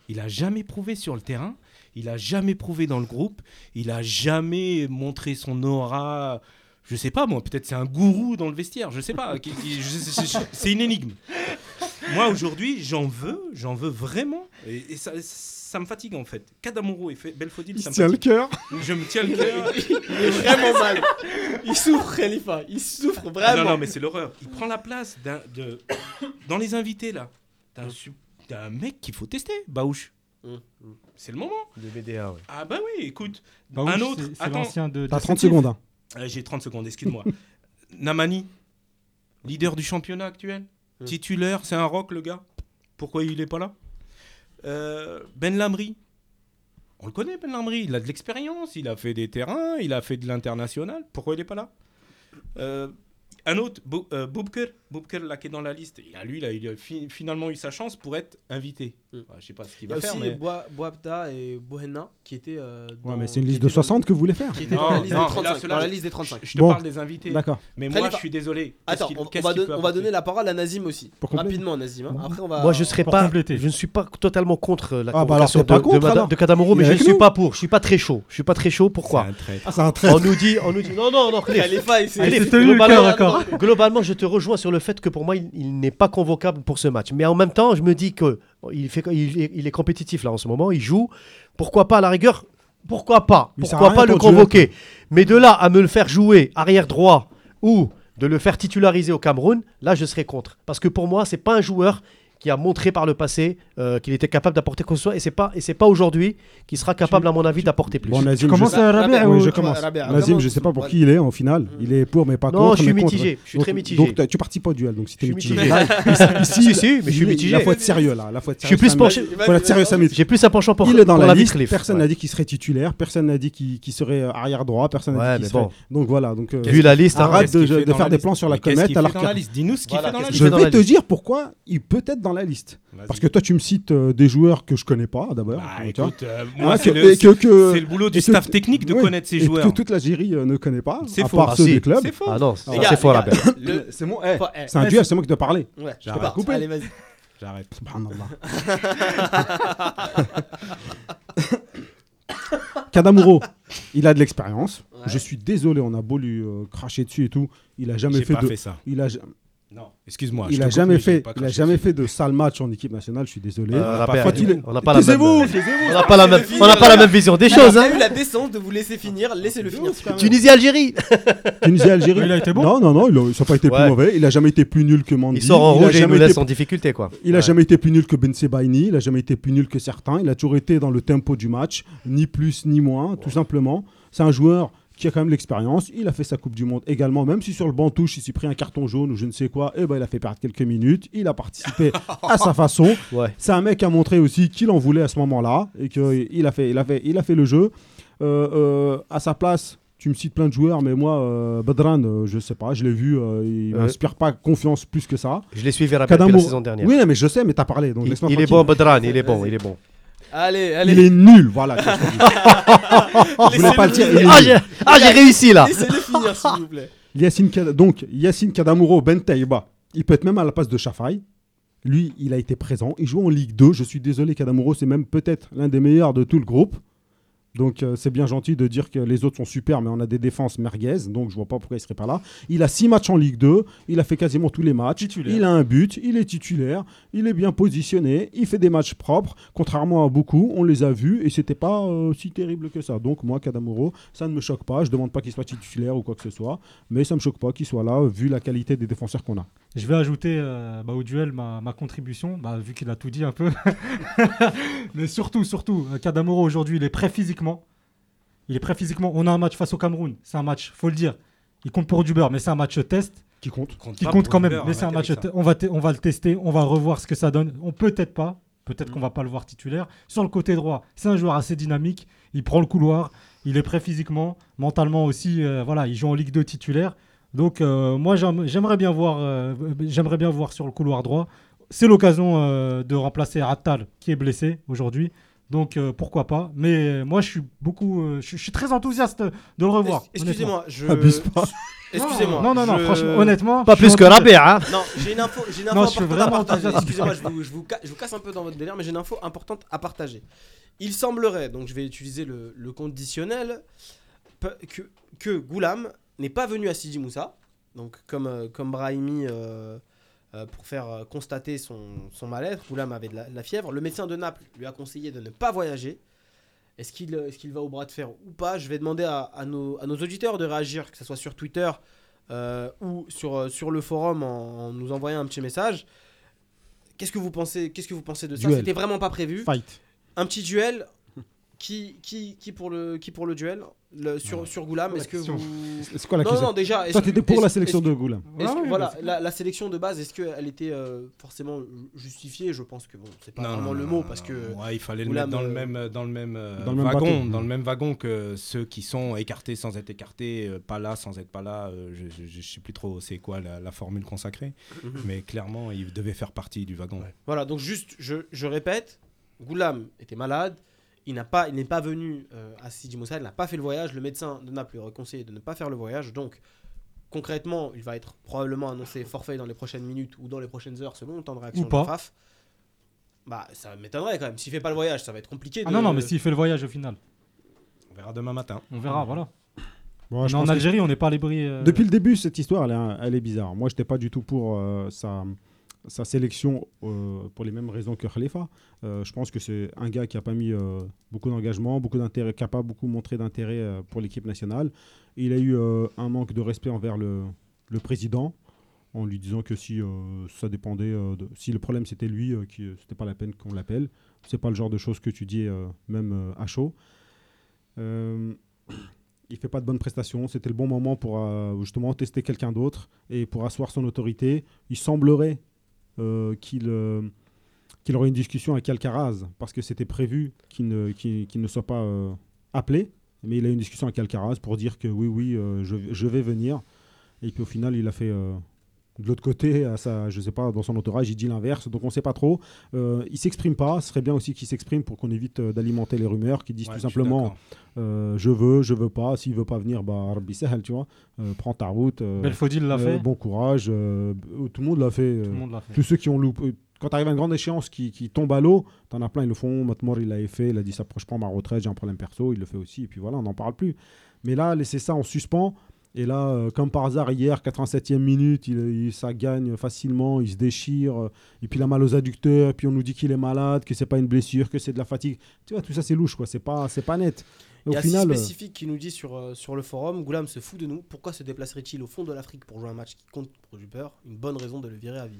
F: Il a jamais prouvé sur le terrain, il a jamais prouvé dans le groupe, il a jamais montré son aura. Je sais pas moi, peut-être c'est un gourou dans le vestiaire, je sais pas. C'est une énigme. Moi aujourd'hui, j'en veux, j'en veux vraiment, et ça, ça me fatigue en fait. Kadamuro et Belfodil,
C: Il
F: ça me
C: tient le cœur.
F: Je me tiens le cœur.
B: Il est vraiment mal. Il souffre Khalifa. Il souffre
F: Ah
B: vraiment.
F: Non, non, mais c'est l'horreur. Il prend la place d'un, de, dans les invités, là, su- d'un mec qu'il faut tester, Baouche.
B: Hum,
F: C'est le moment.
D: De BDA, ouais.
F: Ah bah oui, écoute. Un
E: oui,
F: autre,
E: c'est- C'est
F: attends.
E: l'ancien de.
C: T'as
E: de
C: 30
E: Sétif.
C: secondes. hein.
F: Euh, j'ai 30 secondes, excuse-moi. [LAUGHS] Namani, leader du championnat actuel.
B: Hum.
F: Titulaire, c'est un rock, le gars. Pourquoi il est pas là? Euh, Ben Lamri. On le connaît, Ben Lamri. Il a de l'expérience, il a fait des terrains, il a fait de l'international. Pourquoi il est pas là? Euh, Un autre, Bo- euh. Boubker, là, qui est dans la liste. Il a, lui, là, il a fi- finalement eu sa chance pour être invité.
B: Hum.
F: Enfin, je sais pas ce qu'il
B: Il y a
F: va faire,
B: aussi
F: mais...
B: Boa- Boabda et Bohenna qui étaient. euh,
C: Ouais, mais c'est une liste de
B: étaient dans-
C: 60 que vous voulez faire.
B: Qui étaient dans la liste
F: non,
B: des
F: là,
B: 35.
F: ceux-là,
B: Dans la
F: je-
B: liste des 35.
F: Je te
C: Bon.
F: parle des invités.
C: D'accord.
F: Mais moi, je suis désolé.
B: Attends, on, va, don- on va donner la parole à Nazim aussi.
C: Pour.
B: Rapidement, Nazim. hein.
C: Bon.
B: Après, on va.
D: Moi, je serais
E: pour
D: pas,
E: compléter.
D: je ne suis pas totalement contre la
C: Ah, bah alors,
D: convocation de,
C: Il
D: mais je ne suis pas pour. Je suis pas très chaud. Je suis pas très chaud. Pourquoi
F: C'est un traître.
C: C'est un traître.
D: On nous dit, on nous dit, non, non, non, globalement, je te rejoins sur le fait que pour moi, il, il n'est pas convocable pour ce match. Mais en même temps, je me dis que il, fait, il, est- il est compétitif là en ce moment. Il joue. Pourquoi pas à la rigueur? Pourquoi pas? Pourquoi pas le convoquer? Mais de là à me le faire jouer arrière droit ou de le faire titulariser au Cameroun, là, je serais contre. Parce que pour moi, c'est pas un joueur qui a montré par le passé euh, qu'il était capable d'apporter quoi que ce soit. Et c'est pas, et c'est pas aujourd'hui qu'il sera capable, à mon avis, d'apporter plus.
C: Bon, Nazim,
E: commences
C: je...
E: à
B: Rabia,
C: Oui,
E: ou-
C: je commence.
B: Rabia,
C: Nazim, je
B: tu-
C: sais pas pour qui il est en finale. Il est pour, mais pas
D: Non,
C: contre.
D: je suis
C: contre.
D: mitigé, je suis
C: Donc-
D: très mitigé.
C: Donc, tu participes pas au duel. Donc, si t'es mitigé.
D: mitigé. [LAUGHS]
C: Là, ici,
D: Si, si, mais je suis
C: il-
D: mitigé.
C: Il faut être sérieux là. Là, faut être
D: Je suis
C: sérieux,
D: plus penché.
C: Faut être sérieux, Samit.
D: J'ai plus un penchant pour,
C: Il est dans la,
D: la
C: liste. Personne n'a dit qu'il serait titulaire. Personne n'a dit qu'il serait arrière droit. Personne n'a dit qu'il serait. Donc voilà. Donc euh,
D: Vu la liste, hein,
C: arrête de, de faire
F: la
C: des plans sur la comète alors
F: la Dis-nous ce qu'il fait dans la liste.
C: je vais
D: la
C: te dire pourquoi il peut être dans la liste. Parce que toi, tu me euh, des joueurs que je connais pas d'abord.
F: Bah, euh,
C: Hein,
F: c'est
C: que-
F: le,
C: et que- que-
F: c'est le boulot du staff technique de
C: oui,
F: connaître ces
C: et
F: joueurs.
C: que toute l'Algérie euh, ne connaît pas,
F: C'est
C: à
F: faux.
C: part
D: Ah,
C: ceux
D: si.
C: des clubs.
F: C'est faux.
D: Ah non, c'est faux,
C: mon- un duel, c'est moi qui dois parler.
B: Ouais, je
F: J'arrête.
B: peux pas.
C: Couper.
B: Allez, vas-y.
F: J'arrête.
C: Subhanallah. [LAUGHS] Kadamuro, il a de l'expérience.
B: Ouais.
C: Je suis désolé, on a beau lui euh, cracher dessus et tout. Il a jamais
F: J'ai
C: fait
F: pas
C: de.
F: fait ça.
C: Il a,
F: Non, excuse-moi.
C: il
F: je
C: a
F: te coupe,
C: jamais fait, il a jamais fait de sale match en équipe nationale. Je suis désolé.
D: Euh, on n'a pas la même. On n'a pas la même. On n'a pas la même vision des choses.
B: il a
D: Hein.
B: eu la décence de vous laisser finir. Laissez-le finir. s'il vous plaît.
D: Tunisie, Algérie.
C: Tunisie, Algérie.
E: Il a été bon
C: Non, non, non, il a, ça n'a pas été plus mauvais. Il a jamais été plus nul que Mandy.
D: Il sort en rouge et il nous laisse en difficulté, quoi.
C: Il a
D: Ouais.
C: jamais été plus nul que Ben Sebaini, il a jamais été plus nul que certains, il a toujours été dans le tempo du match, ni plus ni moins, tout simplement. C'est un joueur qui a quand même l'expérience, il a fait sa Coupe du Monde également, même si sur le banc touche, il s'est pris un carton jaune ou je ne sais quoi, et ben il a fait perdre quelques minutes, il a participé [LAUGHS] à sa façon.
D: Ouais.
C: C'est un mec qui a montré aussi qu'il en voulait à ce moment-là et qu'il a fait, il a fait, il a fait le jeu. Euh, euh, à sa place, tu me cites plein de joueurs, mais moi, euh, Badran, euh, je sais pas, je l'ai vu, euh, il
D: Ouais.
C: m'inspire pas confiance plus que ça.
D: Je l'ai suivi rapidement la saison dernière.
C: Oui, mais je sais, mais t'as parlé, donc
D: Il, il est bon, Badran, il est bon, il est bon.
B: Allez,
C: Il
B: allez.
C: est nul, voilà. [LAUGHS] je voulais pas le dire. il est
D: Ah,
C: nul.
D: j'ai ah, j'ai réussi là.
B: Laissez-le finir, s'il vous plaît. [LAUGHS]
C: Yacine Kad- donc, Yacine Kadamuro, Ben Taïba, il peut être même à la place de Chafai. Lui, il a été présent. Il joue en Ligue 2. Je suis désolé, Kadamuro, c'est même peut-être l'un des meilleurs de tout le groupe. Donc, euh, c'est bien gentil de dire que les autres sont super, mais on a des défenses merguez. Donc, je vois pas pourquoi il serait pas là. Il a six matchs en Ligue 2. Il a fait quasiment tous les matchs.
E: Titulaire.
C: Il a un but. Il est titulaire. Il est bien positionné. Il fait des matchs propres. Contrairement à beaucoup, on les a vus et c'était pas euh, si terrible que ça. Donc, moi, Kadamuro, ça ne me choque pas. Je demande pas qu'il soit titulaire ou quoi que ce soit. Mais ça me choque pas qu'il soit là, vu la qualité des défenseurs qu'on a.
E: Je vais ajouter euh, bah, au duel ma, ma contribution, bah, vu qu'il a tout dit un peu. [LAUGHS] Mais surtout, surtout, euh, Kadamoro aujourd'hui, il est prêt physiquement. Il est prêt physiquement. On a un match face au Cameroun. C'est un match, faut le dire. Il compte pour du beurre, mais c'est un match test
C: Qui compte
F: Compte
E: qui compte quand même.
F: beurre,
E: Mais c'est un match. On va, te- on va le tester. On va revoir ce que ça donne. On peut-être pas. Peut-être qu'on va pas le voir titulaire. Sur le côté droit, c'est un joueur assez dynamique. Il prend le couloir. Il est prêt physiquement, mentalement aussi. euh, voilà, il joue en Ligue 2 titulaire. Donc euh, moi j'aime- j'aimerais bien voir, euh, j'aimerais bien voir sur le couloir droit. C'est l'occasion euh, de remplacer Attal qui est blessé aujourd'hui. Donc euh, pourquoi pas. Mais moi je suis beaucoup, euh, je, je suis très enthousiaste de le revoir.
B: Excusez-moi, je.
C: Abuse pas. [LAUGHS]
B: Excusez-moi.
E: Non non non,
B: je-
E: franchement, honnêtement.
D: Pas plus que. Rabia, hein.
B: Non, j'ai une info, j'ai une info
E: Non, je suis
B: importante à
E: vraiment
B: partager. Excusez-moi, je vous, je, vous ca- je vous casse un peu dans votre délire, mais j'ai une info importante à partager. Il semblerait, donc je vais utiliser le, le conditionnel, que, que Goulam n'est pas venu à Sidi Moussa, donc comme, euh, comme Brahimi, euh, euh, pour faire constater son, son mal-être. Goulam avait de la, de la fièvre. Le médecin de Naples lui a conseillé de ne pas voyager. Est-ce qu'il est qu'il va au bras de fer ou pas? Je vais demander à, à nos, à nos auditeurs de réagir, que ce soit sur Twitter euh, ou sur, sur le forum en, en nous envoyant un petit message. Qu'est-ce que vous pensez Qu'est-ce que vous pensez de ça? C'était vraiment pas prévu.
C: Fight.
B: Un petit duel. Qui, qui, qui pour le qui pour le duel? Le, sur sur Goulam
E: La
B: Est-ce que vous
C: C'est quoi la
B: non
C: question?
B: non déjà
C: Toi, t'étais pour la sélection de Goulam.
B: est-ce que-
E: Ouais,
B: voilà, la, la sélection de base, est-ce qu'elle était euh, forcément justifiée? Je pense que bon, c'est pas
F: Non,
B: vraiment
F: non,
B: le mot
F: non,
B: parce que
F: Ouais, il fallait le
B: Goulam,
F: mettre dans le
B: euh,
F: même, dans le même, euh,
C: dans le même
F: wagon,
C: bateau.
F: dans le même wagon que ceux qui sont écartés sans être écartés, euh, pas là sans être pas là. je, je, je sais plus trop c'est quoi la, la formule consacrée,
B: Mhm.
F: mais clairement il devait faire partie du wagon.
B: Voilà, donc juste, je, je répète, Goulam était malade, il n'a pas, il n'est pas venu euh, à Sidi Moussa, il n'a pas fait le voyage, le médecin de Naples lui a conseillé de ne pas faire le voyage, donc concrètement, il va être probablement annoncé forfait dans les prochaines minutes ou dans les prochaines heures selon le temps de réaction
E: Ou pas.
B: de FAF. Bah, ça m'étonnerait quand même. S'il fait pas le voyage, ça va être compliqué.
E: Ah non non, mais s'il fait le voyage au final,
F: On verra demain matin.
E: on verra. Voilà.
C: Bon, je
E: mais en
C: que-
E: Algérie, on n'est pas à l'abri. euh,
C: Depuis le début, cette histoire, elle est, elle est bizarre. Moi, je n'étais pas du tout pour euh, sa, sa sélection euh, pour les mêmes raisons que Khalifa. Euh, je pense que c'est un gars qui n'a pas mis euh, beaucoup d'engagement, beaucoup d'intérêt, qui n'a pas beaucoup montré d'intérêt pour l'équipe nationale. Il a eu un manque de respect envers le, président. en lui disant que si ça dépendait, si le problème c'était lui, qui c'était pas la peine qu'on l'appelle. C'est pas le genre de choses que tu dis même à chaud. Il fait pas de bonnes prestations. C'était le bon moment pour justement tester quelqu'un d'autre et pour asseoir son autorité. Il semblerait qu'il euh, qu'il aurait une discussion avec Alcaraz parce que c'était prévu qu'il ne, ne soit pas euh, appelé. Mais il a eu une discussion avec Alcaraz pour dire que oui, oui, euh, je, je vais venir. Et puis au final, il a fait euh, de l'autre côté, à sa, je sais pas, dans son entourage, il dit l'inverse. Donc on ne sait pas trop. Euh, il s'exprime pas. Ce serait bien aussi qu'il s'exprime pour qu'on évite euh, d'alimenter les rumeurs, qu'il disent
F: Ouais,
C: tout simplement euh, je veux, je veux pas. S'il veut pas venir, bah, Rabbi Sahel, tu vois. Euh, prends ta route. euh,
E: Belfodil l'a
C: euh,
E: fait.
C: Bon courage. euh, tout le monde l'a fait.
E: Tout
C: euh,
E: le monde l'a fait.
C: tous ceux qui ont loupé. Quand tu arrives à une grande échéance qui, qui tombe à l'eau, t'en as plein, ils le font. Matmore, il l'avait fait. Il a dit ça, je prends ma retraite, j'ai un problème perso. Il le fait aussi. Et puis voilà, on n'en parle plus. Mais là, laisser ça en suspens. Et là, euh, comme par hasard, hier, 87e minute, il, il- ça gagne facilement, il se déchire. euh, et puis il a mal aux adducteurs. Et puis on nous dit qu'il est malade, que c'est pas une blessure, que c'est de la fatigue. Tu vois, tout ça, c'est louche, quoi. C'est pas, c'est pas net.
B: Il y a
C: final, euh,
B: spécifique qui nous dit sur, euh, sur le forum Goulam se fout de nous. Pourquoi se déplacerait-il au fond de l'Afrique pour jouer un match qui compte pour du peur Une bonne raison de le virer à vie.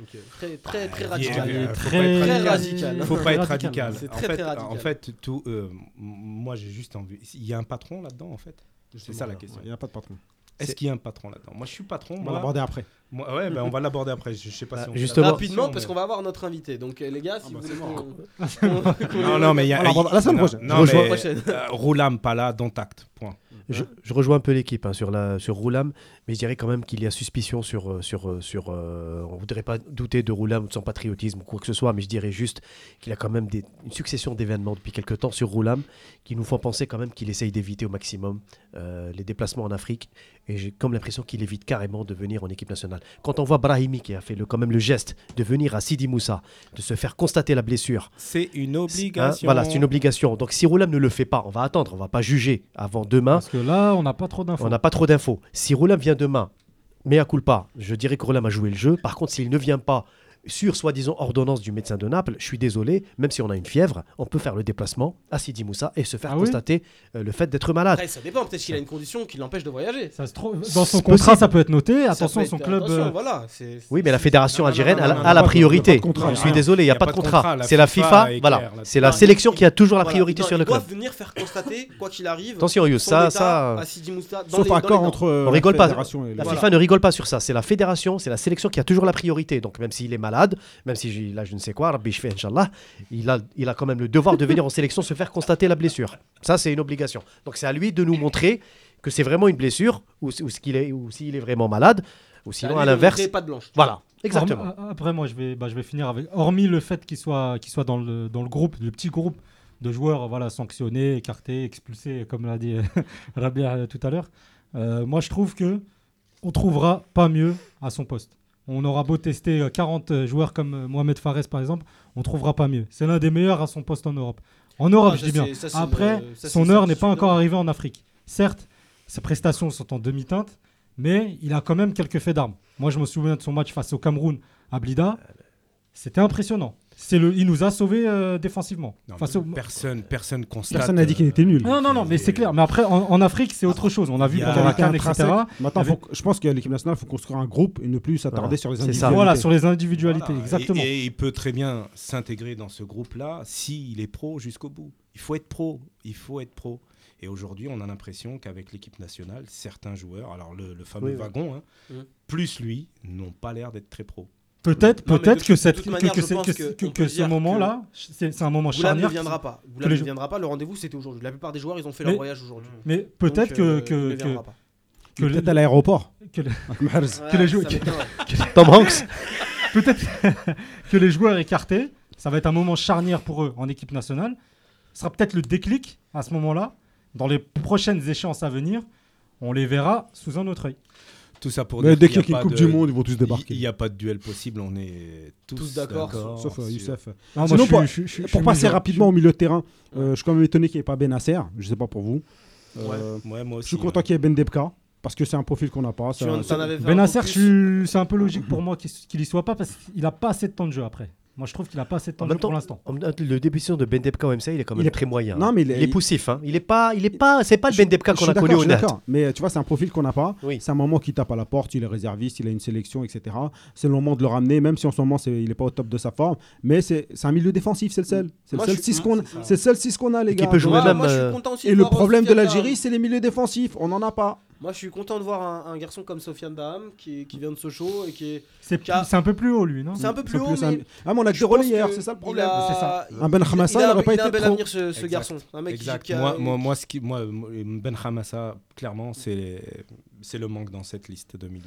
B: Donc, très, très, très
F: il est-
B: radical.
F: il très-
B: pas être
F: très
B: radical.
F: Faut pas être radical.
B: C'est
F: En
B: très,
F: fait,
B: très radical.
F: En fait, tout, euh, moi j'ai juste envie. Il y a un patron là-dedans en fait? C'est ça la question.
C: Il n'y a pas de patron.
F: Est-ce qu'il y a un patron là-dedans? Moi je suis patron.
C: On va l'aborder après.
F: Moi, ouais, ben, on va l'aborder après. Je, je sais pas
D: Ah,
F: si on
D: justement-
B: Rapidement, parce qu'on va avoir notre invité. Donc, euh, les gars, si
C: bah,
B: vous voulez qu'on- qu'on- [LAUGHS]
F: Non, non, mais il y a.
C: La semaine prochaine.
F: Non,
B: Je rejoins
F: mais,
B: prochaine.
F: euh, Roulam, pas là, dans tact. Point.
D: Je, je rejoins un peu l'équipe hein, sur, la, sur Roulam, mais je dirais quand même qu'il y a suspicion sur. euh, sur, sur euh, on ne voudrait pas douter de Roulam ou de son patriotisme ou quoi que ce soit, mais je dirais juste qu'il y a quand même des- une succession d'événements depuis quelques temps sur Roulam qui nous font penser quand même qu'il essaye d'éviter au maximum euh, les déplacements en Afrique. Et j'ai comme l'impression qu'il évite carrément de venir en équipe nationale. Quand on voit Brahimi qui a fait le, quand même le geste de venir à Sidi Moussa, de se faire constater la blessure,
F: C'est une
D: Hein,
F: obligation.
D: voilà, c'est une obligation. Donc si Roulam ne le fait pas, on va attendre, on va pas juger avant demain.
E: Parce que là, on n'a pas trop d'infos.
D: On n'a pas trop d'infos. Si Roulam vient demain, mais à culpa, je dirais que Roulam a joué le jeu. Par contre, s'il ne vient pas sur soi-disant ordonnance du médecin de Naples, je suis désolé, même si on a une fièvre, on peut faire le déplacement à Sidi Moussa et se faire
E: Ah oui
D: constater euh, le fait d'être malade.
B: Après, ça dépend. Peut-être qu'il a une condition qui l'empêche de voyager.
E: Ça se trouve,
D: C'est
E: dans son
D: possible.
E: contrat, ça peut être noté. Attention,
B: peut
E: son
B: être-
E: club.
B: attention,
E: euh,
B: voilà, c'est-
D: Oui, mais la fédération
F: Non,
D: algérienne
F: non,
D: a,
F: non,
D: la- a priorité. Je suis désolé, il n'y a, pas de contrat. C'est la
F: FIFA
D: voilà. C'est la sélection qui a toujours la priorité sur le
B: ils doivent
D: club.
B: venir faire constater, quoi qu'il arrive.
D: Attention, Yous, ça, ça.
C: Sauf accord entre.
D: On rigole pas.
C: fédération et
D: La FIFA ne rigole pas sur ça. C'est la fédération, c'est la sélection qui a toujours la priorité. Donc même s'il est malade, même si j'ai- là je ne sais quoi, Rabbi Inch'Allah, il a, il a quand même le devoir de venir en sélection se faire constater la blessure. Ça, c'est une obligation. Donc c'est à lui de nous montrer que c'est vraiment une blessure ou, qu'il est, ou s'il est vraiment malade, ou sinon à l'inverse.
B: pas de blanche.
D: Voilà, exactement.
E: Hormis- a- Après, moi, je vais, bah, je vais finir avec. Hormis le fait qu'il soit, qu'il soit dans, le, dans le groupe, le petit groupe de joueurs voilà, sanctionnés, écartés, expulsés, comme l'a dit [LAUGHS] Rabia euh, tout à l'heure, euh, moi, je trouve que on trouvera pas mieux à son poste. On aura beau tester euh, 40 joueurs comme euh, Mohamed Fares, par exemple, on trouvera pas mieux. C'est l'un des meilleurs à son poste en Europe. En Europe,
B: Ah,
E: je dis bien.
B: ça,
E: Après,
B: euh, ça,
E: son heure n'est pas encore arrivée en Afrique. Certes, ses prestations sont en demi-teinte, mais il a quand même quelques faits d'armes. Moi, je me souviens de son match face au Cameroun à Blida. C'était impressionnant. C'est le, il nous a sauvés euh, défensivement.
F: Non,
E: Face au-
F: Personne, personne constate.
C: Personne n'a dit qu'il était nul.
E: Non, non, non, mais c'est clair. Mais après, en, en Afrique, c'est autre chose. On a vu
F: il y a-
E: etc.
C: intrinsèque. Maintenant, je pense que l'équipe nationale, il faut construire un groupe et ne plus s'attarder
D: Voilà.
C: sur les
D: C'est ça.
C: individualités.
E: Voilà, sur les individualités,
F: Voilà.
E: exactement.
F: Et, et il peut très bien s'intégrer dans ce groupe-là s'il est pro jusqu'au bout. Il faut être pro. Il faut être pro. Et aujourd'hui, on a l'impression qu'avec l'équipe nationale, certains joueurs, alors le, le fameux
D: Oui, oui.
F: wagon, hein,
B: Mm.
F: plus lui, n'ont pas l'air d'être très pro.
E: Peut-être, peut-être que, cette, que,
B: manière,
E: que
B: je
E: c'est-
B: pense
E: que-
B: que
E: que-
B: on
E: que
B: peut
E: ce moment-là, c'est un moment
B: Goulam
E: charnière.
B: ne viendra pas.
E: les-
B: ne viendra pas. Le rendez-vous, c'était aujourd'hui. La plupart des joueurs, ils ont fait
E: Mais-
B: leur voyage aujourd'hui.
E: Mais peut-être
B: euh,
E: que, que, que,
C: Peut-être à l'aéroport.
E: que les- [LAUGHS]
C: Mahrez.
E: que les
B: Ouais,
E: jou-
B: ça m'étonnerait.
D: Tom Hanks [LAUGHS]
E: peut-être [LAUGHS] que les joueurs écartés, ça va être un moment charnière pour eux en équipe nationale. Ce sera peut-être le déclic à ce moment-là. Dans les prochaines échéances à venir, on les verra sous un autre œil.
F: Tout ça pour
C: Mais
F: dire
C: dès
F: qu'il y a
C: y une Coupe
F: de-
C: du Monde, ils vont tous
F: Il
C: débarquer.
F: n'y a pas de duel possible, on est tous,
B: Tous d'accord,
C: Sauf euh,
F: sur-
C: Youssef.
E: Non, moi,
C: Sinon,
E: je
C: pour-
E: suis- je suis- je suis
C: Pour passer rapidement au milieu de terrain, euh, je suis quand même étonné qu'il n'y ait pas Benasser. Je ne sais pas pour vous. Euh,
F: Ouais, moi
C: Je suis content
F: ouais.
C: qu'il y ait Ben Debka parce que c'est un profil qu'on n'a pas.
B: Tu
C: C'est
B: en-
C: un-
B: t'en avais fait un
E: Benacer,
B: focus.
E: je suis- c'est un peu logique pour moi qu'il qu'il y soit pas parce qu'il n'a pas assez de temps de jeu après. Moi, je trouve qu'il a pas assez de temps
D: En
E: de jeu
D: même temps,
E: pour l'instant.
D: le début de saison de Bendebka au MCA, il est quand même
C: Il est-
D: très moyen.
C: Non, mais il est-
D: il est poussif. Hein. Il est pas, il est pas, c'est pas le Bendebka qu'on a connu au
C: d'accord. Mais tu vois, c'est un profil qu'on n'a pas.
D: Oui.
C: C'est un moment qui tape à la porte, il est réserviste, il a une sélection, etc. C'est le moment de le ramener, même si en ce moment il n'est pas au top de sa forme. Mais c'est c'est un milieu défensif, c'est le seul. C'est le seul
B: je suis-
C: 6 qu'on
B: c'est ça.
C: c'est le seul 6 qu'on a, les
D: Et qui
C: gars.
D: peut jouer même,
B: moi, je
D: euh,
B: suis content aussi
C: Et le problème de l'Algérie, c'est les milieux défensifs. On n'en a pas.
B: Moi, je suis content de voir un, un garçon comme Sofiane Daham qui, qui vient de Sochaux et qui est.
E: C'est
B: a-
E: un peu plus haut, lui, non
B: C'est un peu plus haut,
C: plus
B: mais.
C: Ah, mais on a que
B: que
C: c'est ça le problème.
B: a-
E: C'est ça.
C: Un Ben Hamassa,
B: il
C: il pas
B: il a un
C: été
B: bel avenir, ce, ce garçon. Un mec qui-
F: Exact.
B: qui a-
F: Moi, moi, moi, ce qui, moi, Ben Hamassa, clairement, c'est le manque dans cette liste de milieu.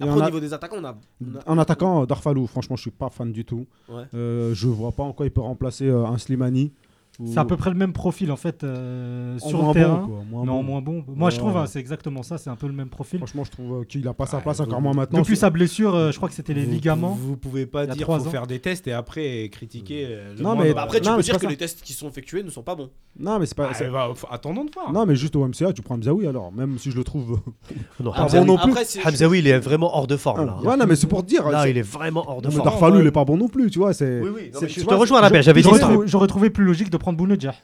C: Et
B: Après, au
C: a-
B: niveau des attaquants, on a. on a-
C: En attaquant, Darfalou, franchement, je suis pas fan du tout.
B: Ouais.
C: Euh, je vois pas en quoi il peut remplacer euh, un Slimani. Ou-
E: C'est à peu près le même profil, en fait, euh,
C: en
E: sur le terrain.
C: bon, quoi, moins
E: mais en
C: bon.
E: moins bon. Moi, je
C: Ouais.
E: trouve, hein, c'est exactement ça. C'est un peu le même profil.
C: Franchement, je trouve euh, qu'il a pas sa
F: Ouais,
C: place
F: vous-
C: encore moins maintenant.
E: Depuis sa blessure, euh, je crois que c'était les
F: Vous-
E: ligaments.
F: Vous, pouvez pas dire faut
E: ans.
F: faire des tests et après critiquer. euh, le
C: Non, mais
B: Bah, après, tu
C: Non,
B: peux dire que
C: ça.
B: les tests qui sont effectués ne sont pas bons.
C: Non, mais c'est pas.
F: Ah,
C: c'est-
F: bah, faut- attendons de voir.
C: Non, mais juste au MCA, tu prends Mzaoui alors, même si je le trouve. [LAUGHS]
D: Non,
C: Ah,
D: Hamzaoui,
C: bon non plus.
D: Hamzaoui, il est vraiment hors de forme. Là,
C: ouais, non, mais c'est pour te dire.
D: Là, il est vraiment hors de forme.
C: Darfalou, il est pas bon non plus, tu vois. C'est.
D: Je te rejoins, Rabia, j'avais dit
E: J'aurais trouvé plus logique de prendre Bounedjah.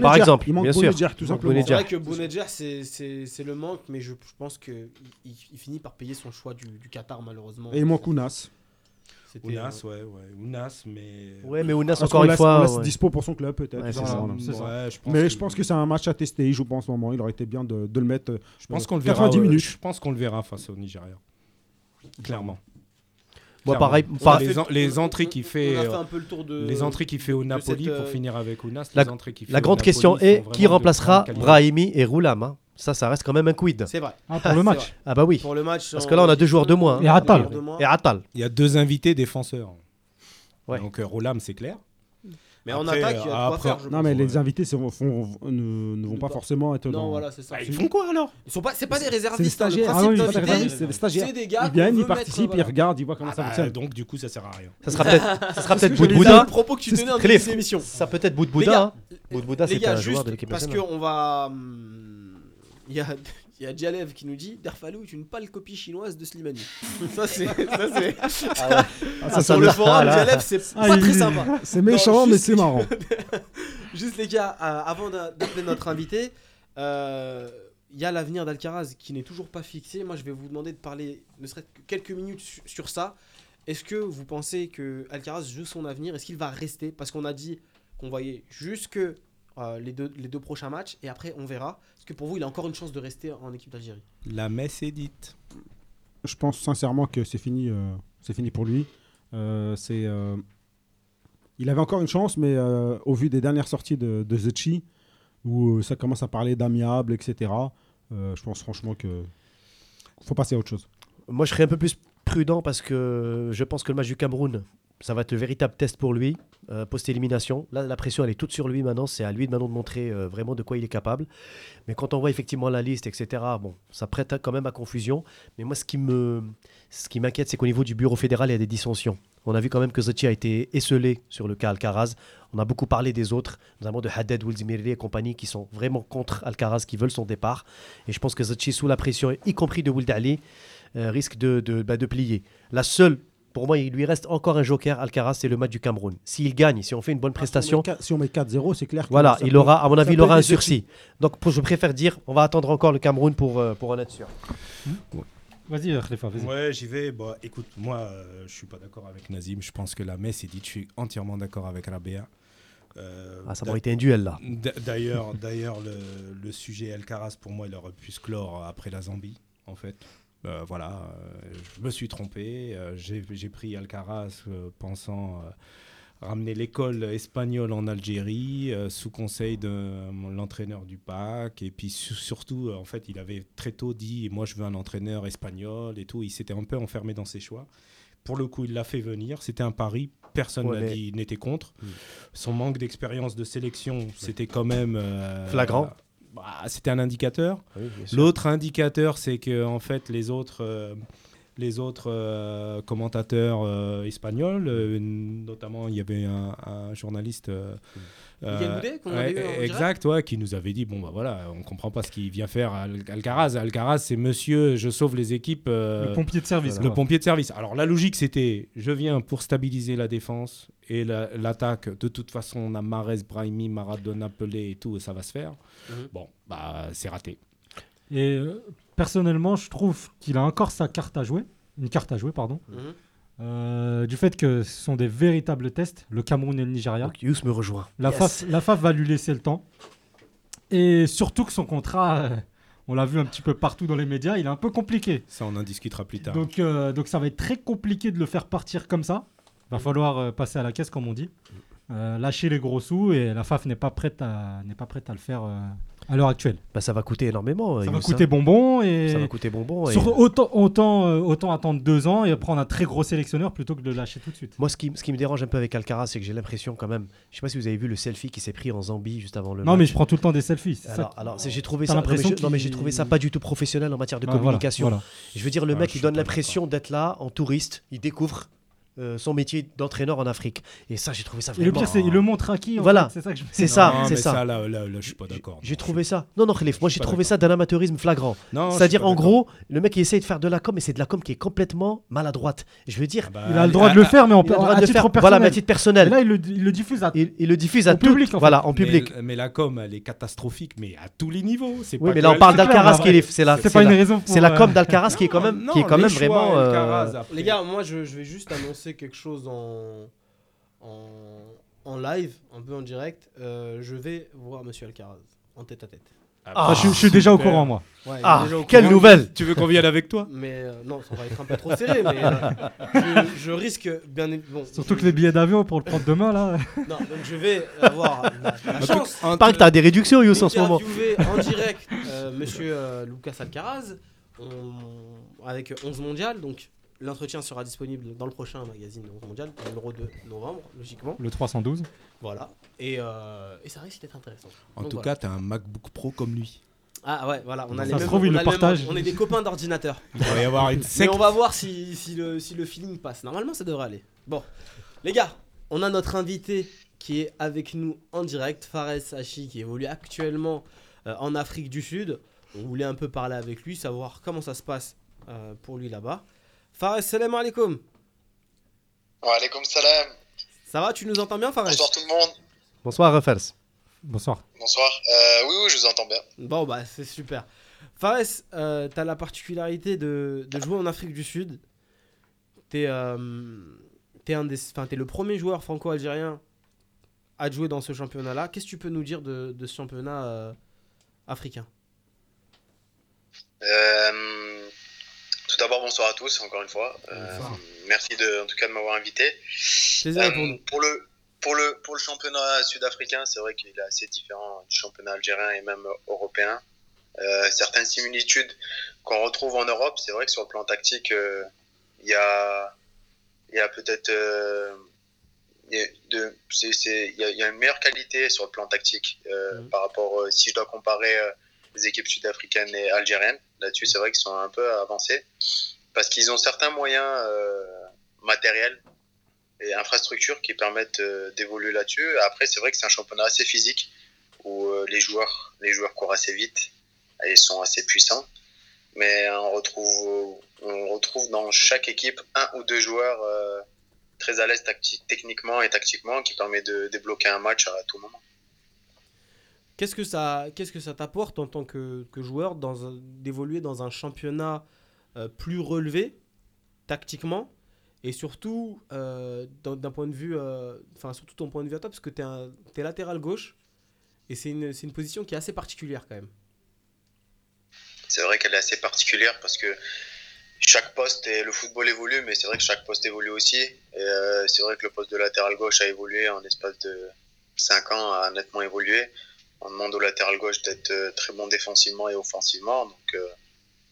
D: Par exemple,
C: il manque
D: bien sûr.
C: Tout simplement.
B: C'est vrai que Bounedjah, c'est c'est- c'est le manque, mais je, je pense qu'il il, finit par payer son choix du, du Qatar, malheureusement.
C: Et il manque Ounas.
B: C'était,
F: Ounas,
B: euh,
F: ouais, ouais. Ounas, mais.
D: Ouais, mais Ounas, encore une fois. ouais.
C: dispo pour son club, peut-être.
D: Ouais, c'est
C: Voilà,
D: ça.
C: voilà.
E: C'est ça.
F: Ouais, je pense
C: Mais
F: que-
C: je pense que c'est un match à tester, il joue pas en ce moment. Il aurait été bien de, de le mettre. euh,
F: Je pense
C: euh,
F: qu'on le verra.
C: 90
F: euh,
C: minutes.
F: Je pense qu'on le verra face au Nigeria. Clairement.
D: Moi, pareil. par-
F: les en- entrées qu'il fait,
B: On a fait un peu le tour de.
F: Les entrées qu'il fait au Napoli,
B: cette, euh,
F: pour finir avec Ounas,
B: la-
F: les entrées qu'il fait
D: La grande
F: Napoli
D: question est qui remplacera. Brahimi et Roulam hein? Ça, ça reste quand même un quid.
B: C'est vrai.
E: Ah, pour le [LAUGHS] match.
B: vrai.
D: Ah bah oui.
B: Pour le match.
D: Parce que là, on a deux joueurs de moins, hein.
E: Et
B: joueurs de moins.
D: Et Atal.
F: Il y a deux invités défenseurs.
D: Ouais.
F: Donc euh, Rolam, c'est clair.
B: Mais en
F: Après,
B: attaque, il y a de quoi
F: après-
B: faire.
C: Non, mais les
F: ouais.
C: invités sont- font- ne, ne vont pas
B: Pas-
C: forcément être dans.
B: Non, voilà, c'est ça.
F: Bah, ils font quoi alors?
B: Ils sont pas, c'est pas des réservistes.
C: C'est des
B: le
C: stagiaires.
E: Ah
C: c'est des réservistes, c'est des stagiaires.
B: C'est des gars
C: Ils viennent, ils participent,
B: mettre,
C: ils
B: voilà.
C: regardent, ils voient comment
F: Ah
C: ça
F: bah,
C: fonctionne.
F: Donc du coup, ça sert à rien.
D: Ça sera peut-être [LAUGHS]
B: C'est
D: Boudbouda.
B: le propos que tu tenais en début d'émission.
D: Ça peut être Boudbouda.
B: gars,
D: hein. Boudbouda,
B: Les
D: c'est un joueur de l'équipe
B: parce qu'on va. hum, Il y a, il y a Dialev qui nous dit Darfalou est une pâle copie chinoise de Slimani. [LAUGHS] ça, c'est. Ça, c'est.
D: Ah ouais.
C: Ah,
D: Ah,
C: ça,
B: Sur le forum,
D: là.
B: Dialev, c'est
E: Ah,
B: pas
E: il-
B: très sympa.
C: C'est méchant,
B: Non,
C: mais c'est marrant. [LAUGHS]
B: Juste les gars, euh, avant d'a- d'appeler notre invité, euh, il y a l'avenir d'Alcaraz qui n'est toujours pas fixé. Moi, je vais vous demander de parler ne serait-ce que quelques minutes su- sur ça. Est-ce que vous pensez que Alcaraz joue son avenir? Est-ce qu'il va rester? Parce qu'on a dit qu'on voyait jusque euh, les, deux, les deux prochains matchs et après on verra. Est-ce que pour vous, il a encore une chance de rester en équipe d'Algérie
F: La messe est dite.
C: Je pense sincèrement que c'est fini, euh, c'est fini pour lui. Euh, c'est, euh, il avait encore une chance, mais euh, au vu des dernières sorties de, de Zetchi, où ça commence à parler d'amiable, etc., euh, je pense franchement que faut passer à autre chose.
D: Moi, je serais un peu plus prudent parce que je pense que le match du Cameroun, ça va être le véritable test pour lui, euh, post-élimination. Là, la pression, elle est toute sur lui maintenant. C'est à lui maintenant de montrer euh, vraiment de quoi il est capable. Mais quand on voit effectivement la liste, etc., bon, ça prête quand même à confusion. Mais moi, ce qui ce qui m'inquiète, c'est qu'au niveau du bureau fédéral, il y a des dissensions. On a vu quand même que Zachi a été esselé sur le cas Alcaraz. On a beaucoup parlé des autres, notamment de Haddad, Wilzmirri et compagnie, qui sont vraiment contre Alcaraz, qui veulent son départ. Et je pense que Zachi, sous la pression, y compris de Wild Ali, euh, risque de, de, bah, de plier. La seule, pour moi, il lui reste encore un joker, Alcaraz, c'est le match du Cameroun. S'il gagne, si on fait une bonne prestation,
C: Si on met 4-0, c'est clair. que
D: voilà, il
C: peut-
D: aura, à mon avis, il aura un sursis. Donc pour- je préfère dire, on va attendre encore le Cameroun pour, euh, pour en être sûr.
E: Vas-y, euh, Khalifa, vas-y.
F: Ouais, j'y vais. Bah, écoute, moi, euh, je suis pas d'accord avec Nazim. Je pense que la messe est dite. Je suis entièrement d'accord avec Rabea. Euh,
D: Ah, ça aurait été un duel là.
F: d'a- D'ailleurs, d'ailleurs, le, le sujet Alcaraz, pour moi, il aurait pu se clore après la Zambie, en fait. Euh, voilà, euh, je me suis trompé. euh, J'ai pris Alcaraz pensant ramener l'école espagnole en Algérie euh, sous conseil de euh, l'entraîneur du PAC. Et puis su- surtout, euh, en fait, il avait très tôt dit Moi, je veux un entraîneur espagnol et tout. Il s'était un peu enfermé dans ses choix. Pour le coup, il l'a fait venir. C'était un pari. Personne
D: Ouais,
F: n'a
D: mais-
F: dit n'était contre.
D: Mm.
F: Son manque d'expérience de sélection, c'était quand même.
D: Flagrant.
F: Bah, c'était un indicateur.
D: Oui,
F: L'autre indicateur, c'est que en fait, les autres, euh, les autres euh, commentateurs euh, espagnols, euh, notamment il y avait un, un journaliste. euh, euh,
B: Boudet, qu'on
F: ouais,
B: avait eu direct
F: exact, ouais, qui nous avait dit bon bah voilà, on comprend pas ce qu'il vient faire à Al- Alcaraz. Alcaraz, c'est Monsieur, je sauve les équipes. euh,
E: Le pompier de service.
F: le pompier de service. Alors la logique c'était, je viens pour stabiliser la défense et la- l'attaque. de toute façon, on a Mares, Brahimi, Maradona, Pelé et tout, et ça va se faire.
B: Mhm.
F: Bon, bah c'est raté.
E: Et euh, personnellement, je trouve qu'il a encore sa carte à jouer. Une carte à jouer, pardon.
B: Mhm.
E: Euh, du fait que ce sont des véritables tests, le Cameroun et le Nigeria.
D: Donc Yous me rejoint.
E: La,
D: Yes.
E: FAF, la FAF va lui laisser le temps. Et surtout que son contrat, euh, on l'a vu un petit peu partout dans les médias, il est un peu compliqué.
F: Ça, on en discutera plus tard.
E: Donc, euh, donc ça va être très compliqué de le faire partir comme ça. Va falloir euh, passer à la caisse, comme on dit. Euh, lâcher les gros sous et la FAF n'est pas prête à, n'est pas prête à le faire euh, à l'heure actuelle.
D: Bah, ça va coûter énormément.
E: Ça
D: Yous,
E: va
D: hein.
E: coûter bonbon et
D: Ça va coûter bonbon. et-
E: autant, autant, euh, autant attendre deux ans et prendre un très gros sélectionneur plutôt que de le lâcher tout de suite.
D: Moi, ce qui, ce qui me dérange un peu avec Alcaraz, c'est que j'ai l'impression quand même. Je sais pas si vous avez vu le selfie qui s'est pris en Zambie juste avant le
E: non,
D: match.
E: mais je prends tout le temps des selfies. ça
D: Alors, alors j'ai trouvé ça. non, mais
E: l'impression
D: je- non, mais j'ai trouvé ça pas du tout professionnel en matière de
E: Ah, voilà,
D: communication.
E: voilà.
D: Je veux dire, le
F: Ah,
D: mec, il donne l'impression d'être là en touriste. Il découvre euh, son métier d'entraîneur en Afrique. Et ça, j'ai trouvé ça
E: Et le
D: vraiment.
E: pire, c'est il le montre à qui en
D: Voilà.
E: C'est ça que je
D: C'est ça, c'est
F: là, là, là, je suis pas d'accord.
D: J'ai trouvé
F: je-
D: ça. Non, non, Khalif, moi j'ai trouvé ça d'un amateurisme flagrant. C'est-à-dire, en gros, le mec il essaye de faire de la com, mais c'est de la com qui est complètement maladroite. Je veux dire,
F: Ah bah,
E: Il a le droit de le faire, mais en
D: il a le droit
E: à
D: de le faire.
E: personnel.
D: Voilà, mais à titre
E: Et
D: personnel.
E: là, il le, il le diffuse à.
D: Il, il le diffuse à
E: Au
D: tout-
E: public, en fait.
D: Voilà, en public.
F: Mais, la com, elle est catastrophique, mais à tous les niveaux. C'est
D: Oui, mais
F: que
D: là on parle d'Alcaraz,
E: mais
D: Khalif. C'est la,
E: C'est
D: c'est
E: pas une raison
D: c'est la
E: euh,
D: com d'Alcaraz qui est quand même,
F: Non,
D: qui est quand
F: les
D: même
F: choix,
D: vraiment. euh.
B: Les gars, moi je, je vais juste annoncer quelque chose en, en, en live, un peu en direct. Euh, je vais voir Monsieur Alcaraz en tête à tête.
E: Ah, je, je suis déjà au courant, moi.
B: Ouais,
D: Ah,
B: déjà au
D: quelle
B: courant.
D: nouvelle
F: Tu veux qu'on vienne avec toi?
B: Mais euh, non, ça va être un peu trop serré. mais euh, je, je risque bien. Bon,
E: Surtout
B: je-
E: que les billets d'avion pour le prendre demain, là.
B: Non, donc je vais avoir la, la chance.
D: Paraît que t'as des réductions, Yous, en ce moment.
B: d'interviewer en direct euh, Monsieur euh, Lucas Alcaraz on- avec 11 mondial. Donc l'entretien sera disponible dans le prochain magazine 11 mondial, numéro 2 novembre, logiquement.
E: Le 312.
B: Voilà. Et, euh, et ça risque d'être intéressant.
F: En
B: Donc
F: tout
B: voilà.
F: cas, t'as un MacBook Pro comme lui.
B: Ah ouais, voilà. On a
E: Ça
B: les
E: se
B: mêmes-
E: trouve, il
B: on
E: le
B: a le même-
E: partage.
B: On est des copains d'ordinateur.
F: Il va y avoir une
B: Mais
F: secte.
B: on va voir si, si le, si le feeling passe. Normalement, ça devrait aller. Bon, les gars, on a notre invité qui est avec nous en direct, Fares Hachi, qui évolue actuellement euh, en Afrique du Sud. On voulait un peu parler avec lui, savoir comment ça se passe euh, pour lui là-bas. Fares, salam alaikum.
J: Wa alaikum salam.
B: Ça va, tu nous entends bien, Fares?
J: Bonsoir tout le monde.
D: Bonsoir, Rafals.
E: Bonsoir.
J: Bonsoir. Euh, oui, oui, je vous entends bien.
B: Bon, bah, c'est super. Fares, euh, t'as la particularité de, de jouer en Afrique du Sud. T'es euh, t'es un des- enfin, t'es le premier joueur franco-algérien à jouer dans ce championnat-là. Qu'est-ce que tu peux nous dire de, de ce championnat euh, africain?
J: Euh, tout d'abord, bonsoir à tous, encore une fois. Euh, merci de, en tout cas de m'avoir invité. Euh,
B: pour
J: le pour le pour le championnat sud-africain, c'est vrai qu'il est assez différent du championnat algérien et même européen. Euh, certaines similitudes qu'on retrouve en Europe, c'est vrai que sur le plan tactique, euh, il y a y a peut-être euh, y a de c'est c'est il y, a- il y a une meilleure qualité sur le plan tactique
B: Mhm.
J: par rapport si je dois comparer les équipes sud-africaines et algériennes. Là-dessus, c'est vrai qu'ils sont un peu avancés parce qu'ils ont certains moyens euh, matériels et infrastructures qui permettent euh, d'évoluer là-dessus. Après, c'est vrai que c'est un championnat assez physique où euh, les joueurs, les joueurs courent assez vite et sont assez puissants. Mais on retrouve, on retrouve dans chaque équipe un ou deux joueurs très à l'aise techniquement et tactiquement qui permet de débloquer un match à tout moment.
B: Qu'est-ce que ça qu'est-ce que ça t'apporte en tant que, joueur dans d'évoluer dans un championnat euh, plus relevé tactiquement? Et surtout euh, d'un point de vue euh, enfin surtout ton point de vue à toi parce que tu es, latéral gauche et c'est une, une position qui est assez particulière quand même.
J: C'est vrai qu'elle est assez particulière parce que chaque poste et le football évolue, mais c'est vrai que chaque poste évolue aussi. Et c'est vrai que le poste de latéral gauche a évolué en l'espace de 5 ans, a nettement évolué. On demande au latéral gauche d'être euh, très bon défensivement et offensivement, donc il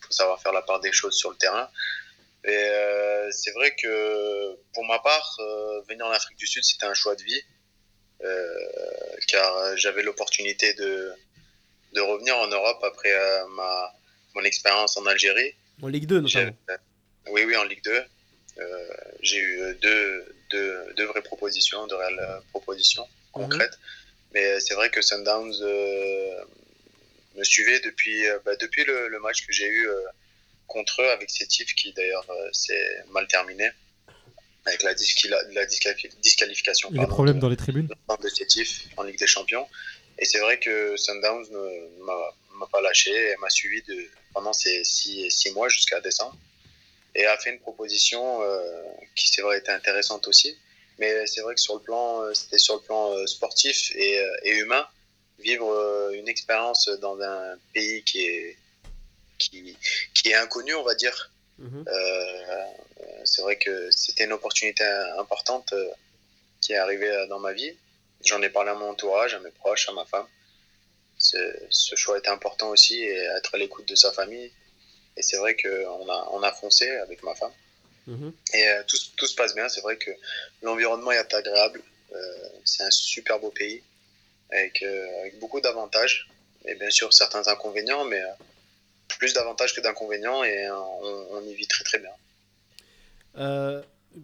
J: faut savoir faire la part des choses sur le terrain. Et euh, c'est vrai que pour ma part, euh, venir en Afrique du Sud, c'était un choix de vie, euh, car j'avais l'opportunité de, de revenir en Europe après euh, ma, mon expérience en Algérie.
B: En Ligue 2
J: J'ai-
B: notamment.
J: oui, oui, en Ligue 2. Euh, j'ai eu euh, deux, deux, deux vraies propositions, deux réelles euh, propositions concrètes. Mais c'est vrai que Sundowns euh, me suivait depuis, euh, bah, depuis le, le match que j'ai eu euh, contre eux avec Sétif, qui d'ailleurs euh, s'est mal terminé, avec la, la disqualifi- disqualification.
E: Les problèmes dans les tribunes
J: de Sétif en Ligue des Champions. Et c'est vrai que Sundowns ne m'a m'a pas lâché et m'a suivi de, pendant ces six, six mois jusqu'à décembre. Et a fait une proposition euh, qui, c'est vrai, était intéressante aussi. Mais c'est vrai que sur le plan, euh, c'était sur le plan euh, sportif et, euh, et humain, vivre une expérience dans un pays qui est, qui, qui est inconnu, on va dire.
B: Mhm.
J: Euh, c'est vrai que c'était une opportunité importante qui est arrivée dans ma vie. J'en ai parlé à mon entourage, à mes proches, à ma femme. Ce, ce choix était important aussi et être à l'écoute de sa famille. Et c'est vrai qu'on a, on a foncé avec ma femme.
B: Mhm.
J: Et euh, tout, tout se passe bien. C'est vrai que l'environnement est agréable. Euh, c'est un super beau pays avec, euh, avec beaucoup d'avantages. Et bien sûr, certains inconvénients, mais plus d'avantages que d'inconvénients. Et on, on y vit très très bien.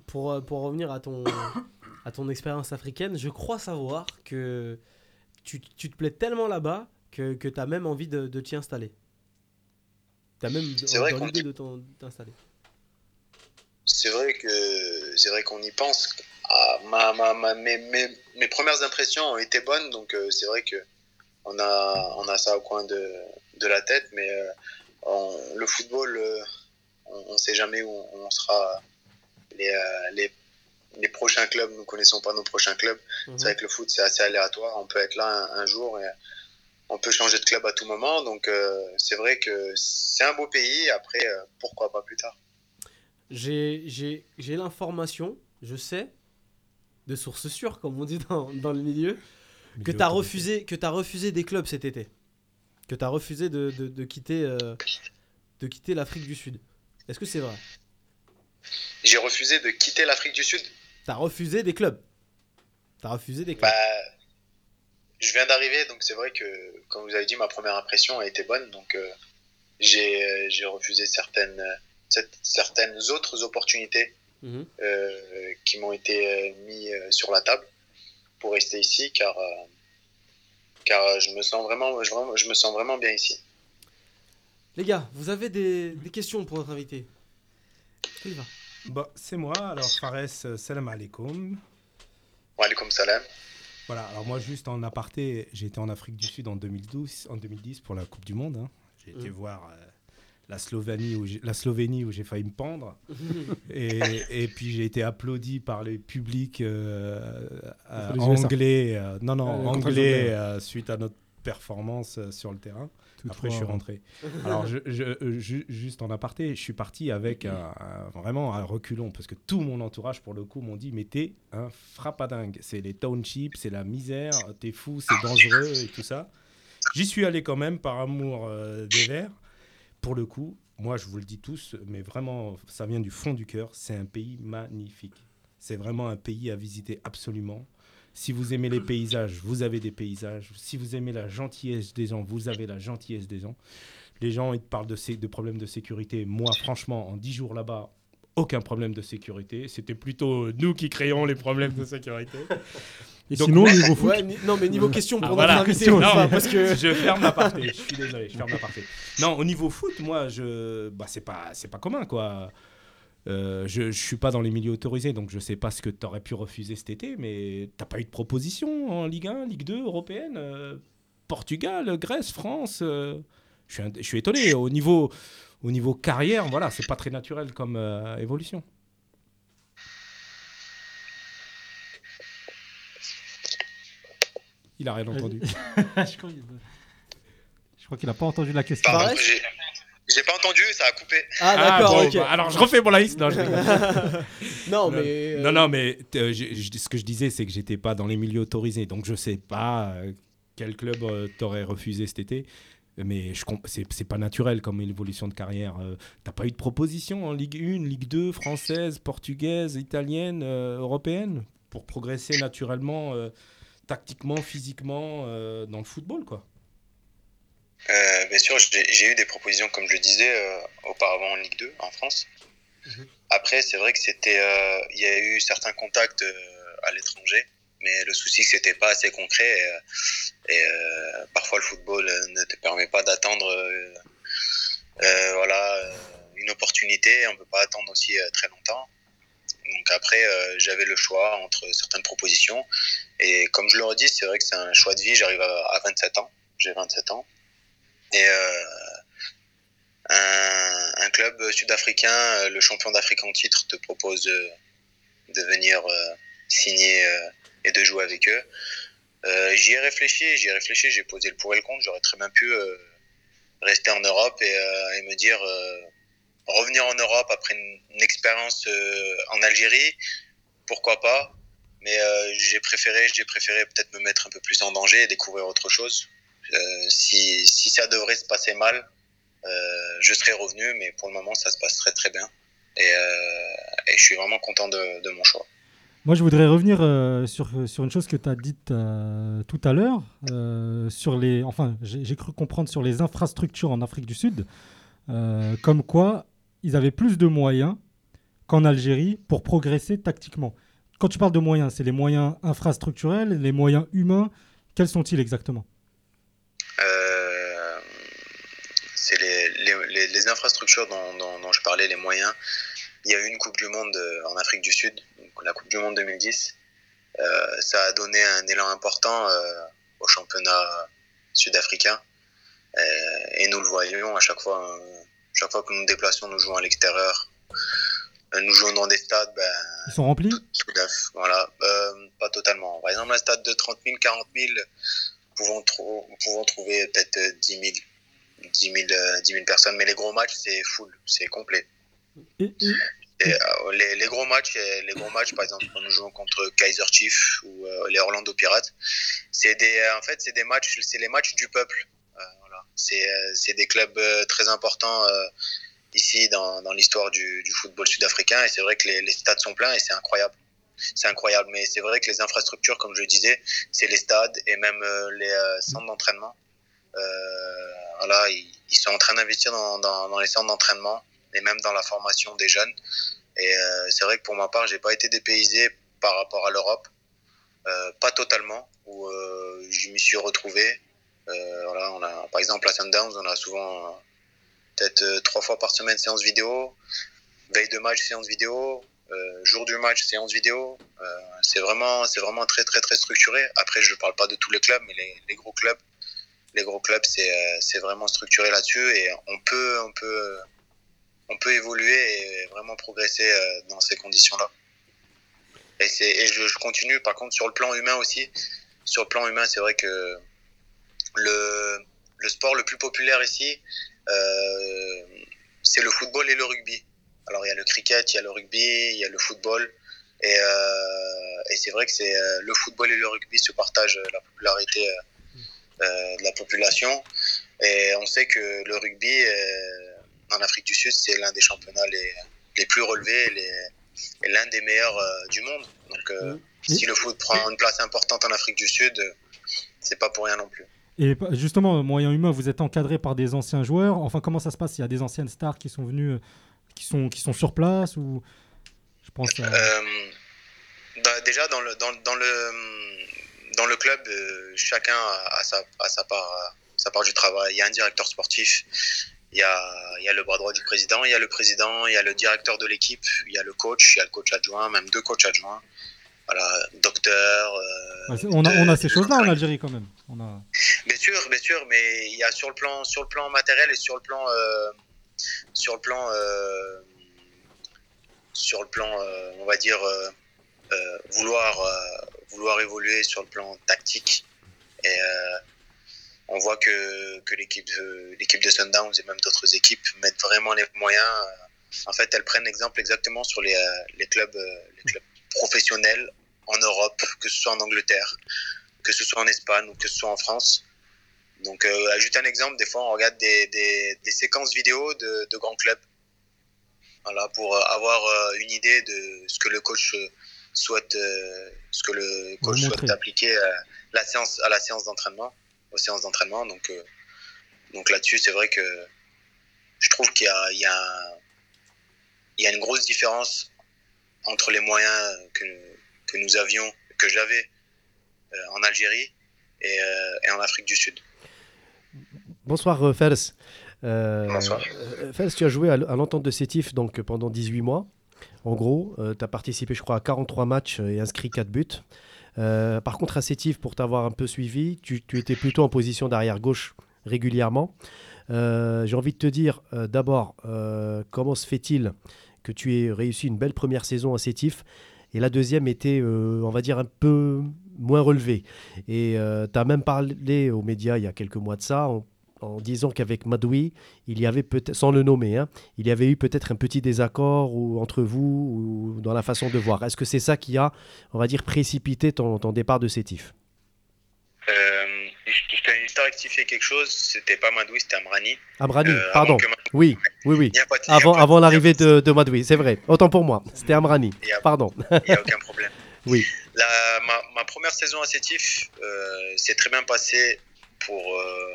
B: Pour, pour revenir à ton, [COUGHS] à ton expérience africaine, je crois savoir que tu, tu te plais tellement là-bas que, que tu as même envie de, de t'y installer. Tu as même
J: dit-
B: de t'installer.
J: C'est vrai que c'est vrai qu'on y pense. Ah, ma, ma, ma- mes, mes, mes premières impressions ont été bonnes, donc euh, c'est vrai que on a, on a ça au coin de, de la tête, mais euh, on- le football, euh, on ne sait jamais où on, on sera. Les, les, les prochains clubs, nous ne connaissons pas nos prochains clubs.
B: Mhm.
J: C'est vrai que le foot, c'est assez aléatoire. On peut être là un, un jour et on peut changer de club à tout moment. Donc c'est vrai que c'est un beau pays. Après, pourquoi pas plus tard
B: J'ai j'ai- j'ai l'information, je sais, de sources sûres, comme on dit dans, dans le milieu, que tu as, refusé, que as refusé des clubs cet été. Que tu as refusé de, de, de quitter, euh, de quitter l'Afrique du Sud. Est-ce que c'est vrai?
J: J'ai refusé de quitter l'Afrique du Sud.
B: Tu as refusé des clubs. Tu as refusé des clubs.
J: Bah, je viens d'arriver, donc c'est vrai que, comme vous avez dit, ma première impression a été bonne. Donc, euh, j'ai euh, j'ai refusé certaines, euh, cette- certaines autres opportunités
B: Mhm.
J: euh, qui m'ont été euh, mis euh, sur la table pour rester ici, car, euh, car je, me sens vraiment, je, vraiment- je me sens vraiment bien ici.
B: Les gars, vous avez des, des questions pour notre invité? Va?
F: Bah, c'est moi, alors Fares, salam alaikum.
J: Wa alaikum salam.
F: Voilà, alors moi juste en aparté, j'ai été en Afrique du Sud en 2012, en 2010 pour la Coupe du Monde. hein. J'ai été
B: Mhm.
F: voir euh, la Slovénie où j'ai- la Slovénie où j'ai failli me pendre. [LAUGHS] et, et puis j'ai été applaudi par les publics euh, euh, anglais, euh, non non anglais euh, suite à notre performance sur le terrain.
C: Tout
F: Après je suis rentré. Alors je, je- ju- juste en aparté, je suis parti avec un, un- vraiment un reculon parce que tout mon entourage pour le coup m'ont dit mais t'es un frappadingue. C'est les townships, c'est la misère, t'es fou, c'est dangereux et tout ça. J'y suis allé quand même par amour euh, des Verts. Pour le coup, moi je vous le dis tous, mais vraiment ça vient du fond du cœur, c'est un pays magnifique. C'est vraiment un pays à visiter absolument. Si vous aimez les paysages, vous avez des paysages. Si vous aimez la gentillesse des gens, vous avez la gentillesse des gens. Les gens, ils parlent de, de problèmes de sécurité. Moi, franchement, en 10 jours là-bas, aucun problème de sécurité. C'était plutôt nous qui créons les problèmes de sécurité. [LAUGHS]
C: Et
F: Donc,
C: sinon, niveau foot,
B: Ouais, non, mais niveau [LAUGHS] question pour
F: Ah,
B: notre
F: voilà.
B: invité,
F: Non,
B: parce que... [LAUGHS]
F: je ferme la partie. Je suis désolé, je ferme la partie. Non, au niveau foot, moi, je, bah, c'est pas, c'est pas commun, quoi. Euh, je, je suis pas dans les milieux autorisés, donc je sais pas ce que tu aurais pu refuser cet été, mais t'as pas eu de proposition en Ligue 1, Ligue 2, européenne, euh, Portugal, Grèce, France. euh, je suis, un- je suis étonné. Au niveau, au niveau carrière, voilà, c'est pas très naturel comme euh, évolution. Il a rien entendu. [LAUGHS]
E: je crois qu'il- n'a pas entendu la question.
J: Pardon, j'ai pas entendu, ça a coupé.
B: Ah, d'accord,
F: bon,
B: ok.
F: bah, alors je refais mon laïs. Non, je rigole. [LAUGHS]
B: non, mais... euh,
F: Non, non, mais euh, ce que je disais, c'est que j'étais pas dans les milieux autorisés, donc je sais pas euh, quel club euh, t'aurait refusé cet été. Mais je c'est pas naturel comme évolution de carrière. Euh, T'as pas eu de proposition en Ligue 1, Ligue 2, française, portugaise, italienne, euh, européenne pour progresser naturellement, euh, tactiquement, physiquement euh, dans le football, quoi?
J: Euh, bien sûr, j'ai eu des propositions, comme je le disais, euh, auparavant en Ligue 2, en France. Après, c'est vrai que c'était, euh, il y a eu certains contacts euh, à l'étranger, mais le souci c'était pas assez concret. Et, euh, et, euh, parfois, le football euh, ne te permet pas d'attendre, voilà, une opportunité. On peut pas attendre aussi très longtemps. Donc après, j'avais le choix entre certaines propositions. Et comme je le redis, c'est vrai que c'est un choix de vie. J'arrive à, à 27 ans. J'ai 27 ans. Et un, club sud-africain, le champion d'Afrique en titre, te propose de, venir signer et de jouer avec eux. Euh, j'y ai réfléchi, j'y ai réfléchi, j'ai posé le pour et le contre. J'aurais très bien pu euh, rester en Europe et, euh, me dire revenir en Europe après une, expérience en Algérie, pourquoi pas? Mais j'ai préféré, j'ai préféré peut-être me mettre un peu plus en danger et découvrir autre chose. Si, ça devrait se passer mal, je serais revenu, mais pour le moment, ça se passe très très bien. Et, je suis vraiment content de mon choix.
E: Moi, je voudrais revenir euh, sur, sur une chose que tu as dite euh, tout à l'heure. euh, sur les, enfin, j'ai cru comprendre sur les infrastructures en Afrique du Sud, euh, comme quoi ils avaient plus de moyens qu'en Algérie pour progresser tactiquement. Quand tu parles de moyens, c'est les moyens infrastructurels, les moyens humains. Quels sont-ils exactement?
J: Euh, c'est les, les, les, infrastructures dont, dont je parlais, les moyens. Il y a eu une Coupe du Monde euh, en Afrique du Sud, donc la Coupe du Monde 2010. Euh, ça a donné un élan important euh, au championnat sud-africain. Et nous le voyons à chaque fois, euh, chaque fois que nous nous déplaçons, nous jouons à l'extérieur. Nous jouons dans des stades, ben,
E: Ils sont remplis?
J: tout neuf, voilà. Pas totalement. Par exemple, un stade de 30 000, 40 000, nous pouvons, trou- nous pouvons trouver peut-être euh, 10 000, 10 000, euh, 10 000 personnes, mais les gros matchs, c'est full, c'est complet.
E: Et- Et,
J: euh, les, gros matchs, euh, les gros matchs, par exemple, quand nous jouons contre Kaiser Chiefs ou euh, les Orlando Pirates, c'est des, en fait, c'est des matchs, c'est les matchs du peuple. Voilà. C'est, des clubs très importants ici dans, dans l'histoire du, football sud-africain, et c'est vrai que les, stades sont pleins et c'est incroyable. C'est incroyable, mais c'est vrai que les infrastructures, comme je le disais, c'est les stades et même les centres d'entraînement. Voilà, ils, sont en train d'investir dans, dans les centres d'entraînement et même dans la formation des jeunes. Et euh, c'est vrai que pour ma part, j'ai pas été dépaysé par rapport à l'Europe, euh, pas totalement, où euh, je m'y suis retrouvé. Euh, voilà, on a, par exemple, à Sundowns, on a souvent peut-être trois fois par semaine séance vidéo, veille de match séance vidéo, jour du match séance vidéo. C'est vraiment, c'est vraiment très très très structuré. Après, je parle pas de tous les clubs, mais les, gros clubs, les gros clubs, c'est c'est vraiment structuré là-dessus et on peut on peut on peut évoluer et vraiment progresser euh, dans ces conditions-là. Et, et je, continue, par contre, sur le plan humain aussi. Sur le plan humain, c'est vrai que le, le sport le plus populaire ici, euh, c'est le football et le rugby. Alors, il y a le cricket, il y a le rugby, il y a le football. Et, euh, et c'est vrai que le football et le rugby se partagent la popularité de la population. Et on sait que le rugby, en Afrique du Sud, c'est l'un des championnats les, les plus relevés et, les- et l'un des meilleurs euh, du monde. Donc, euh, si le foot prend une place importante en Afrique du Sud, euh, c'est pas pour rien non plus.
E: Et justement, moyen humain, vous êtes encadré par des anciens joueurs. Enfin, comment ça se passe? Il y a des anciennes stars qui sont venues, euh, qui sont, qui sont sur place ou je pense. à-
J: bah, déjà, dans le, dans, dans le, dans le club, euh, chacun a, a sa, a sa, part, a sa part du travail. Il y a un directeur sportif, il y a, il y a le bras droit du président, il y a le président, il y a le directeur de l'équipe, il y a le coach, il y a le coach adjoint, même deux coachs adjoints. Voilà, docteur. euh,
E: on, a, on a ces choses-là en Algérie quand même. On a...
J: Bien sûr, bien sûr, mais il y a sur le plan, sur le plan matériel et sur le plan, euh, sur le plan, euh, sur le plan, on va dire, vouloir, vouloir évoluer sur le plan tactique. Et on voit que, que l'équipe, de, l'équipe de Sundowns et même d'autres équipes mettent vraiment les moyens. en fait, elles prennent exemple exactement sur les, euh, les clubs, euh, les clubs professionnels en Europe, que ce soit en Angleterre, que ce soit en Espagne ou que ce soit en France. Donc, euh, juste un exemple, des fois, on regarde des, des, des séquences vidéo de, de grands clubs. Voilà, pour euh, avoir une idée de ce que le coach souhaite, ce que le coach souhaite appliquer à la séance, à la séance d'entraînement, aux séances d'entraînement. Donc, euh, donc là-dessus, c'est vrai que je trouve qu'il y a, il y a un- il y a une grosse différence entre les moyens que, que nous avions, que j'avais euh, en Algérie et, euh, et en Afrique du Sud.
D: Bonsoir Fels.
J: Bonsoir.
D: Fels, tu as joué à l'entente de Sétif donc, pendant 18 mois. En gros, tu as participé, je crois, à 43 matchs et inscrit 4 buts. Euh, par contre, à Sétif, pour t'avoir un peu suivi, tu, étais plutôt en position d'arrière-gauche régulièrement. Euh, J'ai envie de te dire, euh, d'abord, comment se fait-il que tu aies réussi une belle première saison à Sétif et la deuxième était, on va dire, un peu moins relevée. Et tu as même parlé aux médias il y a quelques mois de ça, en disant qu'avec Madoui, il y avait peut-être, sans le nommer, hein, il y avait eu peut-être un petit désaccord ou, entre vous ou dans la façon de voir. Est-ce que c'est ça qui a, on va dire, précipité ton, ton départ de Sétif?
J: Euh, je tenais juste à rectifier quelque chose, c'était pas Madoui, c'était Amrani.
D: Amrani,
J: Euh,
D: pardon.
J: Madoui-
D: Oui, oui, oui.
J: De-
D: Avant, l'arrivée de, de Madoui, c'est vrai. Autant pour moi. C'était Amrani.
J: A-
D: Pardon.
J: Il n'y a aucun problème. [LAUGHS]
D: Oui.
J: La- ma, ma première saison à Sétif euh, s'est très bien passée pour, euh,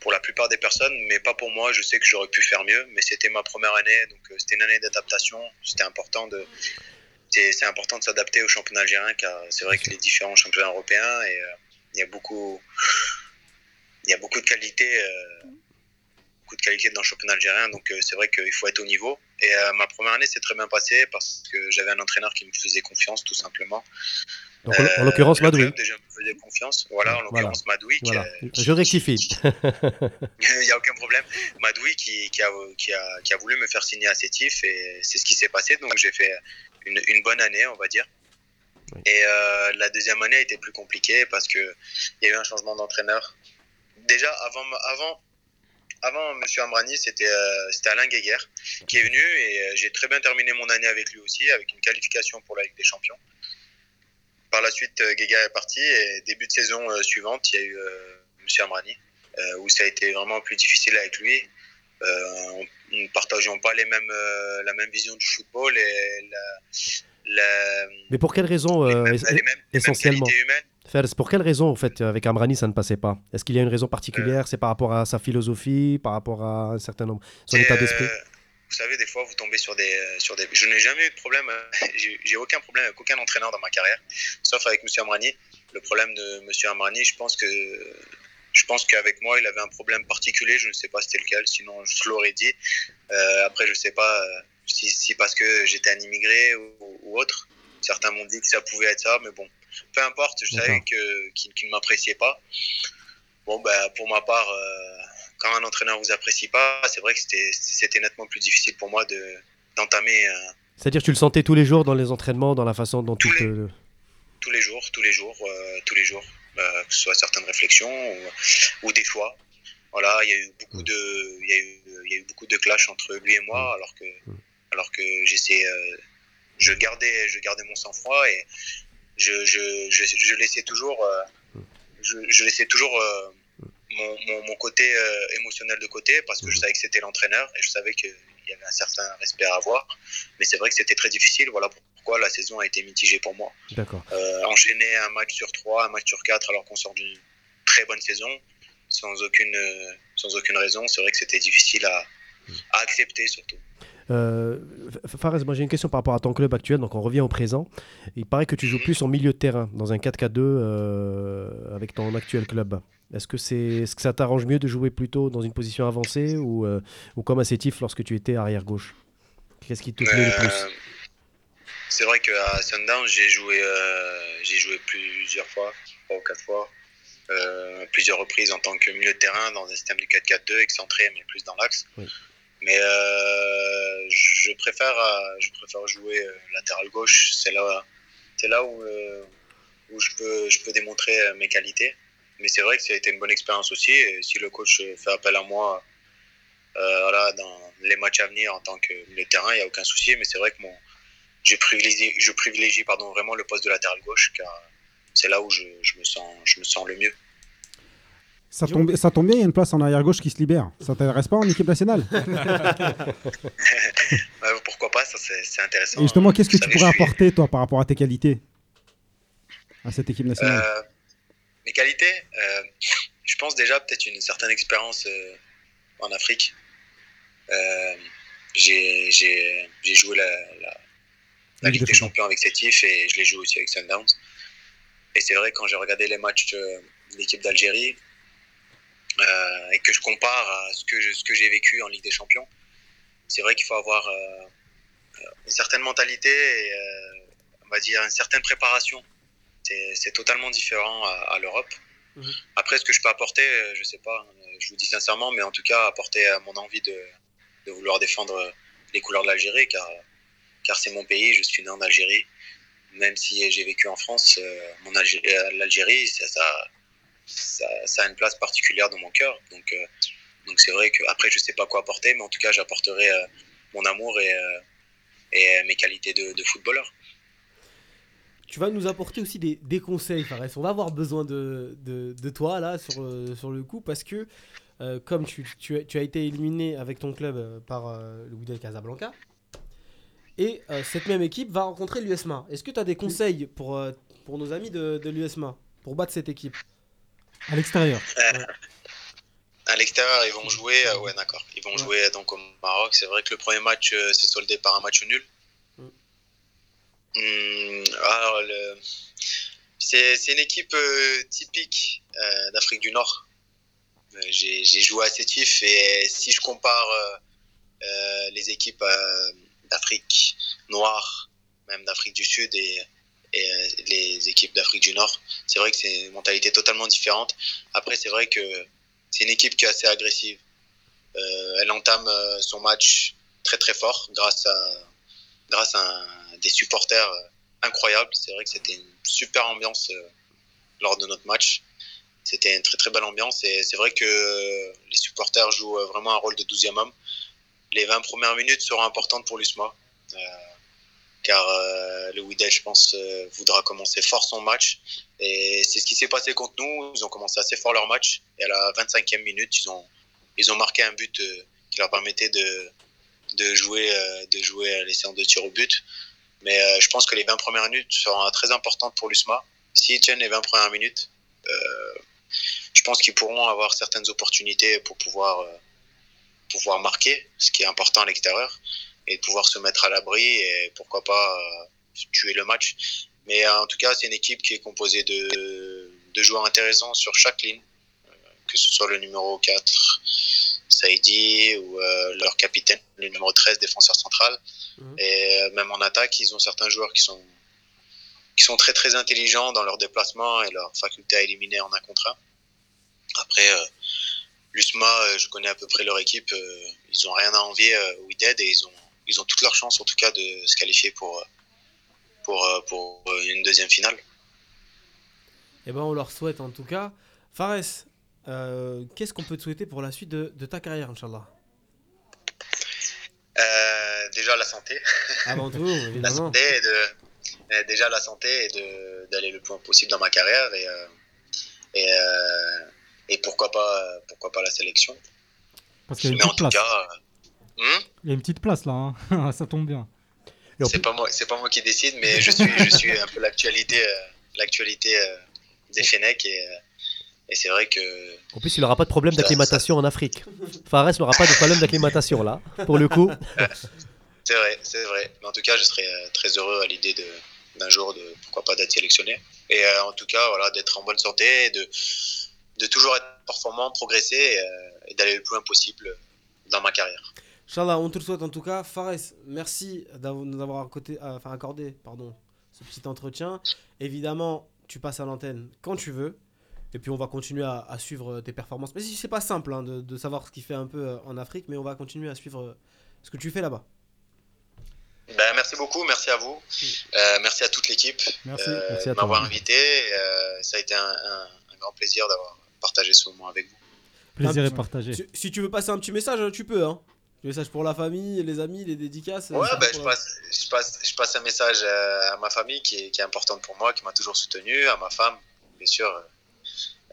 J: pour la plupart des personnes, mais pas pour moi. Je sais que j'aurais pu faire mieux, mais c'était ma première année, donc euh, c'était une année d'adaptation. C'était important de. C'est important de s'adapter au championnat algérien car c'est vrai que les différents championnats européens et euh, il y a beaucoup il y a beaucoup de qualité euh, beaucoup de dans le championnat algérien donc c'est vrai qu'il faut être au niveau et euh, ma première année s'est très bien passée parce que j'avais un entraîneur qui me faisait confiance tout simplement
D: Donc, en-
J: Euh,
D: l'occurrence,
J: le
D: Madoui.
J: déjà me faisait confiance voilà en
D: Voilà.
J: l'occurrence Madoui qui
D: Voilà.
J: a-
D: Je rectifie. [LAUGHS] [LAUGHS]
J: il n'y a aucun problème. Madoui qui, qui, a, qui, a, qui a voulu me faire signer à Sétif et c'est ce qui s'est passé. Donc j'ai fait une, une bonne année, on va dire. Et euh, la deuxième année était plus compliquée parce qu'il y a eu un changement d'entraîneur. Déjà, avant, avant, avant M. Amrani, c'était euh, c'était Alain Guéguer qui est venu et euh, j'ai très bien terminé mon année avec lui aussi, avec une qualification pour la Ligue des Champions. Par la suite, euh, Guéguer est parti et début de saison suivante, il y a eu euh, M. Amrani où ça a été vraiment plus difficile avec lui. On- nous ne partageons pas les mêmes, la même vision du football et la, la-
D: Mais pour quelle raison euh,
J: les mêmes-
D: es-
J: les mêmes- les mêmes
D: essentiellement? Fers, pour quelle raison, en fait, avec Amrani, ça ne passait pas? Est-ce qu'il y a une raison particulière? C'est par rapport à sa philosophie, par rapport à un certain nombre, son état
J: euh,
D: d'esprit?
J: Vous savez, des fois, vous tombez sur des, euh, sur des. Je n'ai jamais eu de problème. euh, [LAUGHS] J'ai aucun problème avec aucun entraîneur dans ma carrière, sauf avec M. Amrani. Le problème de M. Amrani, je pense que. Je pense qu'avec moi, il avait un problème particulier. Je ne sais pas c'était lequel, sinon je l'aurais dit. Euh, après, je ne sais pas euh, si, si parce que j'étais un immigré ou, ou autre. Certains m'ont dit que ça pouvait être ça, mais bon, peu importe. Je savais que- qu'il ne m'appréciait pas. Bon, bah, pour ma part, euh, quand un entraîneur vous apprécie pas, c'est vrai que c'était- nettement plus difficile pour moi de d'entamer euh,
D: C'est-à-dire que tu le sentais tous les jours dans les entraînements, dans la façon dont tu
J: Tous
D: te...
J: tous les jours, tous les jours, euh, tous les jours, euh, que ce soit certaines réflexions ou, ou des choix. Voilà, il y a eu beaucoup de, il y a eu, il y a eu beaucoup de clash entre lui et moi, alors que, alors que j'essayais, euh, je gardais, je gardais mon sang-froid et je, je, je, je laissais toujours, euh, je, je laissais toujours euh, mon, mon, mon côté euh, émotionnel de côté parce que je savais que c'était l'entraîneur et je savais qu'il y avait un certain respect à avoir. Mais c'est vrai que c'était très difficile. Voilà pourquoi la saison a été mitigée pour moi.
D: D'accord.
J: Euh, enchaîner un match sur trois, un match sur quatre, alors qu'on sort d'une très bonne saison, sans aucune, sans aucune raison, c'est vrai que c'était difficile à, à accepter surtout.
D: Euh, Fares, moi j'ai une question par rapport à ton club actuel, donc on revient au présent. Il paraît que tu joues plus en milieu de terrain, dans un 4-4-2 euh, avec ton actuel club. Est-ce que, c'est, est-ce que ça t'arrange mieux de jouer plutôt dans une position avancée ou, euh, ou comme à Sétif lorsque tu étais arrière-gauche Qu'est-ce qui te plaît le plus?
J: C'est vrai qu'à Sundown, j'ai joué, j'ai joué plusieurs fois, trois ou quatre fois, euh, plusieurs reprises en tant que milieu de terrain dans un système du 4-4-2, excentré, mais plus dans l'axe.
D: Oui.
J: Mais euh, je, préfère, euh, je préfère jouer euh, latéral gauche. C'est là, c'est là où, euh, où je, peux, je peux démontrer mes qualités. Mais c'est vrai que ça a été une bonne expérience aussi. Et si le coach fait appel à moi euh, voilà, dans les matchs à venir en tant que milieu de terrain, il n'y a aucun souci. Mais c'est vrai que mon, je privilégie, je privilégie pardon, vraiment le poste de latéral gauche car c'est là où je, je me sens, je me sens le mieux.
C: Ça tombe, ça tombe bien, il y a une place en arrière-gauche qui se libère. Ça t'intéresse pas en équipe nationale?
J: Ouais, [LAUGHS] [LAUGHS] pourquoi pas, ça c'est intéressant.
C: Et justement, qu'est-ce que tu pourrais
J: suis-
C: apporter, toi, par rapport à tes qualités à cette équipe nationale?
J: Euh, mes qualités, euh, je pense déjà peut-être une certaine expérience euh, en Afrique. Euh, j'ai joué la, la, la Ligue des Champions avec Sétif et je l'ai joué aussi avec Sundowns. Et c'est vrai, quand j'ai regardé les matchs de l'équipe d'Algérie euh, et que je compare à ce que je- ce que j'ai vécu en Ligue des Champions, c'est vrai qu'il faut avoir euh, une certaine mentalité et euh, on va dire une certaine préparation. C'est c'est totalement différent à, à l'Europe.
B: Mhm.
J: Après, ce que je peux apporter, je sais pas, je vous dis sincèrement, mais en tout cas, apporter euh, mon envie de, de vouloir défendre les couleurs de l'Algérie, car, car c'est mon pays, je suis né en Algérie. Même si j'ai vécu en France, euh, mon Algé- l'Algérie, ça, ça, ça, ça a une place particulière dans mon cœur. Donc, euh, donc c'est vrai que après, je sais pas quoi apporter, mais en tout cas, j'apporterai euh, mon amour et, euh, et mes qualités de, de footballeur.
B: Tu vas nous apporter aussi des, des conseils, Fares. On va avoir besoin de, de, de toi là sur, sur le coup parce que euh, comme tu, tu, as- tu as été éliminé avec ton club euh, par euh, le Wydad Casablanca et euh, cette même équipe va rencontrer l'USMA. Est-ce que tu as des conseils pour, euh, pour nos amis de, de l'USMA pour battre cette équipe?
E: À l'extérieur.
J: Euh, À l'extérieur, ils vont jouer. euh, ouais, d'accord. Ils vont jouer euh, donc au Maroc. C'est vrai que le premier match euh, s'est soldé par un match nul.
B: Mm.
J: Hum, alors, le- c'est c'est une équipe euh, typique d'Afrique du Nord. J'ai j'ai joué à Sétif et si je compare les équipes d'Afrique noire, même d'Afrique du Sud et, euh, les équipes d'Afrique du Nord, c'est vrai que c'est une mentalité totalement différente. Après, c'est vrai que c'est une équipe qui est assez agressive. Euh, elle entame euh, son match très très fort grâce à, des supporters incroyables. C'est vrai que c'était une super ambiance lors de notre match. C'était une très très belle ambiance et c'est vrai que les supporters jouent vraiment un rôle de 12e homme. Les 20 premières minutes seront importantes pour l'USMA. Car euh, le Wydad, je pense, euh, voudra commencer fort son match. Et c'est ce qui s'est passé contre nous. Ils ont commencé assez fort leur match. Et à la 25e minute, ils ont, ils ont marqué un but euh, qui leur permettait de, de jouer, de jouer les séances de tir au but. Mais je pense que les 20 premières minutes seront très importantes pour l'USMA. S'ils tiennent les 20 premières minutes, je pense qu'ils pourront avoir certaines opportunités pour pouvoir, pouvoir marquer, ce qui est important à l'extérieur, et de pouvoir se mettre à l'abri et pourquoi pas euh, tuer le match. Mais euh, en tout cas, c'est une équipe qui est composée de, de joueurs intéressants sur chaque ligne, euh, que ce soit le numéro 4, Saïdi, ou euh, leur capitaine, le numéro 13, défenseur central.
B: Mhm.
J: Et euh, même en attaque, ils ont certains joueurs qui sont, qui sont très très intelligents dans leur déplacement et leur faculté à éliminer en un contre un. Après, euh, l'USMA, je connais à peu près leur équipe, ils ont rien à envier au et ils ont, ils ont toute leur chance en tout cas de se qualifier pour, pour, euh, pour euh, une deuxième finale.
B: Eh ben, on leur souhaite en tout cas. Fares, euh, qu'est-ce qu'on peut te souhaiter pour la suite de, de ta carrière, Inch'Allah?
J: Euh, déjà la santé.
B: Avant tout, [LAUGHS]
J: la
B: évidemment.
J: santé et de, euh, déjà la santé et de- d'aller le plus loin possible dans ma carrière et, euh, et, euh, et pourquoi pas pourquoi pas la sélection.
E: Parce qu'il y a une
J: Mais en tout cas, hmm,
E: Il y a une petite place là, hein. [LAUGHS] ça tombe bien.
J: c'est pas moi c'est pas moi qui décide, mais je suis je suis un peu l'actualité euh, l'actualité euh, des Fenech et, euh, et c'est vrai que
D: En plus, il n'aura pas de problème d'acclimatation en Afrique. Fares n'aura pas de problème d'acclimatation là, pour le coup. [LAUGHS]
J: C'est vrai, c'est vrai. Mais en tout cas, je serais très heureux à l'idée de d'un jour de pourquoi pas d'être sélectionné. Et euh, en tout cas, voilà, d'être en bonne santé, et de de toujours être performant, progresser et, euh, et d'aller le plus loin possible dans ma carrière.
B: Inch'Allah, on te le souhaite en tout cas. Fares, merci d'av- de nous avoir accordé, euh, enfin, accordé pardon, ce petit entretien. Évidemment, tu passes à l'antenne quand tu veux. Et puis on va continuer à, à suivre tes performances. Mais si c'est pas simple hein, de, de savoir ce qu'il fait un peu euh, en Afrique, mais on va continuer à suivre euh, ce que tu fais là-bas.
J: Ben, merci beaucoup, merci à vous, Euh, merci à toute l'équipe
E: Merci.
J: euh,
D: Merci à
J: de
D: toi.
J: m'avoir invité. Euh, ça a été un, un- un grand plaisir d'avoir partagé ce moment avec vous.
E: Plaisir
B: Ah,
E: est partagé.
B: Si, si tu veux passer un petit message, tu peux. Hein. Message pour la famille, les amis, les dédicaces.
J: Ouais,
B: euh,
J: ben,
B: pour
J: je, passe, je, passe, je passe un message euh, à ma famille qui est, qui est importante pour moi, qui m'a toujours soutenu, à ma femme, bien sûr, euh,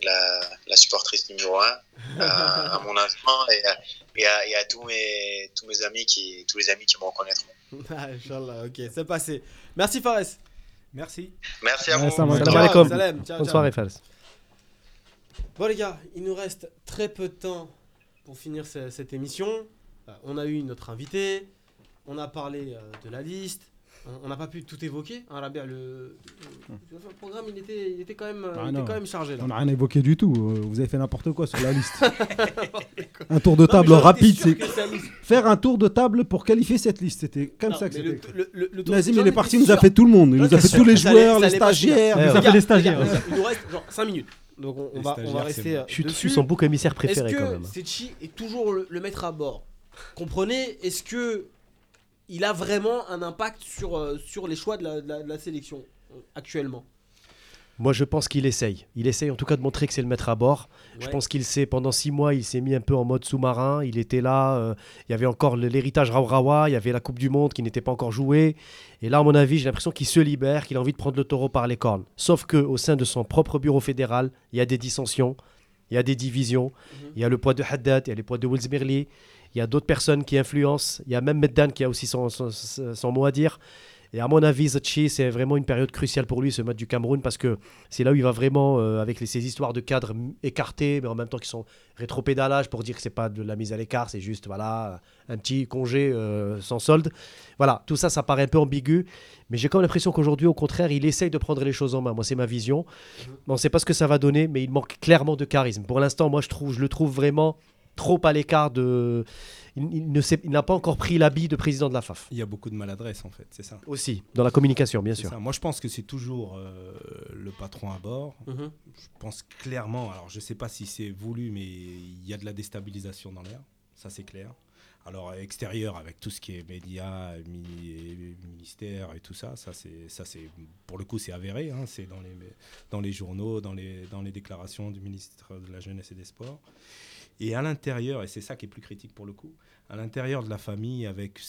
J: la, la supportrice numéro un, à, à mon enfant et à, et à- et à tous, mes, tous mes amis qui, tous les amis qui me reconnaîtront. [LAUGHS]
B: Ah, Inch'Allah, ok, c'est passé. Merci Fares.
F: Merci.
J: Merci à
E: Ouais,
J: vous.
D: Salam Bonne
B: ciao.
D: soirée, Fares.
B: Bon les gars, il nous reste très peu de temps pour finir ce- cette émission. Euh, on a eu notre invité. on a parlé euh, de la liste. On- n'a pas pu tout évoquer. Hein, Rabia, le, le- le programme, il était, il était quand même,
C: Ah
B: il était quand même chargé. Là.
C: On n'a rien évoqué du tout. euh, Vous avez fait n'importe quoi sur la liste. [LAUGHS] un tour de
B: Non,
C: table rapide, c'est faire un tour de table pour qualifier cette liste. C'était comme
B: Non,
C: ça que
B: mais
C: c'était.
B: le, le, le,
C: Nazim, il est
B: étais
C: parti, il nous a fait tout le monde. Il nous a fait tous les
B: Ça
C: joueurs, les stagiaires.
E: Il nous a
B: Les
E: fait les stagiaires.
B: Il nous reste genre 5 minutes. Donc on, va, on va
F: c'est
B: rester.
D: Je suis, son bouc émissaire préféré quand
B: que
D: même.
B: Setchi est toujours le, le maître à bord Comprenez, est-ce que il a vraiment un impact sur, euh, sur les choix de la, de la- de la sélection euh, actuellement?
D: Moi, je pense qu'il essaye. Il essaye en tout cas de montrer que c'est le maître à bord. Je pense qu'il s'est, pendant six mois, il s'est mis un peu en mode sous-marin. Il était là. euh, il y avait encore l'héritage Raurawa. Il y avait la Coupe du Monde qui n'était pas encore jouée. Et là, à mon avis, j'ai l'impression qu'il se libère, qu'il a envie de prendre le taureau par les cornes. Sauf que au sein de son propre bureau fédéral, il y a des dissensions, il y a des divisions.
B: Mhm.
D: Il y a le poids de Haddad, il y a le poids de Wills Merli. Il y a d'autres personnes qui influencent. Il y a même Meddan qui a aussi son, son- mot à dire. Et à mon avis, Zachi, c'est vraiment une période cruciale pour lui, ce match du Cameroun, parce que c'est là où il va vraiment, euh, avec ces histoires de cadres écartés, mais en même temps qui sont rétro-pédalage pour dire que c'est pas de la mise à l'écart, c'est juste voilà un petit congé euh, sans solde. Voilà, tout ça, ça paraît un peu ambigu, mais j'ai comme l'impression qu'aujourd'hui, au contraire, il essaye de prendre les choses en main. Moi, c'est ma vision. On ne sait pas ce que ça va donner, mais il manque clairement de charisme. Pour l'instant, moi, je trouve, je le trouve vraiment trop à l'écart de. Il, il ne sait- il n'a pas encore pris l'habit de président de la FAF.
F: Il y a beaucoup de maladresse en fait, c'est ça.
D: Aussi, dans la communication, bien sûr.
F: ça. Moi, je pense que c'est toujours euh, le patron à bord.
B: Mhm.
F: Je pense clairement, alors je ne sais pas si c'est voulu, mais il y a de la déstabilisation dans l'air, ça c'est clair. Alors extérieur, avec tout ce qui est médias, mi- et ministère et tout ça, ça c'est, ça c'est, pour le coup c'est avéré, hein, c'est dans les, dans les journaux, dans les, dans les déclarations du ministre de la Jeunesse et des Sports. Et à l'intérieur, et c'est ça qui est plus critique pour le coup, à l'intérieur de la famille, avec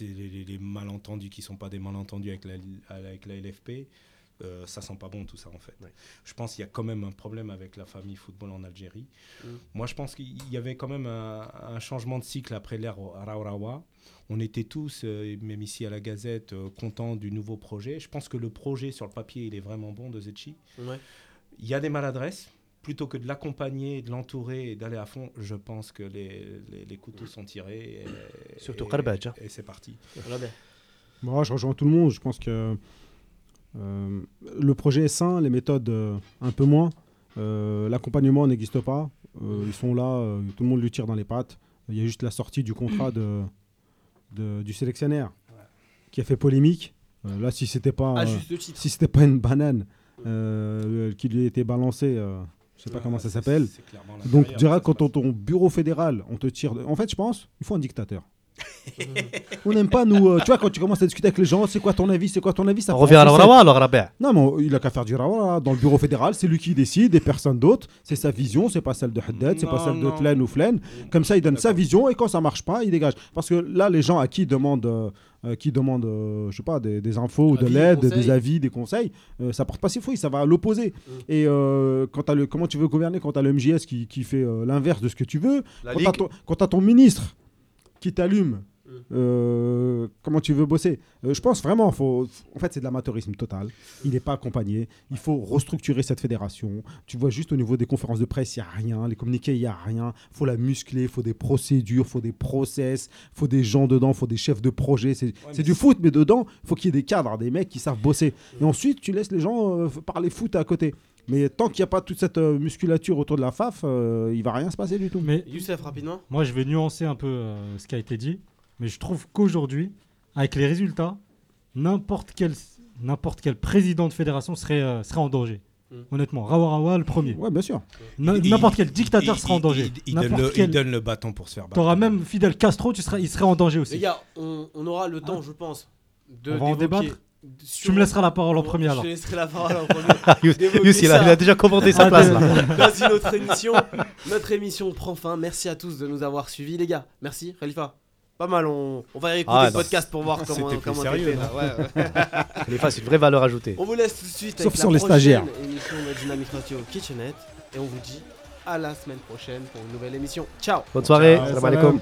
F: les, malentendus qui ne sont pas des malentendus avec la, avec la LFP, euh, ça sent pas bon tout ça en fait. Je pense qu'il y a quand même un problème avec la famille football en Algérie.
B: Mm.
F: Moi je pense qu'il y avait quand même un, un changement de cycle après l'ère Raurawa. On était tous, euh, même ici à la Gazette, euh, contents du nouveau projet. Je pense que le projet sur le papier il est vraiment bon de Zetchi.
B: Ouais.
F: Il y a des maladresses. Plutôt que de l'accompagner, de l'entourer et d'aller à fond, je pense que les, les, les couteaux sont tirés. Et,
D: Surtout
F: et-
D: Karbadj, hein.
F: Et c'est parti.
C: Moi, je rejoins tout le monde. Je pense que euh, le projet est sain, les méthodes euh, un peu moins. Euh, L'accompagnement n'existe pas. Euh, ils sont là, euh, tout le monde lui tire dans les pattes. Il y a juste la sortie du contrat de, de- du sélectionnaire qui a fait polémique. Euh, là, si c'était pas, euh, si c'était pas une banane euh, qui lui a été balancée, euh, je sais pas comment ça s'appelle. Donc, dirais
F: ça
C: quand on ton bureau fédéral, on te tire. de- En fait, je pense, il faut un dictateur. On n'aime pas nous. euh, tu vois, quand tu commences à discuter avec les gens, c'est quoi ton avis, c'est quoi ton avis, ça
D: On revient à la
C: sucette.
D: Rawa alors, Rabia.
C: Non, mais il a qu'à faire du rawa dans le bureau fédéral, c'est lui qui décide et personne d'autre. C'est sa vision, c'est pas celle de Haddad, c'est pas
F: Non,
C: celle de. Tlen ou Flen. Comme ça, il donne sa vision et quand ça marche pas, il dégage. Parce que là, les gens à qui demandent, euh, euh, qui demandent, euh, je sais pas, des, des infos ou de l'aide, des avis, des conseils, euh, ça porte pas ses fruits, ça va à l'opposé. Et euh, quand t'as le, comment tu veux gouverner quand tu as le MJS qui, qui fait euh, l'inverse de ce que tu veux,
D: La
C: quand quand t'as ton ministre qui t'allume, euh, comment tu veux bosser Euh, Je pense vraiment, faut, en fait, c'est de l'amateurisme total. Il n'est pas accompagné. Il faut restructurer cette fédération. Tu vois juste au niveau des conférences de presse, il n'y a rien. Les communiqués, il n'y a rien. Il faut la muscler, il faut des procédures, il faut des process, il faut des gens dedans, il faut des chefs de projet. C'est du foot, mais dedans, il faut qu'il y ait des cadres, des mecs qui savent bosser. Et ensuite, tu laisses les gens euh, parler foot à côté. Mais tant qu'il n'y a pas toute cette euh, musculature autour de la FAF, euh, il va rien se passer du tout.
E: Mais
B: Youssef, rapidement.
E: moi, je vais nuancer un peu euh, ce qui a été dit. Mais je trouve qu'aujourd'hui, avec les résultats, n'importe quel, n'importe quel président de fédération serait, euh, serait en danger.
B: Mm.
E: Honnêtement, Rawa Rawa, le premier.
C: Ouais, bien sûr.
E: N-
F: Il-
E: N'importe quel dictateur
F: il-
E: sera en
F: il-
E: danger.
F: Il, il donne le,
E: quel-
F: il donne le bâton pour se faire battre.
E: T'auras même Fidel Castro, tu seras, il serait en danger aussi.
B: Les gars, on, on aura le temps, je pense, de
E: On va en débattre Tu me laisseras la parole en premier
B: Je
E: alors.
B: te laisserai la parole en premier. [LAUGHS]
D: Yous, il, a, il a déjà commandé sa place là. [LAUGHS]
B: Dans une autre émission. Notre émission prend fin. Merci à tous de nous avoir suivis, les gars. Merci, Khalifa. Pas mal, on, on va réécouter
D: Ah,
B: le podcast pour voir comment
F: C'était
B: comment
F: sérieux.
B: Ouais, ouais. [LAUGHS]
D: Faces, une vraie valeur ajoutée.
B: On vous laisse tout de suite
C: Sauf
B: avec
C: sur
B: la
C: les
B: prochaine
C: stagiaires.
B: émission de Dynamic Radio Kitchenette et on vous dit à la semaine prochaine pour une nouvelle émission. Ciao.
D: Bonne soirée.
C: Ciao,
D: Salam
C: salam.
D: alaikum.